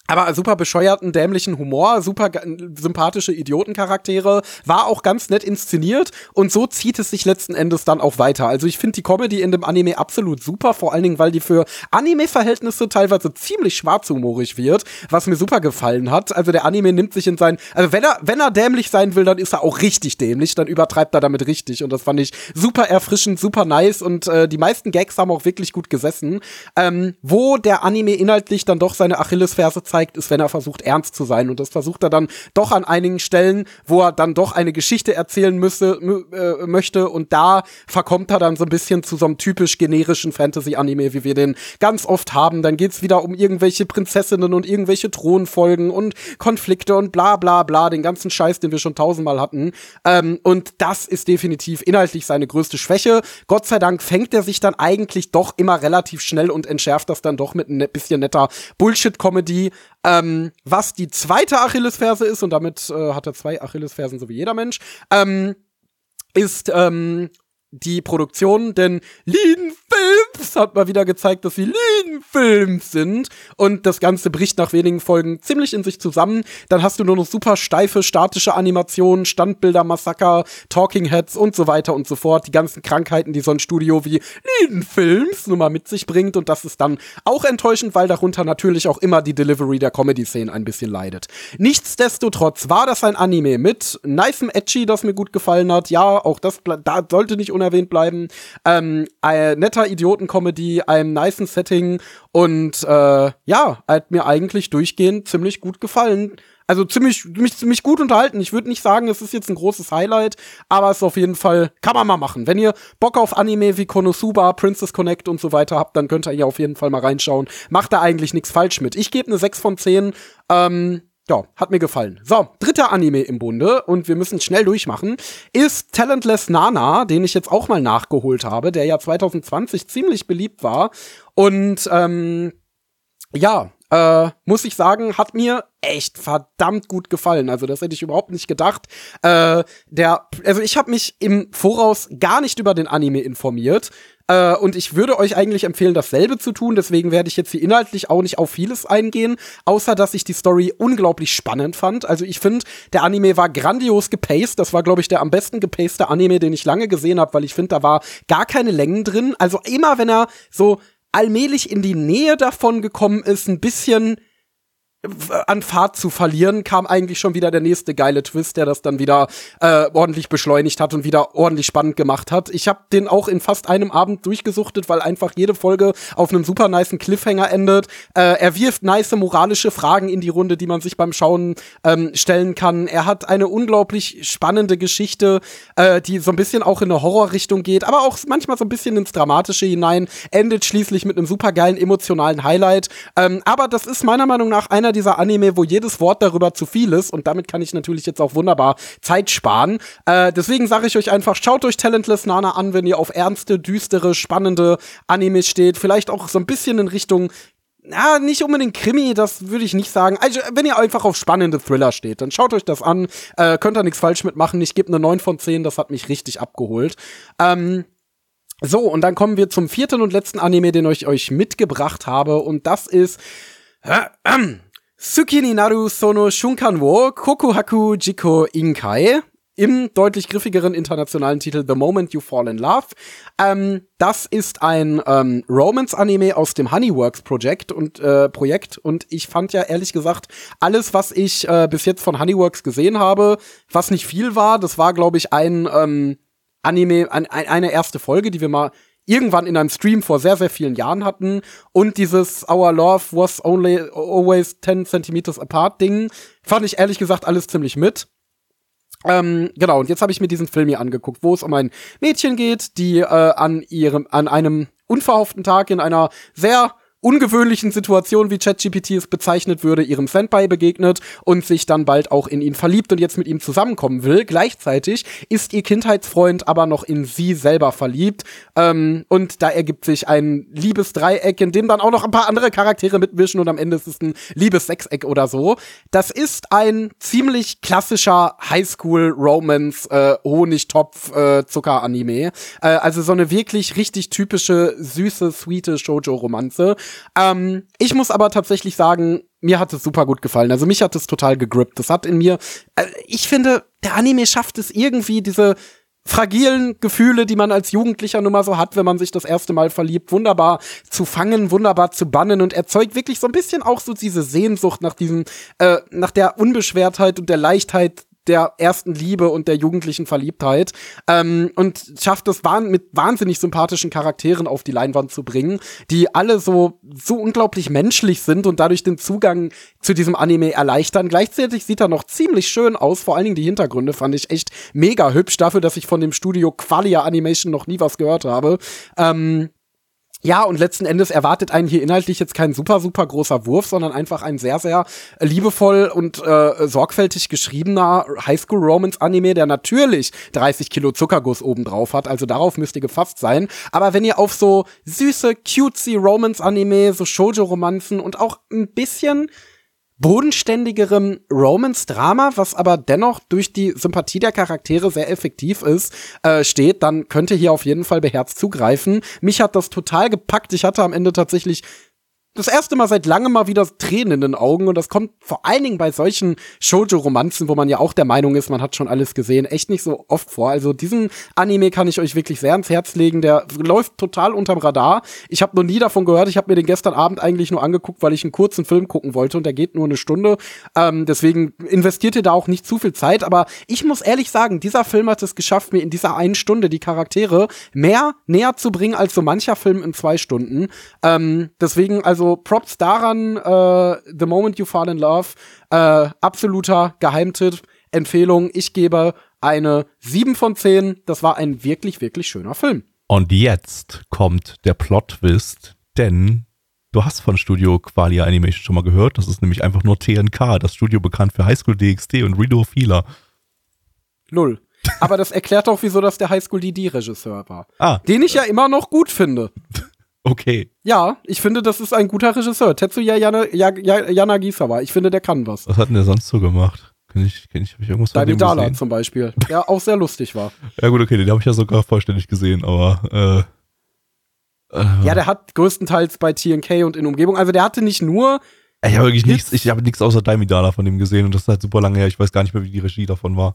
aber super bescheuerten, dämlichen Humor, super sympathische Idiotencharaktere, war auch ganz nett inszeniert und so zieht es sich letzten Endes dann auch weiter. Also ich finde die Comedy in dem Anime absolut super, vor allen Dingen, weil die für Anime-Verhältnisse teilweise ziemlich schwarzhumorig wird, was mir super gefallen hat. Also der Anime nimmt sich in sein, also wenn er, wenn er dämlich sein will, dann ist er auch richtig dämlich, dann übertreibt er damit richtig und das fand ich super erfrischend, super nice und äh, die meisten Gags haben auch wirklich gut gesessen. Ähm, wo der Anime inhaltlich dann doch seine Achillesferse zeigt, zeigt, ist, wenn er versucht, ernst zu sein. Und das versucht er dann doch an einigen Stellen, wo er dann doch eine Geschichte erzählen müsse, äh, möchte. Und da verkommt er dann so ein bisschen zu so einem typisch generischen Fantasy-Anime, wie wir den ganz oft haben. Dann geht's wieder um irgendwelche Prinzessinnen und irgendwelche Thronfolgen und Konflikte und bla bla bla, den ganzen Scheiß, den wir schon tausendmal hatten. Ähm, und das ist definitiv inhaltlich seine größte Schwäche. Gott sei Dank fängt er sich dann eigentlich doch immer relativ schnell und entschärft das dann doch mit ein bisschen netter Bullshit-Comedy. Ähm, was die zweite Achillesferse ist, und damit äh, hat er zwei Achillesfersen, so wie jeder Mensch, ähm, ist ähm, die Produktion, denn Lean Films hat mal wieder gezeigt, dass sie Lean Films sind und das Ganze bricht nach wenigen Folgen ziemlich in sich zusammen. Dann hast du nur noch super steife, statische Animationen, Standbilder, Massaker, Talking Heads und so weiter und so fort. Die ganzen Krankheiten, die so ein Studio wie Lean Films nun mal mit sich bringt und das ist dann auch enttäuschend, weil darunter natürlich auch immer die Delivery der Comedy-Szenen ein bisschen leidet. Nichtsdestotrotz war das ein Anime mit nicem Edgy, das mir gut gefallen hat. Ja, auch das da sollte nicht unerwähnt bleiben. Ähm, ein netter Idioten-Comedy, einem nicen Setting und äh, ja, hat mir eigentlich durchgehend ziemlich gut gefallen. Also ziemlich, mich ziemlich gut unterhalten. Ich würde nicht sagen, es ist jetzt ein großes Highlight, aber es ist auf jeden Fall, kann man mal machen. Wenn ihr Bock auf Anime wie Konosuba, Princess Connect und so weiter habt, dann könnt ihr hier auf jeden Fall mal reinschauen. Macht da eigentlich nichts falsch mit. Ich gebe eine 6 von 10. Ähm, ja, hat mir gefallen. So, dritter Anime im Bunde und wir müssen schnell durchmachen, ist Talentless Nana, den ich jetzt auch mal nachgeholt habe, der ja 2020 ziemlich beliebt war. Und ähm, ja, äh, muss ich sagen, hat mir echt verdammt gut gefallen. Also das hätte ich überhaupt nicht gedacht. Äh, der, also ich habe mich im Voraus gar nicht über den Anime informiert. Äh, und ich würde euch eigentlich empfehlen, dasselbe zu tun. Deswegen werde ich jetzt hier inhaltlich auch nicht auf vieles eingehen, außer dass ich die Story unglaublich spannend fand. Also ich finde, der Anime war grandios gepaced. Das war, glaube ich, der am besten gepacete Anime, den ich lange gesehen habe, weil ich finde, da war gar keine Längen drin. Also immer, wenn er so allmählich in die Nähe davon gekommen ist, ein bisschen an Fahrt zu verlieren, kam eigentlich schon wieder der nächste geile Twist, der das dann wieder äh, ordentlich beschleunigt hat und wieder ordentlich spannend gemacht hat. Ich habe den auch in fast einem Abend durchgesuchtet, weil einfach jede Folge auf einem super niceen Cliffhanger endet. Äh, er wirft nice moralische Fragen in die Runde, die man sich beim Schauen ähm, stellen kann. Er hat eine unglaublich spannende Geschichte, äh, die so ein bisschen auch in eine Horrorrichtung geht, aber auch manchmal so ein bisschen ins Dramatische hinein. Endet schließlich mit einem super geilen emotionalen Highlight. Ähm, aber das ist meiner Meinung nach einer dieser Anime, wo jedes Wort darüber zu viel ist und damit kann ich natürlich jetzt auch wunderbar Zeit sparen. Äh, deswegen sage ich euch einfach, schaut euch Talentless Nana an, wenn ihr auf ernste, düstere, spannende Animes steht. Vielleicht auch so ein bisschen in Richtung na, nicht unbedingt Krimi, das würde ich nicht sagen. Also, wenn ihr einfach auf spannende Thriller steht, dann schaut euch das an. Äh, könnt ihr nichts falsch mitmachen. Ich gebe eine 9 von 10, das hat mich richtig abgeholt. Ähm, so, und dann kommen wir zum vierten und letzten Anime, den ich euch mitgebracht habe. Und das ist äh, äh, Tsuki ni naru sono shunkan wo kokuhaku jiko inkai im deutlich griffigeren internationalen Titel The Moment You Fall in Love. Ähm, das ist ein ähm, Romance-Anime aus dem Honeyworks Projekt und äh, Projekt und ich fand ja ehrlich gesagt alles, was ich äh, bis jetzt von Honeyworks gesehen habe, was nicht viel war, das war glaube ich ein ähm, Anime, ein, eine erste Folge, die wir mal irgendwann in einem Stream vor sehr, sehr vielen Jahren hatten. Und dieses Our Love was only always 10 centimeters apart Ding fand ich ehrlich gesagt alles ziemlich mit. Ähm, genau, und jetzt habe ich mir diesen Film hier angeguckt, wo es um ein Mädchen geht, die äh, an ihrem, an einem unverhofften Tag in einer sehr ungewöhnlichen Situation, wie ChatGPT es bezeichnet würde, ihrem Senpai begegnet und sich dann bald auch in ihn verliebt und jetzt mit ihm zusammenkommen will. Gleichzeitig ist ihr Kindheitsfreund aber noch in sie selber verliebt. Ähm, und da ergibt sich ein Liebesdreieck, in dem dann auch noch ein paar andere Charaktere mitwischen und am Ende ist es ein Liebessechseck oder so. Das ist ein ziemlich klassischer Highschool-Romance, äh, äh. Äh, also so eine wirklich richtig typische, süße, sweete Shoujo-Romanze. Ähm, ich muss aber tatsächlich sagen, mir hat es super gut gefallen. Also mich hat es total gegrippt. Das hat in mir, äh, ich finde, der Anime schafft es irgendwie, diese fragilen Gefühle, die man als Jugendlicher nun mal so hat, wenn man sich das erste Mal verliebt, wunderbar zu fangen, wunderbar zu bannen und erzeugt wirklich so ein bisschen auch so diese Sehnsucht nach diesem, äh, nach der Unbeschwertheit und der Leichtheit der ersten Liebe und der jugendlichen Verliebtheit ähm, und schafft es wahn mit wahnsinnig sympathischen Charakteren auf die Leinwand zu bringen, die alle so so unglaublich menschlich sind und dadurch den Zugang zu diesem Anime erleichtern. Gleichzeitig sieht er noch ziemlich schön aus, vor allen Dingen die Hintergründe fand ich echt mega hübsch dafür, dass ich von dem Studio Qualia Animation noch nie was gehört habe. Ähm, ja, und letzten Endes erwartet einen hier inhaltlich jetzt kein super, super großer Wurf, sondern einfach ein sehr, sehr liebevoll und äh, sorgfältig geschriebener Highschool-Romance-Anime, der natürlich 30 Kilo Zuckerguss obendrauf hat, also darauf müsst ihr gefasst sein. Aber wenn ihr auf so süße, cutesy Romance-Anime, so Shoujo-Romanzen und auch ein bisschen bodenständigerem Romance-Drama, was aber dennoch durch die Sympathie der Charaktere sehr effektiv ist, äh, steht, dann könnte hier auf jeden Fall beherzt zugreifen. Mich hat das total gepackt. Ich hatte am Ende tatsächlich das erste Mal seit langem mal wieder Tränen in den Augen und das kommt vor allen Dingen bei solchen Shoujo-Romanzen, wo man ja auch der Meinung ist, man hat schon alles gesehen, echt nicht so oft vor. Also diesen Anime kann ich euch wirklich sehr ans Herz legen. Der läuft total unterm Radar. Ich habe noch nie davon gehört. Ich habe mir den gestern Abend eigentlich nur angeguckt, weil ich einen kurzen Film gucken wollte und der geht nur eine Stunde. Ähm, deswegen investiert ihr da auch nicht zu viel Zeit. Aber ich muss ehrlich sagen, dieser Film hat es geschafft, mir in dieser einen Stunde die Charaktere mehr näher zu bringen als so mancher Film in zwei Stunden. Ähm, deswegen also also Props daran, äh, The Moment You Fall in Love, äh, absoluter Geheimtipp, Empfehlung. Ich gebe eine 7 von 10. Das war ein wirklich, wirklich schöner Film. Und jetzt kommt der Plot-Twist, denn du hast von Studio Qualia Animation schon mal gehört. Das ist nämlich einfach nur TNK, das Studio bekannt für Highschool DxD und Rido Fila. Null. Aber das erklärt auch, wieso das der Highschool DD-Regisseur war. Ah. Den ich ja immer noch gut finde. Okay. Ja, ich finde, das ist ein guter Regisseur. Tetsuya Yana, Yanagisawa. Ich finde, der kann was. Was hat denn der sonst so gemacht? Kenn ich, kenn ich, hab ich irgendwas von Deine dem Dala gesehen? zum Beispiel. Der auch sehr lustig war. Ja gut, okay, den habe ich ja sogar vollständig gesehen, aber äh, äh, Ja, der hat größtenteils bei TNK und in Umgebung. Also der hatte nicht nur. ich habe wirklich nichts, ich habe nichts außer Daimidala von dem gesehen und das ist halt super lange her. Ich weiß gar nicht mehr, wie die Regie davon war.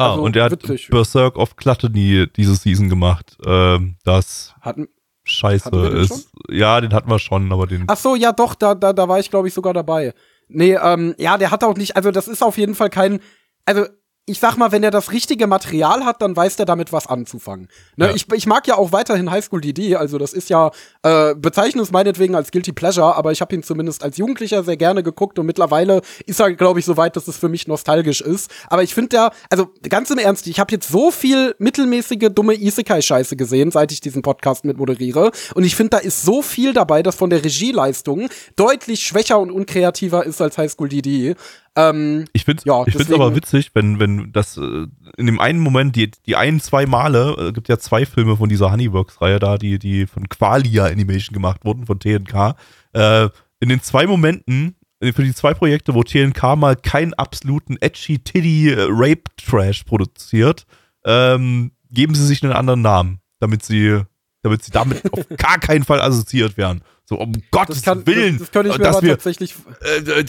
Ah, Also, und er hat witzig. Berserk of Gluttony diese Season gemacht. Ähm, das Hatten, scheiße Hatten ist. Ja, den hatten wir schon, aber den. ach so, ja doch, da, da, da war ich, glaube ich, sogar dabei. Nee, ähm, ja, der hat auch nicht, also das ist auf jeden Fall kein, also ich sag mal, wenn er das richtige Material hat, dann weiß der damit was anzufangen. Ne? Ja. Ich, ich mag ja auch weiterhin Highschool DD, also das ist ja, äh, bezeichne es meinetwegen als Guilty Pleasure, aber ich habe ihn zumindest als Jugendlicher sehr gerne geguckt und mittlerweile ist er, glaube ich, so weit, dass es für mich nostalgisch ist. Aber ich finde der, also ganz im Ernst, ich habe jetzt so viel mittelmäßige, dumme Isekai-Scheiße gesehen, seit ich diesen Podcast mit moderiere. Und ich finde, da ist so viel dabei, das von der Regieleistung deutlich schwächer und unkreativer ist als Highschool DD. Ähm, Ich finde Ja, ich find's deswegen- aber witzig, wenn, wenn das äh, in dem einen Moment, die, die ein, zwei Male, äh, gibt ja zwei Filme von dieser Honeyworks-Reihe da, die, die von Qualia Animation gemacht wurden, von TNK. Äh, in den zwei Momenten, äh, für die zwei Projekte, wo TNK mal keinen absoluten edgy Tiddy äh, Rape Trash produziert, ähm, geben sie sich einen anderen Namen, damit sie, damit sie damit auf gar keinen Fall assoziiert werden. So, um Gottes das kann, Willen, das, das könnte ich mir dass aber wir, tatsächlich äh,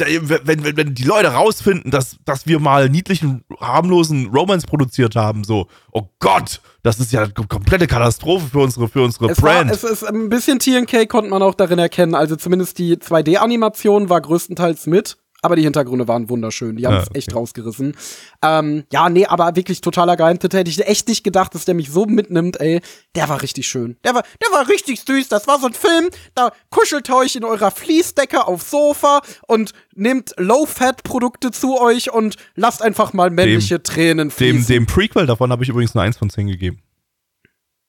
wenn, wenn, wenn die Leute rausfinden, dass, dass wir mal niedlichen, harmlosen Romance produziert haben, so, oh Gott, das ist ja eine komplette Katastrophe für unsere, für unsere Es war, Brand. es ist ein bisschen TNK konnte man auch darin erkennen. Also zumindest die 2D-Animation war größtenteils mit. Aber die Hintergründe waren wunderschön. Die haben es Ja, okay. echt rausgerissen. Ähm, ja, nee, aber wirklich totaler Geheimtipp. Hätte ich echt nicht gedacht, dass der mich so mitnimmt, ey. Der war richtig schön. Der war, der war richtig süß. Das war so ein Film. Da kuschelt ihr euch in eurer Fließdecke aufs Sofa und nehmt Low-Fat-Produkte zu euch und lasst einfach mal männliche Tränen dem, fließen. dem Prequel davon habe ich übrigens eine 1 von 10 gegeben.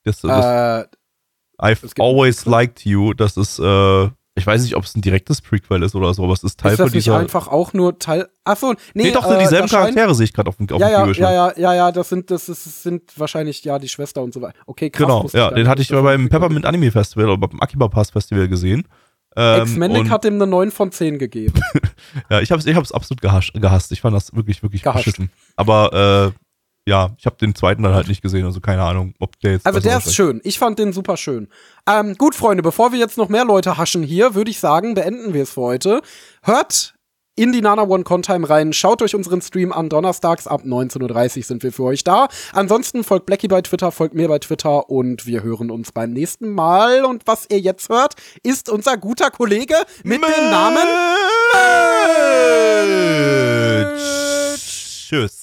Das, das, äh, I've always liked you. Das ist, äh, ich weiß nicht, ob es ein direktes Prequel ist oder so, aber es ist Teil ist das von nicht dieser. einfach auch nur Teil. Ach so, nee, nee, doch, äh, dieselben Charaktere sehe ich gerade auf dem, auf Ja, ja, ja, ja, ja, ja, das sind, das ist, das sind wahrscheinlich ja die Schwester und so weiter. Okay, krass. Genau, ja, den nicht, hatte ich beim Peppermint Anime Festival oder beim Akiba Pass Festival gesehen. Ähm, Ex-Manic und- hat ihm eine 9 von 10 gegeben. Ja, ich hab's, ich hab's absolut gehasst. Ich fand das wirklich, wirklich Gehasst. beschissen. Aber ja, ich habe den zweiten dann halt nicht gesehen, also keine Ahnung, ob der jetzt. Also der ist schön. Ich fand den super schön. Ähm, gut, Freunde, bevor wir jetzt noch mehr Leute haschen hier, würde ich sagen, beenden wir es für heute. Hört in die Nana One Contime rein. Schaut euch unseren Stream an. Donnerstags ab 19.30 Uhr sind wir für euch da. Ansonsten folgt Blackie bei Twitter, folgt mir bei Twitter und wir hören uns beim nächsten Mal. Und was ihr jetzt hört, ist unser guter Kollege mit dem Namen Tschüss.